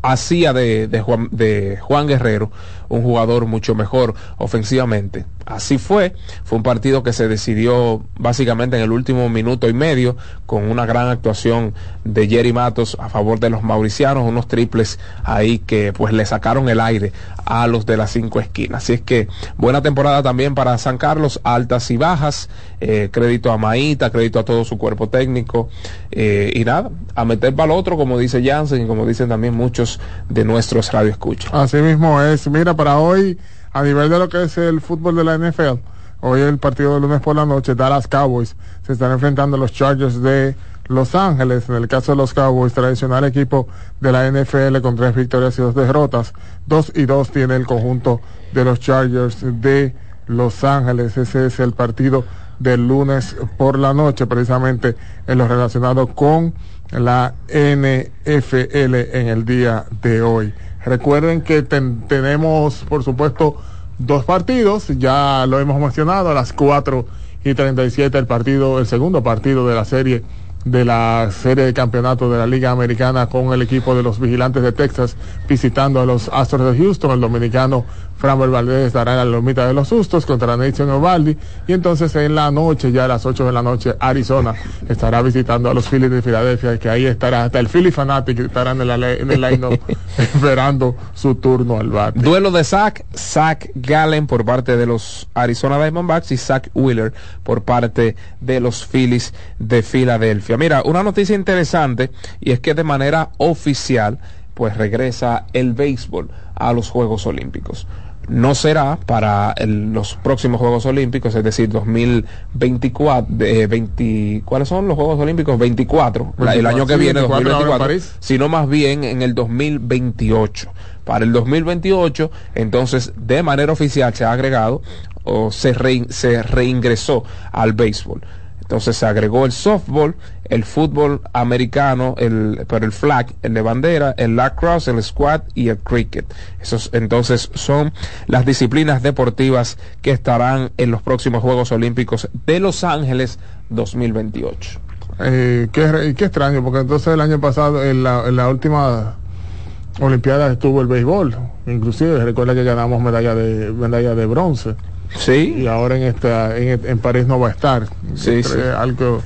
hacía de, de, Juan, de Juan Guerrero un jugador mucho mejor ofensivamente. Así fue, fue un partido que se decidió básicamente en el último minuto y medio con una gran actuación de Jerry Matos a favor de los mauricianos, unos triples ahí que pues le sacaron el aire a los de las cinco esquinas. Así es que buena temporada también para San Carlos, altas y bajas, eh, crédito a Maíta, crédito a todo su cuerpo técnico eh, y nada, a meter para el otro como dice Jansen y como dicen también muchos de nuestros radioescuchas. Así mismo es. Mira, para hoy, a nivel de lo que es el fútbol de la NFL, hoy el partido de lunes por la noche, Dallas Cowboys se están enfrentando a los Chargers de Los Ángeles. En el caso de los Cowboys, tradicional equipo de la NFL con tres victorias y dos derrotas. Dos y dos tiene el conjunto de los Chargers de Los Ángeles. Ese es el partido del lunes por la noche, precisamente en lo relacionado con la NFL en el día de hoy. Recuerden que ten- tenemos, por supuesto, dos partidos, ya lo hemos mencionado, a las 4 y 37 el partido, el segundo partido de la serie de la serie de campeonato de la Liga Americana con el equipo de los Vigilantes de Texas visitando a los Astros de Houston. El dominicano Framber Valdez estará en la lomita de los sustos contra Nation Ovaldi y entonces en la noche, ya a las 8 de la noche, Arizona estará visitando a los Phillies de Filadelfia, que ahí estará hasta el Philly Fanatic estará en el, en el line esperando su turno al bate. Duelo de Zach, Zach Gallen por parte de los Arizona Diamondbacks y Zach Wheeler por parte de los Phillies de Filadelfia. Mira, una noticia interesante y es que de manera oficial pues regresa el béisbol a los Juegos Olímpicos no será para el- los próximos Juegos Olímpicos, es decir, 2024, eh, 20, ¿cuáles son los Juegos Olímpicos? 24, la- el año que Sí, viene, 24 ahora en 2024, París. sino más bien en el 2028. Para el 2028, entonces, de manera oficial se ha agregado o se, rein- se reingresó al béisbol. Entonces se agregó el softball, el fútbol americano, el, pero el flag, el de bandera, el lacrosse, el squad y el cricket. Esos entonces son las disciplinas deportivas que estarán en los próximos Juegos Olímpicos de Los Ángeles 2028. Eh, qué, qué extraño, porque entonces el año pasado, en la, en la última Olimpiada estuvo el béisbol. Inclusive, recuerda que ganamos medalla de medalla de bronce. Sí. Y ahora en esta en, en París no va a estar. Sí, sí. Algo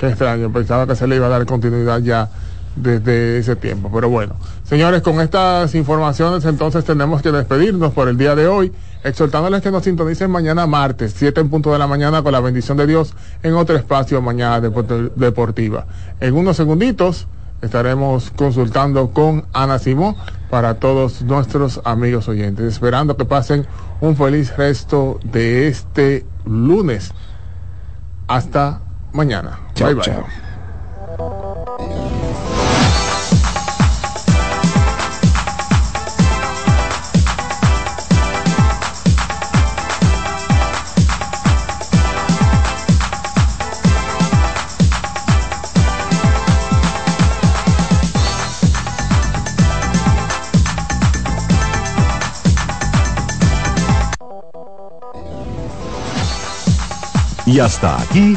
que extraño. Pensaba que se le iba a dar continuidad ya desde ese tiempo. Pero bueno, señores, con estas informaciones entonces tenemos que despedirnos por el día de hoy, exhortándoles que nos sintonicen mañana martes, 7 en punto de la mañana, con la bendición de Dios, en otro espacio mañana Deport- deportiva. En unos segunditos estaremos consultando con Ana Simón para todos nuestros amigos oyentes, esperando que pasen un feliz resto de este lunes. Hasta mañana. Chao, bye bye. chao. Y hasta aquí,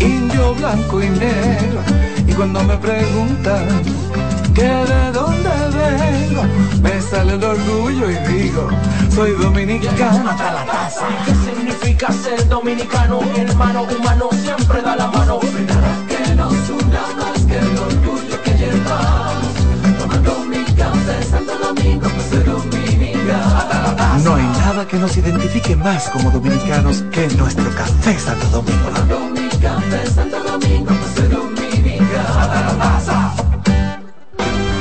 indio, blanco y negro. Y cuando me preguntan que de dónde vengo, me sale el orgullo y digo, soy dominicano hasta la casa. ¿Qué significa ser dominicano? Hermano humano siempre da la mano. Nada que nos una más que el orgullo que llevamos. Tomando mi café Santo Domingo, pues soy dominicano. No hay nada que nos identifique más como dominicanos que nuestro café Santo Domingo. Café Santo.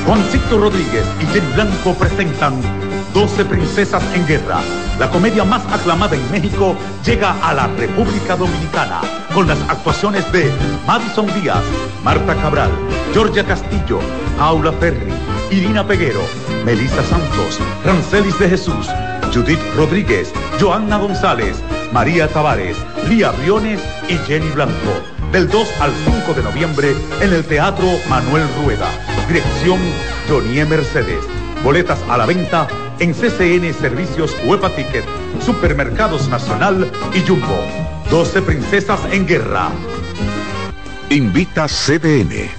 Juancito Rodríguez y Jenny Blanco presentan 12 Princesas en Guerra. La comedia más aclamada en México llega a la República Dominicana con las actuaciones de Madison Díaz, Marta Cabral, Georgia Castillo, Paula Ferri, Irina Peguero, Melissa Santos, Rancelis de Jesús, Judith Rodríguez, Joanna González, María Tavares, Lía Briones y Jenny Blanco. Del 2 al 5 de noviembre en el Teatro Manuel Rueda. Dirección Johnny Mercedes. Boletas a la venta en CCN Servicios Huepa Ticket, Supermercados Nacional y Jumbo. 12 Princesas en Guerra. Invita CDN.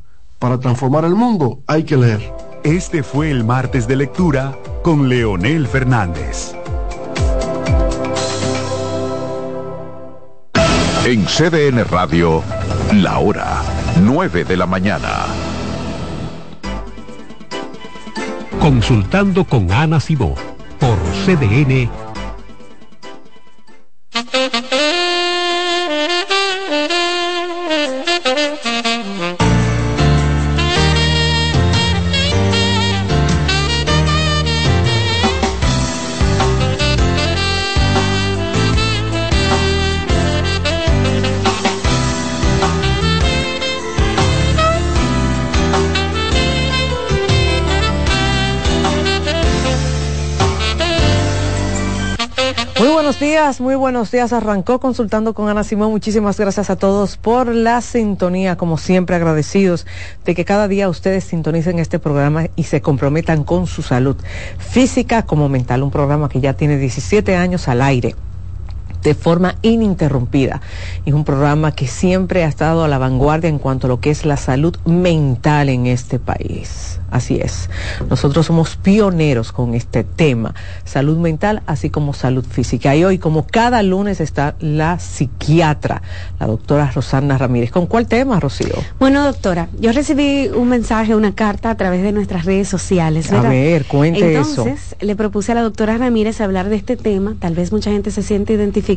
Para transformar el mundo hay que leer. Este fue el martes de lectura con Leonel Fernández. En CDN Radio, la hora 9 de la mañana. Consultando con Ana Simó por CDN muy buenos días. Arrancó consultando con Ana Simón. Muchísimas gracias a todos por la sintonía, como siempre agradecidos de que cada día ustedes sintonicen este programa y se comprometan con su salud física como mental. Un programa que ya tiene 17 años al aire de forma ininterrumpida. Es un programa que siempre ha estado a la vanguardia en cuanto a lo que es la salud mental en este país. Así es. Nosotros somos pioneros con este tema, salud mental así como salud física. Y hoy, como cada lunes, está la psiquiatra, la doctora Rosana Ramírez. ¿Con cuál tema, Rocío? Bueno, doctora, yo recibí un mensaje, una carta a través de nuestras redes sociales. A ver, cuente eso. Entonces, le propuse a la doctora Ramírez hablar de este tema. Tal vez mucha gente se siente identificada,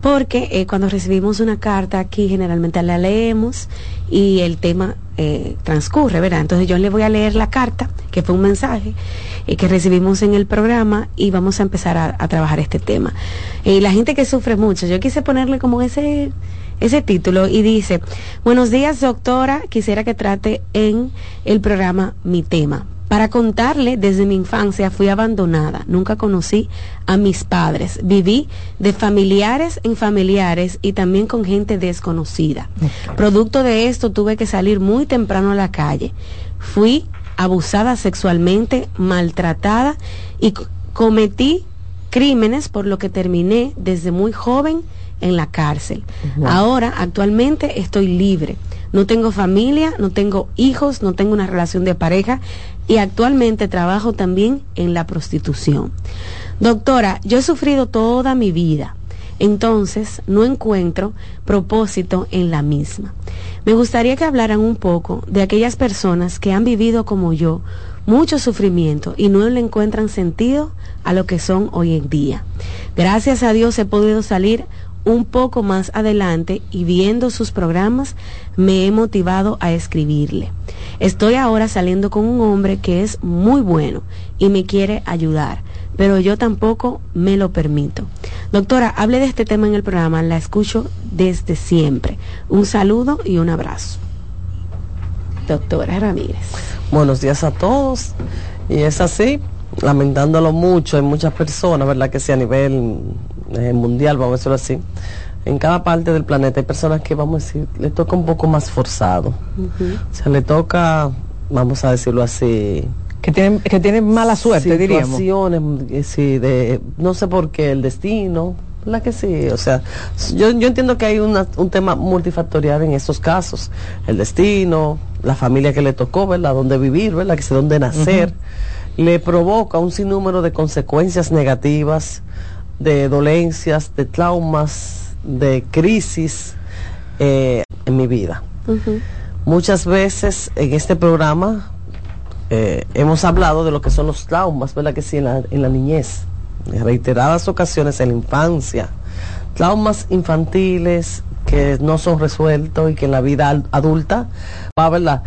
porque eh, cuando recibimos una carta aquí, generalmente la leemos y el tema eh, transcurre, ¿verdad? Entonces yo le voy a leer la carta, que fue un mensaje eh, que recibimos en el programa y vamos a empezar a, a trabajar este tema. Y la gente que sufre mucho, yo quise ponerle como ese ese título y dice, buenos días doctora, quisiera que trate en el programa mi tema. Para contarle, desde mi infancia fui abandonada, nunca conocí a mis padres, viví de familiares en familiares y también con gente desconocida. Producto de esto tuve que salir muy temprano a la calle. Fui abusada sexualmente, maltratada y co- cometí crímenes por lo que terminé desde muy joven en la cárcel. Wow. Ahora, actualmente estoy libre. No tengo familia, no tengo hijos, no tengo una relación de pareja y actualmente trabajo también en la prostitución. Doctora, yo he sufrido toda mi vida, entonces no encuentro propósito en la misma. Me gustaría que hablaran un poco de aquellas personas que han vivido como yo mucho sufrimiento y no le encuentran sentido a lo que son hoy en día. Gracias a Dios he podido salir un poco más adelante y viendo sus programas me he motivado a escribirle. Estoy ahora saliendo con un hombre que es muy bueno y me quiere ayudar, pero yo tampoco me lo permito. Doctora, hable de este tema en el programa, la escucho desde siempre. Un saludo y un abrazo. Doctora Ramírez. Buenos días a todos. Y es así, lamentándolo mucho, hay muchas personas, ¿verdad? Que sí, a nivel mundial, vamos a decirlo así. En cada parte del planeta hay personas que, vamos a decir, le toca un poco más forzado. O sea, le toca, vamos a decirlo así. Que tienen, que tienen mala suerte, diríamos. Situaciones, eh, sí, de, no sé por qué, el destino, ¿verdad que sí? O sea, yo, yo entiendo que hay una- un tema multifactorial en estos casos. El destino, la familia que le tocó, ¿verdad? Dónde vivir, ¿verdad? Que sé dónde nacer. Le provoca un sinnúmero de consecuencias negativas, de dolencias, de traumas, de crisis eh, en mi vida. Muchas veces en este programa eh, hemos hablado de lo que son los traumas, ¿verdad que sí? En la, en la niñez, en reiteradas ocasiones en la infancia, traumas infantiles que no son resueltos y que en la vida adulta va, ¿verdad?